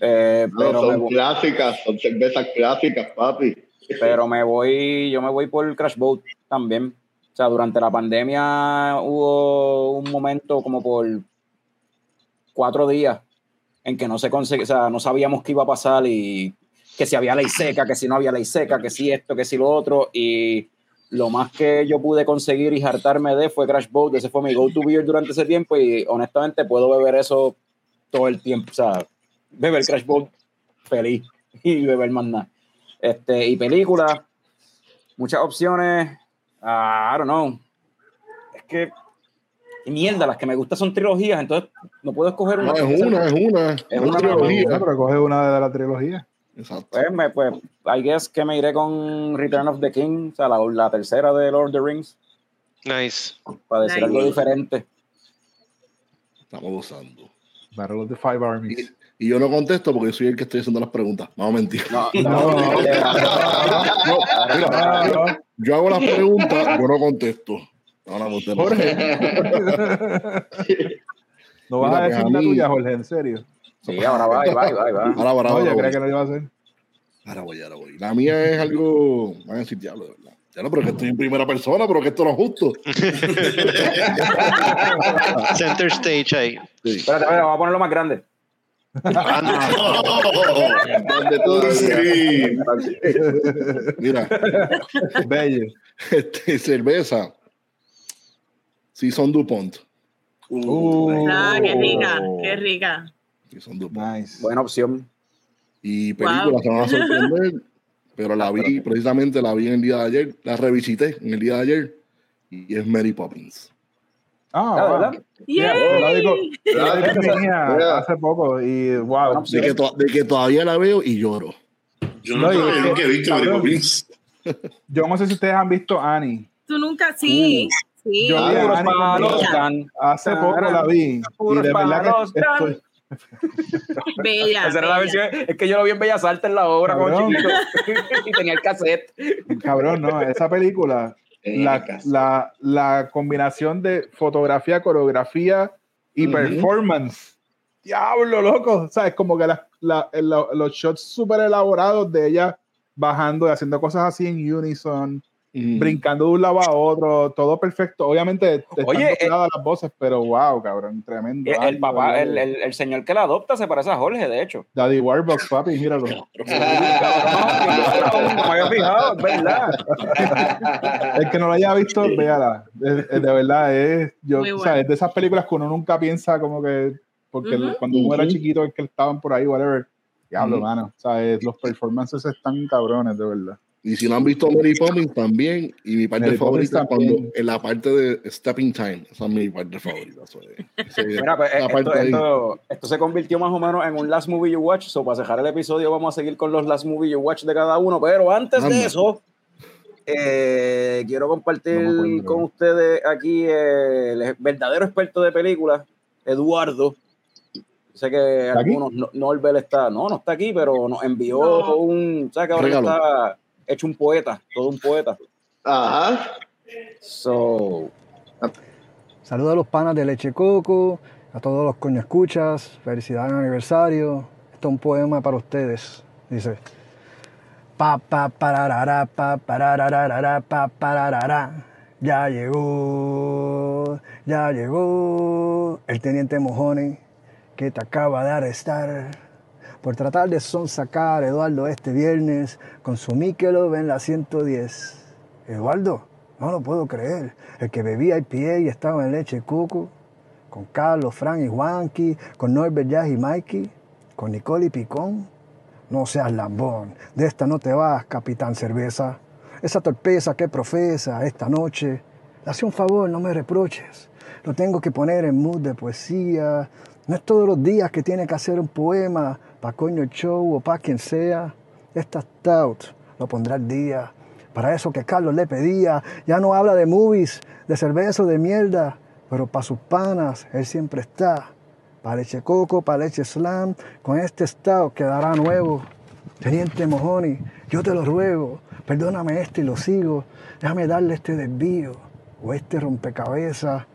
Eh, No, pero, me, son vo- clásicas, son cervezas clásicas, papi. pero me voy, yo me voy por Crash Boat también. O sea, durante la pandemia hubo un momento como por cuatro días en que no se conseguía, o sea, no sabíamos qué iba a pasar y que si había ley seca, que si no había ley seca, que si esto, que si lo otro. Y lo más que yo pude conseguir y hartarme de fue Crash Boat. Ese fue mi go-to beer durante ese tiempo y honestamente puedo beber eso todo el tiempo. O sea, beber Crash Boat feliz [laughs] y beber más nada. Este, y películas, muchas opciones. ah, I don't know. Es que y mierda, las que me gustan son trilogías, entonces no puedo escoger una. No, es una, es una. Es una una trilogía. Bueno, pero coge una de la trilogía. Exacto. Pues, me, pues, I guess que me iré con Return of the King, o sea, la, la tercera de Lord of the Rings, Nice. para decir Nice. algo diferente. Estamos gozando. Battle of the Five Armies. Y yo no contesto porque soy el que estoy haciendo las preguntas. Vamos a mentir. No, [laughs] No, no, no, No, mira, yo hago las preguntas, yo no contesto. No, no, usted no. Jorge. [laughs] No vas Mira, a decir pues, a la tuya, Jorge, en serio. Sí, ahora va, ahí va, ahí va, ahí va. Ahora, ahora, No, ahora, yo voy. creía que no lo iba a hacer. Ahora voy, ahora voy. La mía es algo. Van a decir diablo, de verdad. Ya no, pero que estoy en primera persona, pero que esto no es justo. [laughs] Center stage ahí. Sí. Espérate, espérate, vamos a ponerlo más grande. Donde Sí. Mira, Bello. este, cerveza. Sí, son DuPont. Uh, Ah, qué rica, qué rica. Sí, son DuPont. Nice. Buena opción. Y películas se van a sorprender, [laughs] pero la vi, precisamente la vi en el día de ayer, la revisité en el día de ayer, y es Mary Poppins. Ah, Ah, wow. ¿verdad? Yeah, yo la digo, la digo que [laughs] Yeah. hace poco y wow. De que, to- de que todavía la veo y lloro. Yo no, No, y- creo que nunca he visto Mary cabrón. Poppins. Yo no sé si ustedes han visto Annie. Tú nunca, sí. sí. Yo vi a Puros Annie palos cuando- dan. hace poco la vi y Puros de verdad palos que dan. estoy, [laughs] Bella. Esa era la bella. versión, es que yo lo vi en Bellas Artes en la obra como chiquito [laughs] y tenía el cassette. cabrón, no, esa película, la, la, la combinación de fotografía, coreografía y performance. Diablo, loco. ¿Sabes? Como que la- la- la- los shots súper elaborados de ella bajando y haciendo cosas así en unison, Mm. brincando de un lado a otro, todo perfecto. Obviamente, están Oye, dobladas las voces, pero wow, cabrón, tremendo. El, el papá, de el, el, el señor que la adopta se parece a Jorge, de hecho. Daddy Warbucks, papi, míralo. No [laughs] [laughs] me había fijado, es verdad. [laughs] El que no lo haya visto, véala. Es- es de verdad, es, yo, Muy o bueno. sea, es de esas películas que uno nunca piensa como que, porque Ujú. cuando uno era Ujú. chiquito, es que estaban por ahí, whatever. Diablo, Ujú. mano. O sea, es- los performances están cabrones, de verdad. Y si no han visto Mary Poppins también, y mi parte Mary favorita cuando en la parte de Stepping Time, esa es mi parte favorita. eso es- Mira, pues, la esto, parte esto, esto se convirtió más o menos en un Last Movie You Watch. So, para cerrar el episodio, vamos a seguir con los Last Movie You Watch de cada uno. Pero antes de eso, eh, quiero compartir No con ustedes aquí eh, el verdadero experto de películas, Eduardo. Sé que algunos, no, Norbert está, no, no está aquí, pero nos envió No. un, ¿sabes que ahora está hecho un poeta, todo un poeta? Ajá. So, Saludos a los panas de Leche Coco, a todos los coño escuchas, felicidades en aniversario. Esto es un poema para ustedes. Dice: Pa pa pararara, pa parararara, pa pararara. Ya llegó, ya llegó el teniente Mojone que te acaba de arrestar por tratar de sonsacar a Eduardo este viernes con su Michelob en la 110. Eduardo, no lo puedo creer. El que bebía IPA y estaba en leche coco, con Carlos, Fran y Juanqui, con Norbert, Jazz y Mikey, con Nicole y Picón. No seas lambón, de esta no te vas, capitán cerveza. Esa torpeza que profesa esta noche, hace un favor, no me reproches. Lo tengo que poner en mood de poesía, No es todos los días que tiene que hacer un poema para coño show o para quien sea. Esta stout lo pondrá al día. Para eso que Carlos le pedía. Ya no habla de movies, de cerveza o de mierda. Pero para sus panas, él siempre está. Para leche coco, para leche slam. Con este stout quedará nuevo. Teniente Mojoni, yo te lo ruego. Perdóname este y lo sigo. Déjame darle este desvío o este rompecabezas.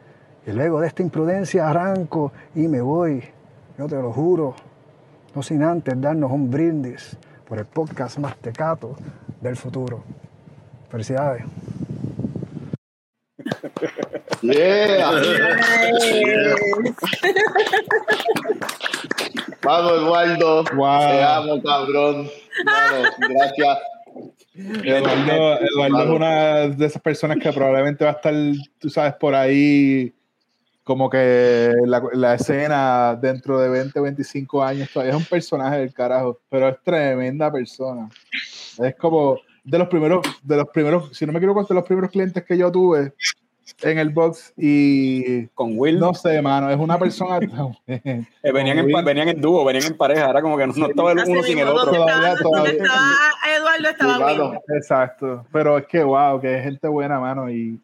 Y luego de esta imprudencia arranco y me voy. Yo te lo juro. No sin antes darnos un brindis por el podcast más tecato del futuro. Felicidades. Yeah. Vamos, Eduardo. Te amo, cabrón. Mano, gracias. Eduardo, Eduardo es una de esas personas que probablemente va a estar, tú sabes, por ahí como que la, la escena dentro de 20, 25 años todavía es un personaje del carajo, pero es tremenda persona. Es como de los primeros, de los primeros, si no me equivoco, de los primeros clientes que yo tuve en el box y con Will. No sé, mano, es una persona. [laughs] Eh, venían, en, venían en dúo, venían en pareja, era como que no, no estaba el uno sin el otro. Todavía, todavía. Estaba Eduardo, estaba Will. Exacto, pero es que wow, que es gente buena, mano, y,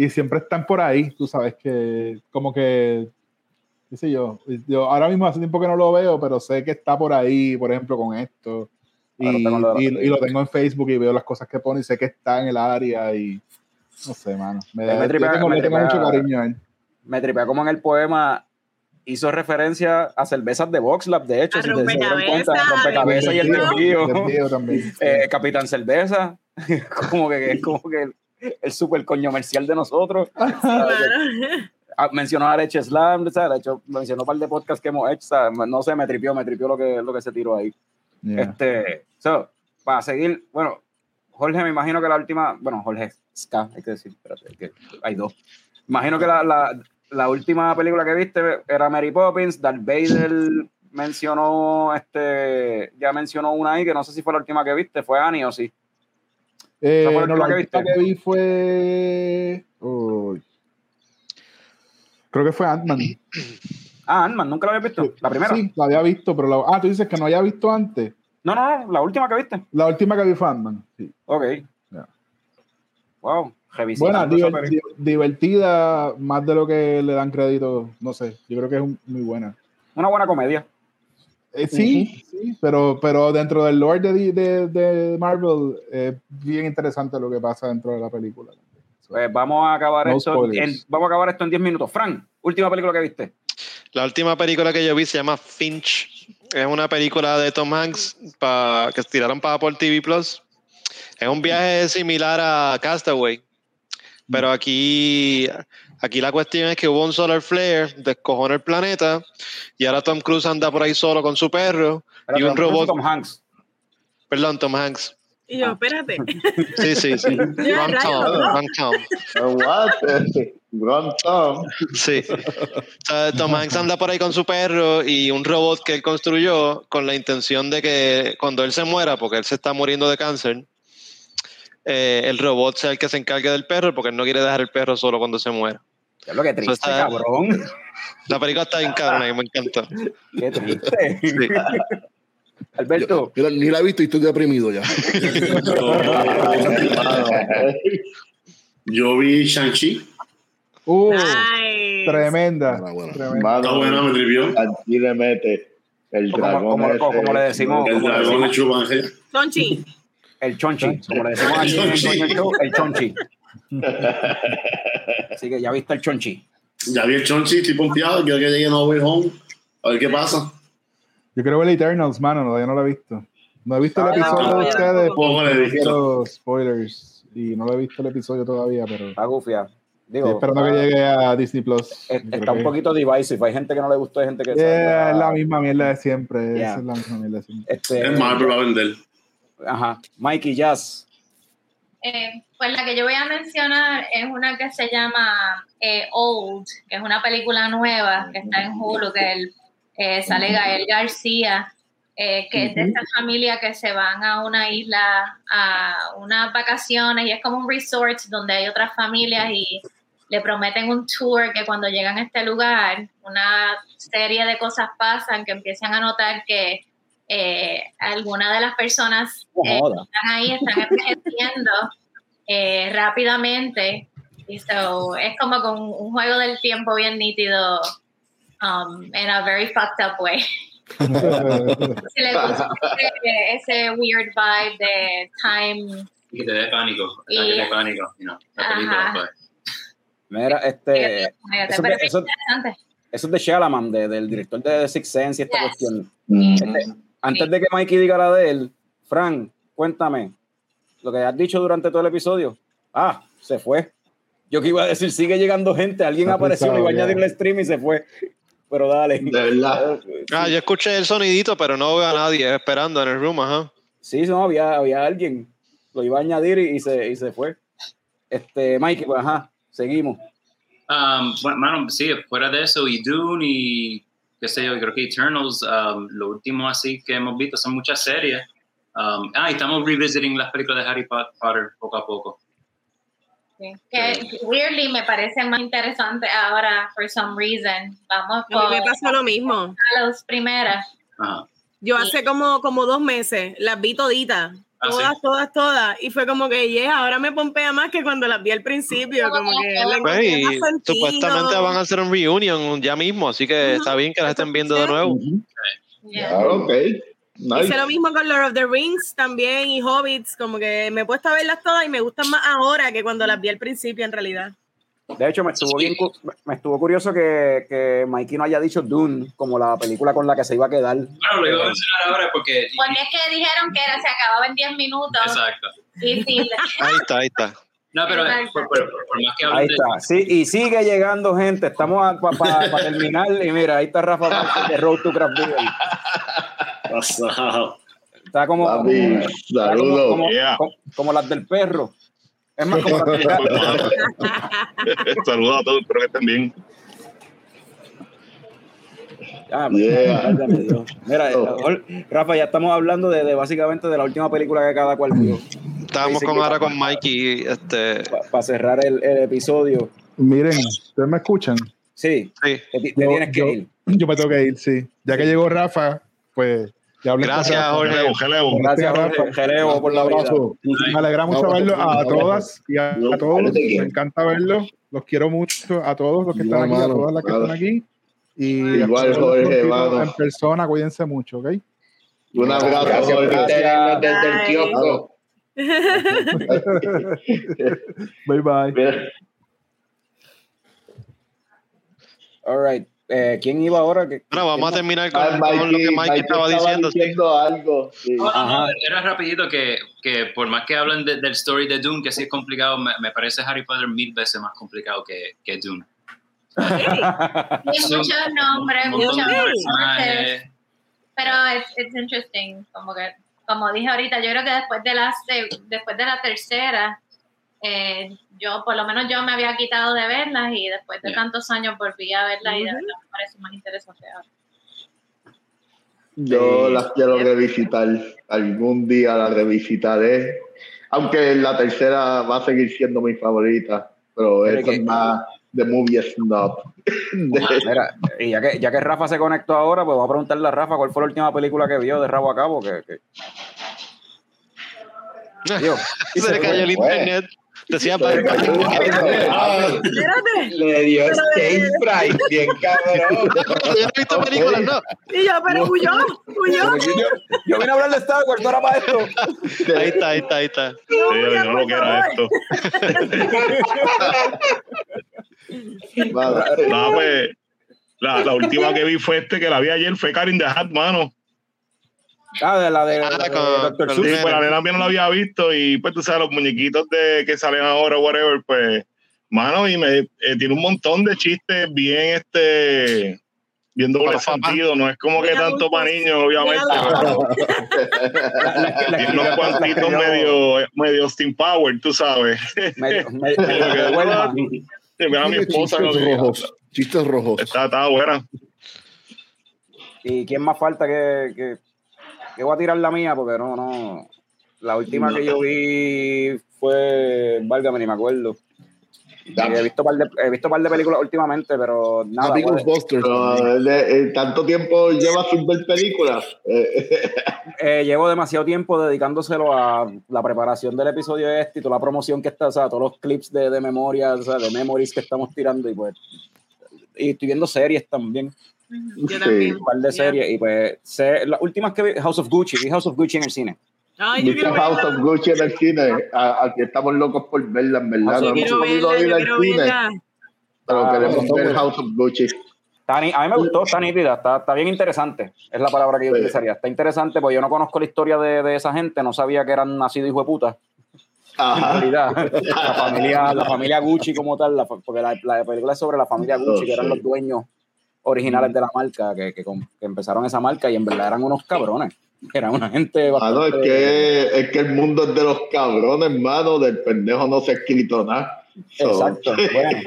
y siempre están por ahí, tú sabes que como que, qué sé yo, yo ahora mismo hace tiempo que no lo veo, pero sé que está por ahí, por ejemplo, con esto, y, lo y- y lo tengo en Facebook y veo las cosas que pone y sé que está en el área y no sé, mano, me, Me da- yo tripea- tengo, me tripea- mucho cariño a él. Me tripea como en el poema hizo referencia a cervezas de Vox Lab, de hecho, A si ustedes se dieron cuenta, rompecabezas, y el desvío. del tío también. [laughs] Eh, Capitán Cerveza, [laughs] como que es como que el, super comercial de nosotros. [laughs] Ah, mencionó a Leche Slam, ¿sabes? Hecho, mencionó un par de podcasts que hemos hecho, ¿sabes? no sé, me tripió, me tripió lo que, lo que se tiró ahí. Yeah. Este, so, para seguir, bueno, Jorge, me imagino que la última, bueno, Jorge Ska, hay que decir, espérate, que hay dos. Imagino que la, la, la última película que viste era Mary Poppins, Darth Vader mencionó, este, ya mencionó una ahí, que no sé si fue la última que viste, fue Annie o sí. Eh, ¿Esa fue la última que última viste? que vi fue. Creo que fue Ant-Man. [clears throat] Ah, Ant-Man, ¿nunca la habías visto? La primera. Sí, la había visto, pero la... Ah, tú dices que no había visto antes. No, no, no, la última que viste. La última que vi fue Ant-Man. Sí. Ok. Ya. Wow, Buena, divertida, más de lo que le dan crédito. No sé, yo creo que es un- muy buena. Una buena comedia. Eh, sí, sí, pero, pero dentro del lore de, de, de Marvel es bien interesante lo que pasa dentro de la película. Pues vamos a acabar No esto en, vamos a acabar esto en 10 minutos. Frank, última película que viste. La última película que yo vi se llama Finch. Es una película de Tom Hanks pa- que tiraron para Apple TV Plus. Es un viaje similar a Castaway. Pero aquí, aquí la cuestión es que hubo un solar flare, descojonó el planeta, y ahora Tom Cruise anda por ahí solo con su perro y un robot. Tom Hanks. Perdón, Tom Hanks. Y yo, espérate. [laughs] Sí, sí, sí. [laughs] Wrong Tom, wrong Tom. [laughs] What? Wrong Tom. Sí. O sea, Tom Hanks anda por ahí con su perro y un robot que él construyó con la intención de que cuando él se muera, porque él se está muriendo de cáncer, eh, el robot sea el que se encargue del perro porque él no quiere dejar el perro solo cuando se muera. Es lo que triste, está- cabrón. La película está bien cabrona y me encantó. Qué triste. Alberto. Mira, ni la he visto y estoy deprimido ya. Yo vi Shang-Chi. Uh, Nice. tremenda. Buena, buena. tremenda. Está buena, me tripió. Aquí le mete el dragón. como- ese. como le decimos- El dragón de decimos. Chupan. El chonchi, como le decimos aquí en el Show, el chonchi. [laughs] Así que ya viste el chonchi. Ya vi el Chonchi, estoy pompeado. Quiero que llegue No Way Home. A ver qué pasa. Yo quiero ver Eternals, mano, todavía no lo he visto. No he visto el Ah, episodio de ustedes. Poco le he spoilers y no lo he visto el episodio todavía, pero Está gufia. estoy Digo, esperando que ah, llegue a Disney Plus. Creo está un poquito divisive. Hay gente que no le gustó, hay gente que. Yeah, es la misma mierda de siempre. Yeah. esa es la misma mierda de siempre. Este, Es Marvel va a vender. Ajá. Mikey Jazz. Eh, pues la que yo voy a mencionar es una que se llama eh, Old, que es una película nueva que está en Hulu, que el, eh, sale Gael García, que es de esta familia que se van a una isla a unas vacaciones y es como un resort donde hay otras familias y le prometen un tour que cuando llegan a este lugar, una serie de cosas pasan que empiezan a notar que eh, algunas de las personas eh, que están ahí están envejeciendo [laughs] eh, rápidamente. Y so, es como con un juego del tiempo bien nítido um, in a very fucked up way. [laughs] si les gusta ese, ese weird vibe de time Y que te dé pánico, Y- pánico, you know, la película, Ajá. pues. Mira, este. Eso, eso- interesante. eso es de Shalaman, de- del director de Six Sense y esta Yes. cuestión. Mm. Este, antes de que Mikey diga la de él, Frank, cuéntame lo que has dicho durante todo el episodio. Ah, se fue. Yo que iba a decir, sigue llegando gente. Alguien apareció, le iba a añadir el stream y se fue. Pero dale. De verdad. Ah, yo escuché el sonidito, pero no veo a nadie esperando en el room, ajá. Sí, no, había, había alguien. Lo iba a añadir y, y se, y se fue. Este, Mikey, pues ajá, seguimos. Um, bueno, mano, sí, fuera de eso, y Dune y qué sé yo, creo que Eternals, um, lo último así que hemos visto son muchas series. Um, ah, y estamos revisiting las películas de Harry Pot- Potter poco a poco. Sí. Que weirdly me parece más interesante ahora, for some reason. Vamos A mí me pasó lo mismo. las primeras. Ajá. Yo hace como, como dos meses las vi toditas. Ah, Todas, sí. todas, todas. Y fue como que, yeah, ahora me pompea más que cuando las vi al principio. Como que le Pues, y supuestamente van a hacer un reunion ya mismo, así que está bien que las estén viendo de nuevo. Yeah. Ah, ok. Nice. Hice lo mismo con Lord of the Rings también y Hobbits, como que me he puesto a verlas todas y me gustan más ahora que cuando las vi al principio en realidad. De hecho, me estuvo bien me estuvo curioso que, que Mikey no haya dicho Dune como la película con la que se iba a quedar. Bueno, lo iba a mencionar ahora porque... Porque es que dijeron que era, se acababa en 10 minutos. Exacto. Y sí, Ahí está, ahí está. No, pero eh, por, por- por más que hablen Ahí de... está. Sí, y sigue llegando gente. Estamos para terminar. Y mira, ahí está Rafa Márquez de Road to Craft Beer. Pasado. Está como, Papi, como, saludos. como- Yeah. como- como las del perro. Es más. [laughs] Saludos a todos, espero que estén bien. Ah, Yeah. [laughs] Mira, eh, Rafa, ya estamos hablando de, de básicamente de la última película que cada cual vio. Estábamos sí, con ahora con Mikey, este, Para cerrar el, el episodio. Miren, ¿ustedes me escuchan? Sí, sí. te, ti- te Yo- tienes que yo- ir. Yo me tengo que ir, sí. Ya que llegó Rafa, pues ya Gracias. Jorge. Geleo, geleo. Gracias. Jorge. Jereo, por la abrazo. Me alegra mucho No, verlo a no, todas y a, no, a todos. Me encanta verlos. Los quiero mucho a todos los que están aquí, a todas las que están aquí. Y Igual, Jorge, verlos mano. en persona, cuídense mucho, ¿ok? Un abrazo, Gracias Jorge. tenernos desde el Bye. kiosco. [laughs] Bye bye. All right. Eh, ¿Quién iba ahora? ¿Qué- Bueno, vamos a terminar con, ah, con lo que Mikey, Mikey Mikey estaba diciendo. sí. algo. sí. No, no, no, Ajá. era rapidito que, que por más que hablen de- del story de Dune, que sí es complicado, me, me parece Harry Potter mil veces más complicado que, que Dune. Hay muchos nombres, muchos personajes. Pero es it's interesting, como que, como dije ahorita, yo creo que después de la, después de la tercera, eh, yo, por lo menos yo me había quitado de verlas y después de Yeah. tantos años volví a verlas y de verdad me parece más interesante ahora. Yo las quiero revisitar. Algún día las revisitaré. Aunque la tercera va a seguir siendo mi favorita. Pero Pero eso que- es más de movie snob. De- [laughs] Mira, y ya que, ya que Rafa se conectó ahora, pues voy a preguntarle a Rafa cuál fue la última película que vio de rabo a cabo. Que, [laughs] Se le cayó el internet. Decía para Ah, Espérate. Le dio stage fright, bien cabrón. [laughs] Yo no he visto películas, no. Y yo, pero huyó, huyó. yo, vine a hablar de Star Wars, no era para esto. [laughs] Ahí está, ahí está, ahí está. Yo no lo que era esto. [laughs] No, pues, la, la última que vi fue este, que la vi ayer, fue Karin the Hat, mano. Ah, de la de, Ah, la de con- Dr. con Seuss. Sí, pues la mía no la había visto y pues tú sabes, los muñequitos de que salen ahora, whatever, pues, mano, y me eh, tiene un montón de chistes bien, este, bien doble sentido, no es como que tanto para niños, obviamente, pero [laughs] La- tiene unos la- cuantitos la- medio, medio Steam Power, tú sabes. [laughs] medio- [laughs] medio- medio a mi esposa, chistes rojos. Chistes rojos. está, está buena. ¿Y quién más falta que, que, que voy a tirar la mía? Porque no, no. La última que yo vi fue, válgame, ni me acuerdo. he visto par de, he visto par de películas últimamente, pero nada. Pues. Pero, eh, eh, tanto tiempo llevas sin ver películas. Eh, [laughs] eh, llevo demasiado tiempo dedicándoselo a la preparación del episodio este y toda la promoción que está, o sea, todos los clips de, de memoria, o sea, de memories que estamos tirando y pues y estoy viendo series también. Yo también. Un par de series y pues sé, las últimas que vi, House of Gucci, vi House of Gucci en el cine. Ay, yo ¿Viste quiero House verla. of Gucci en el cine? A- Aquí estamos locos por verla, en verdad. Yo No hemos Quiero podido verla, ir yo al quiero cine, verla. pero Ah, queremos ver. House of Gucci. Está ni- a mí me gustó, está nítida, está, está bien interesante. Es la palabra que yo Sí. utilizaría. Está interesante porque yo no conozco la historia de, de esa gente, no sabía que eran nacidos hijos de puta. En Ajá. realidad, la familia, la familia Gucci como tal, la porque la, la película es sobre la familia Gucci, que eran sí. los dueños originales de la marca, que, que, empezaron esa marca y en verdad eran unos cabrones. Eran una gente Mano, es bastante... que, es que el mundo es de los cabrones, hermano. Del pendejo no se ha escrito nada. So, Exacto, [laughs] bueno.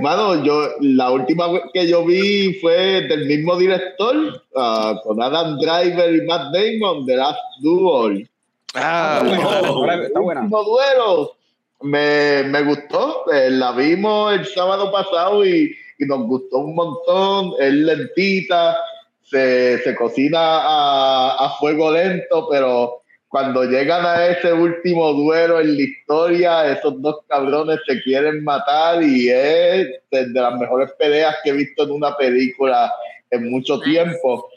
Mano, yo la última vez que yo vi fue del mismo director, ah, con Adam Driver y Matt Damon, The Last Duel. Ah, Está buena. Último duelo. Me, me gustó. eh, la vimos el sábado pasado y, y nos gustó un montón. Es lentita, se, se cocina a, a fuego lento, pero cuando llegan a ese último duelo en la historia, esos dos cabrones se quieren matar y es de, de las mejores peleas que he visto en una película en mucho tiempo.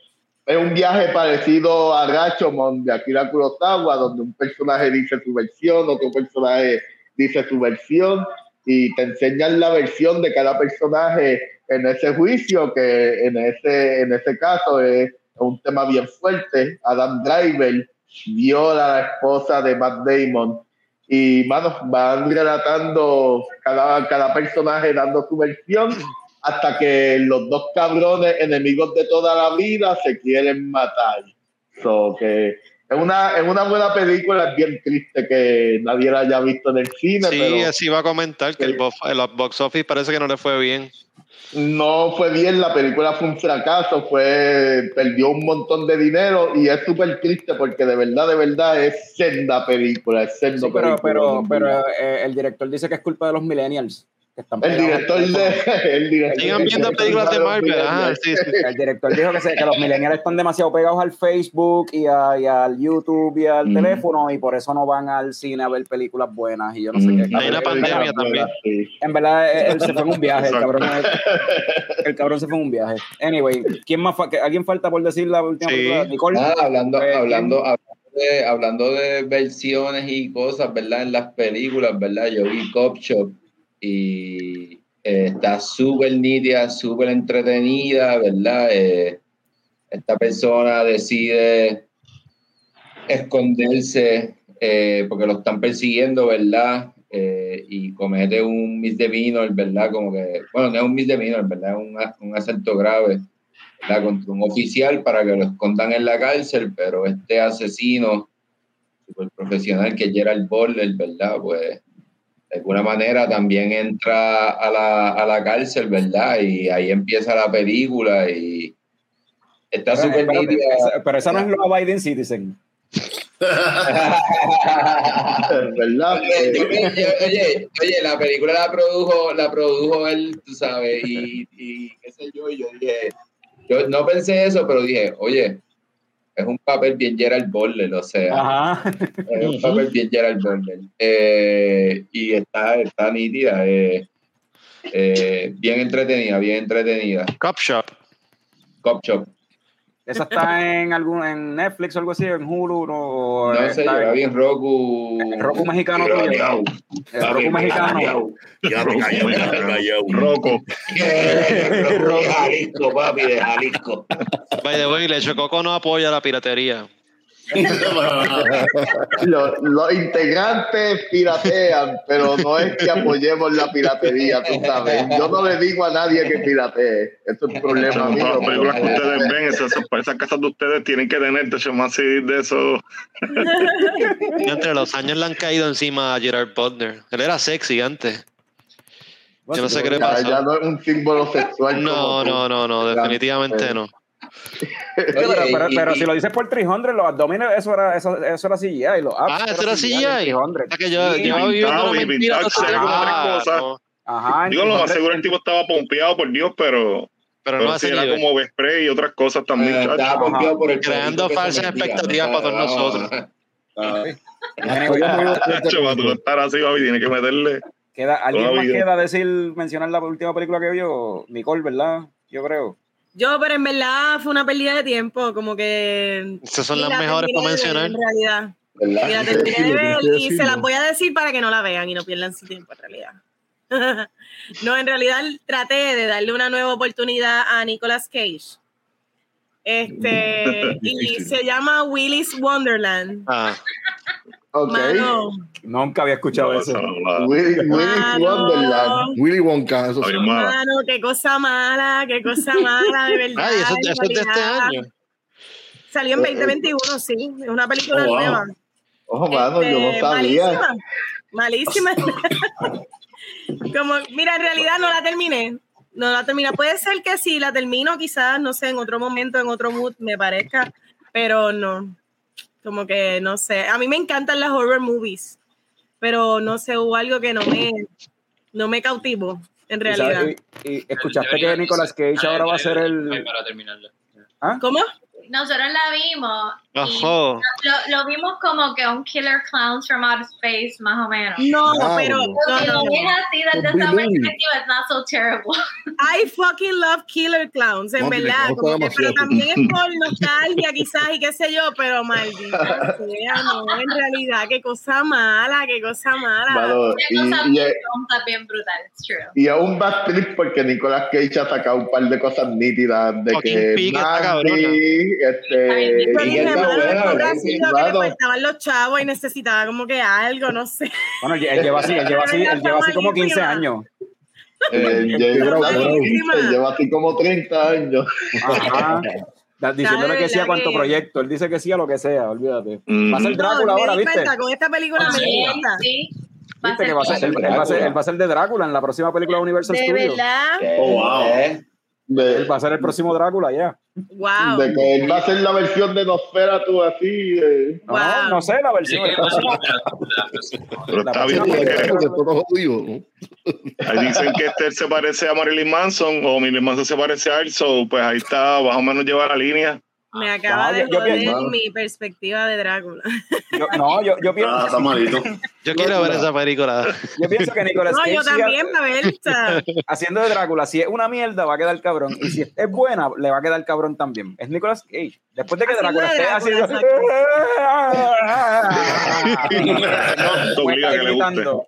Es un viaje parecido a Rashomon de Akira Kurosawa, donde un personaje dice su versión, otro personaje dice su versión, y te enseñan la versión de cada personaje en ese juicio, que en ese, en ese caso es un tema bien fuerte. Adam Driver viola a la esposa de Matt Damon. Y, mano, van relatando cada, cada personaje dando su versión hasta que los dos cabrones enemigos de toda la vida se quieren matar. So, que es una, es una buena película, es bien triste que nadie la haya visto en el cine, sí, pero así iba a comentar que el, box, el box office parece que no le fue bien. no fue bien, la película fue un fracaso, fue, perdió un montón de dinero y es súper triste porque de verdad, de verdad es senda película, es senda Sí, pero, película. pero, pero eh, el director dice que es culpa de los millennials. Que están el director de... [laughs] El director, Sigan viendo películas de Marvel. Ah, sí, sí. El director dijo que, se- que los millennials están demasiado pegados al Facebook y, a- y al YouTube y al Mm. teléfono y por eso no van al cine a ver películas buenas y yo no sé qué. Hay una pandemia también. En verdad, él él se fue en un viaje, el cabrón, el cabrón se fue en un viaje. Anyway, ¿quién más fa- que- ¿alguien falta por decir la última Sí. película? Nicole. Nada, hablando, Eh, hablando, hablando, de, hablando de versiones y cosas, ¿verdad? En las películas, ¿verdad? Yo vi Cop Shop y eh, está súper nítida, súper entretenida, ¿verdad? Eh, esta persona decide esconderse eh, porque lo están persiguiendo, ¿verdad? Eh, y comete un misdemeanor, ¿verdad? Como que, bueno, no es un misdemeanor, ¿verdad? Es un, un asalto grave, ¿verdad? Contra un oficial para que lo escondan en la cárcel, pero este asesino super profesional que Gerald Butler, ¿verdad? Pues de alguna manera también entra a la, a la cárcel, ¿verdad? Y ahí empieza la película y está súper esa- pero esa no es la Biden Citizen. [laughs] ¿Verdad? Oye, yo- oye, oye, la película la produjo, la produjo él, tú sabes, y, y qué sé yo, y yo dije, yo no pensé eso, pero dije, oye, es un papel bien Gerald Butler, o sea, Ajá. es un papel bien Gerald Butler. Eh, y está, está nítida, eh, eh, bien entretenida, bien entretenida. Cop Shop. Cop Shop. Esa está [laughs] en algún en Netflix o algo así, en Hulu o No sé, yo está la en- vi en Roku. en Roku mexicano tuyo. El Roku mexicano. Callado. Roco. [laughs] Roku de Jalisco, papi, de Jalisco. By the way, Leche Coco no apoya la piratería. [laughs] Los, los integrantes piratean, pero no es que apoyemos la piratería, tú sabes. Yo no le digo a nadie que piratee. Eso es un problema mío. las películas que ustedes ven, esas, esas, casas de ustedes tienen que tener más de eso. Y [laughs] entre los años le han caído encima a Gerard Butler. Él era sexy antes. Yo no sé qué le Ya, pasó. ya no es un símbolo sexual. No, no, no, no, definitivamente no. Oye, pero, pero, y- pero y- si lo dices por 300, los abdominales, eso era, eso, eso era CGI. y Los Ah, eso era CGI. en 300. O sea que yo, Sí, yo viviendo una mentira Ah, no. Ajá, Digo, lo más 300. seguro el tipo estaba pompeado por Dios, pero, Pero pero no sí era nivel. como spray y otras cosas también. Eh, chacho. estaba pompeado por el Creando falsas expectativas para todos no, nosotros. Tú estar así, papi, tiene que meterle. Queda, ¿Alguien más vida. queda decir, mencionar la última película que vio? Nicole, ¿verdad? Yo creo. Yo, pero en verdad fue una pérdida de tiempo, como que... Esas son las la mejores para ver, mencionar. En realidad. ¿verdad? Y la terminé de ver y se las no. voy a decir para que no la vean y no pierdan su tiempo en realidad. [laughs] no, en realidad traté de darle una nueva oportunidad a Nicolas Cage. Este, [laughs] y se llama Willy's Wonderland. Ah, Ok. Mano, Nunca había escuchado No, eso. no Willy. Wonderland. Willy Wonka, eso sí. Ay, mano, qué cosa mala, qué cosa mala, de verdad. Ay, eso, eso es de este año. Salió en 2021, sí. Es una película Oh, wow. nueva. Ojo, mano, yo no Este, sabía. Malísima. Malísima. [laughs] Como, mira, en realidad no la terminé. No la terminé. Puede ser que si la termino, quizás, no sé, en otro momento, en otro mood, me parezca, pero no. Como que no sé. A mí me encantan las horror movies, pero no sé, hubo algo que no me, no me cautivó, en Y realidad. sabes- Y, y escuchaste que Nicolas Cage ahora va a ser el. Para terminarla. ¿Cómo? Nosotros la vimos y Ojo. lo, lo vimos como que un Killer Clowns from Outer Space, más o menos. No, Wow. pero no, no, lo no. ves así desde Con esa perspectiva, it's not so terrible. I fucking love Killer Clowns, en No, verdad. como que- pero también es por [laughs] nostalgia, quizás, y qué sé yo, pero maldita [laughs] sea, no, en realidad, qué cosa mala, qué cosa mala. Una y, cosa y, bien brutal, it's true. y es un bad trip porque Nicolas Cage ha sacado un par de cosas nítidas de Fucking que. Mandy, este, Yo y dije, está mano, buena, que le faltaban los chavos y necesitaba como que algo, no sé. Bueno, él lleva así, él lleva así, él lleva así como 15 años. eh, Pero lleva, así como 30 años. Ajá. Diciéndole de que sí a cuánto que- proyecto. Él dice que sí a lo que sea, olvídate. Mm. Va a ser Drácula ahora, ¿viste? con esta película me di Sí. Va ¿Viste que va a ser, él, él va a ser, él va a ser de Drácula en la próxima película de Universal De Studios. verdad, Oh, wow. ¿Eh? De, Él va a ser el próximo Drácula ya. Wow. de que él va a hacer la versión de Nosferatu así. eh. No, no, no sé la versión. próximo- Pero está bien porque ahí dicen que este se parece a Marilyn Manson o Marilyn Manson se parece a él, so, pues ahí está, más o menos lleva la línea. Me acaba No, de yo- joder pienso- mi perspectiva de Drácula. Yo- no, yo, yo Ah, pienso, está malito. Yo quiero ver esa película. yo pienso que Nicolas No, Cage yo también, sea, [laughs] haciendo de Drácula, si es una mierda, va a quedar cabrón. Y si es buena, le va a quedar cabrón también. Es Nicolas Cage. Después de que Drácula de esté haciendo. Obliga [laughs] a que le guste. gritando.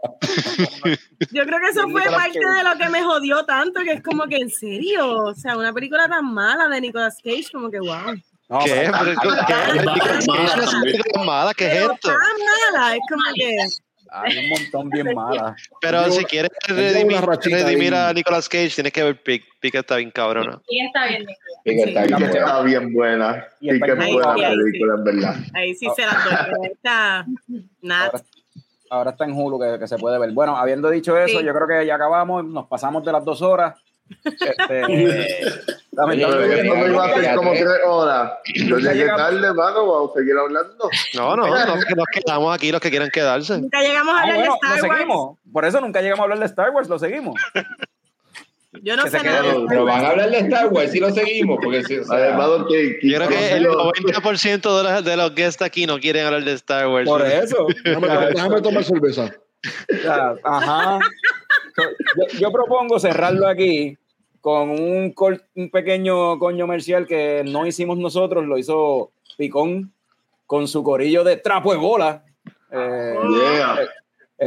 Yo creo que eso fue Nicolas parte Cage. de lo que me jodió tanto, que es como que en serio, o sea, una película tan mala de Nicolas Cage, como que wow. No, ¿Qué? pero- ¿Pero ¿Qué? ¿Qué? Mala ¿Qué es mala? ¿Qué es Pero esto? tan mala, es como que Hay un montón bien mala. Pero si quieres redimir, redimir a Nicolas Cage, tienes que ver Pig. Pig está bien cabrona. Y está bien. Sí, que está Sí. bien Que buena. está bien buena. Está en es Ahí buena sí, ahí sí. película, en verdad. ahí sí se las doy. pero nada. Ahora, ahora está en Hulu que, que se puede ver. Bueno, habiendo dicho eso, Sí. yo creo que ya acabamos, nos pasamos de las dos horas. Este, [laughs] Pero lamentablemente- esto no iba a ser como tres horas. Yo llegué tarde, mano, vamos a seguir hablando. No, no, no, [laughs] que nos quedamos aquí los que quieran quedarse. Nunca llegamos a Ah, hablar bueno, de Star Wars. seguimos. Por eso nunca llegamos a hablar de Star Wars, lo seguimos. [laughs] Yo no Que se sé nada Pero, van a hablar de Star Wars si lo seguimos, porque si, o sea, Además, que, Yo creo que el 90% de los, de los guests aquí no quieren hablar de Star Wars. Por eso. Déjame, déjame tomar cerveza. Ajá. Yo, yo propongo cerrarlo aquí con un, cor- un pequeño coño comercial que no hicimos nosotros, lo hizo Picón con su corillo de trapo de bola. Eh, Yeah. el,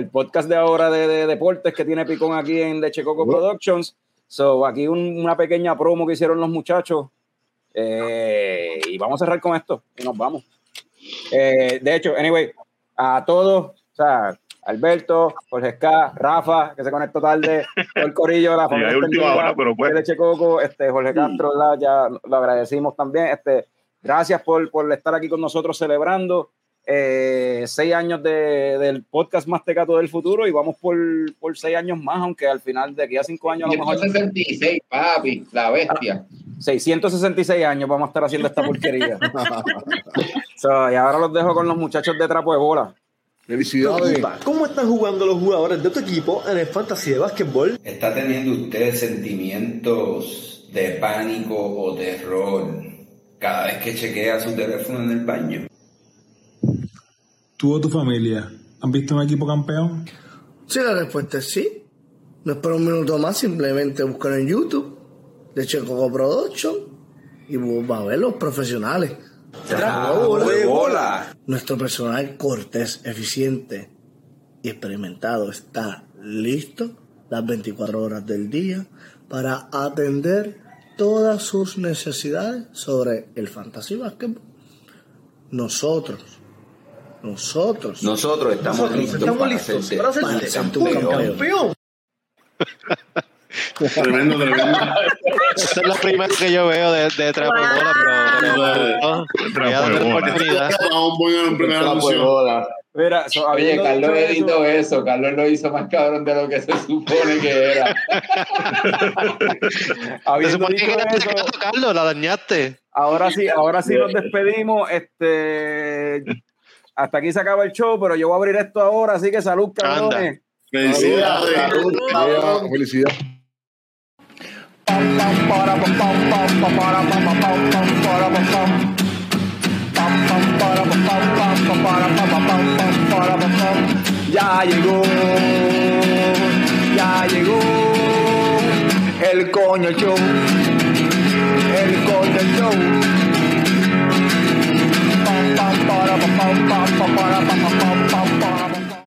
el podcast de ahora de, de deportes que tiene Picón aquí en Leche Coco Productions. So, aquí un- una pequeña promo que hicieron los muchachos. Eh, y vamos a cerrar con esto y nos vamos. Eh, de hecho, anyway, a todos, o sea, Alberto, Jorge Ska, Rafa, que se conectó tarde, [laughs] el corillo, la Y familia última hora, pero pues. de Leche Coco, este, Jorge Castro, ¿verdad? ya lo agradecimos también. Este, gracias por, por estar aquí con nosotros celebrando eh, seis años de- del podcast más tecato del futuro y vamos por, por seis años más, aunque al final de aquí a cinco años a lo mejor 166, papi, la bestia. 666 años vamos a estar haciendo esta porquería. [laughs] So, y ahora los dejo con los muchachos de trapo de bola. Felicidades. ¿Cómo están jugando los jugadores de tu equipo en el fantasy de básquetbol? ¿Está teniendo usted sentimientos de pánico o terror cada vez que chequea su teléfono en el baño? ¿Tú o tu familia han visto un equipo campeón? Sí, la respuesta es sí. No espero un minuto más, simplemente buscar en YouTube de Checoco Production y va a ver los profesionales. Trapo de bola. Nuestro personal cortés, eficiente y experimentado está listo las 24 horas del día para atender todas sus necesidades sobre el fantasy basketball. Nosotros, nosotros, Nosotros estamos Nosotros listos estamos para listos ser, para para ser ser campeón. campeón. Tremendo, tremendo. Esta es la primera que yo veo de, de Trapo de Bola, pero, pero, anuncio. Mira, so, Oye, Carlos dicho editó eso. Carlos lo hizo más cabrón de lo que se supone que era. [laughs] Se supone que era eso, Carlos, la dañaste. ahora sí, ahora sí nos despedimos. Este, hasta aquí se acaba el show, pero yo voy a abrir esto ahora, así que salud, cabrones. Felicidades. Felicidades. Ya llegó, ya llegó el coño show, el coño show. Pam, pam, para, pam, pam, pam, pam, para, pam, pam,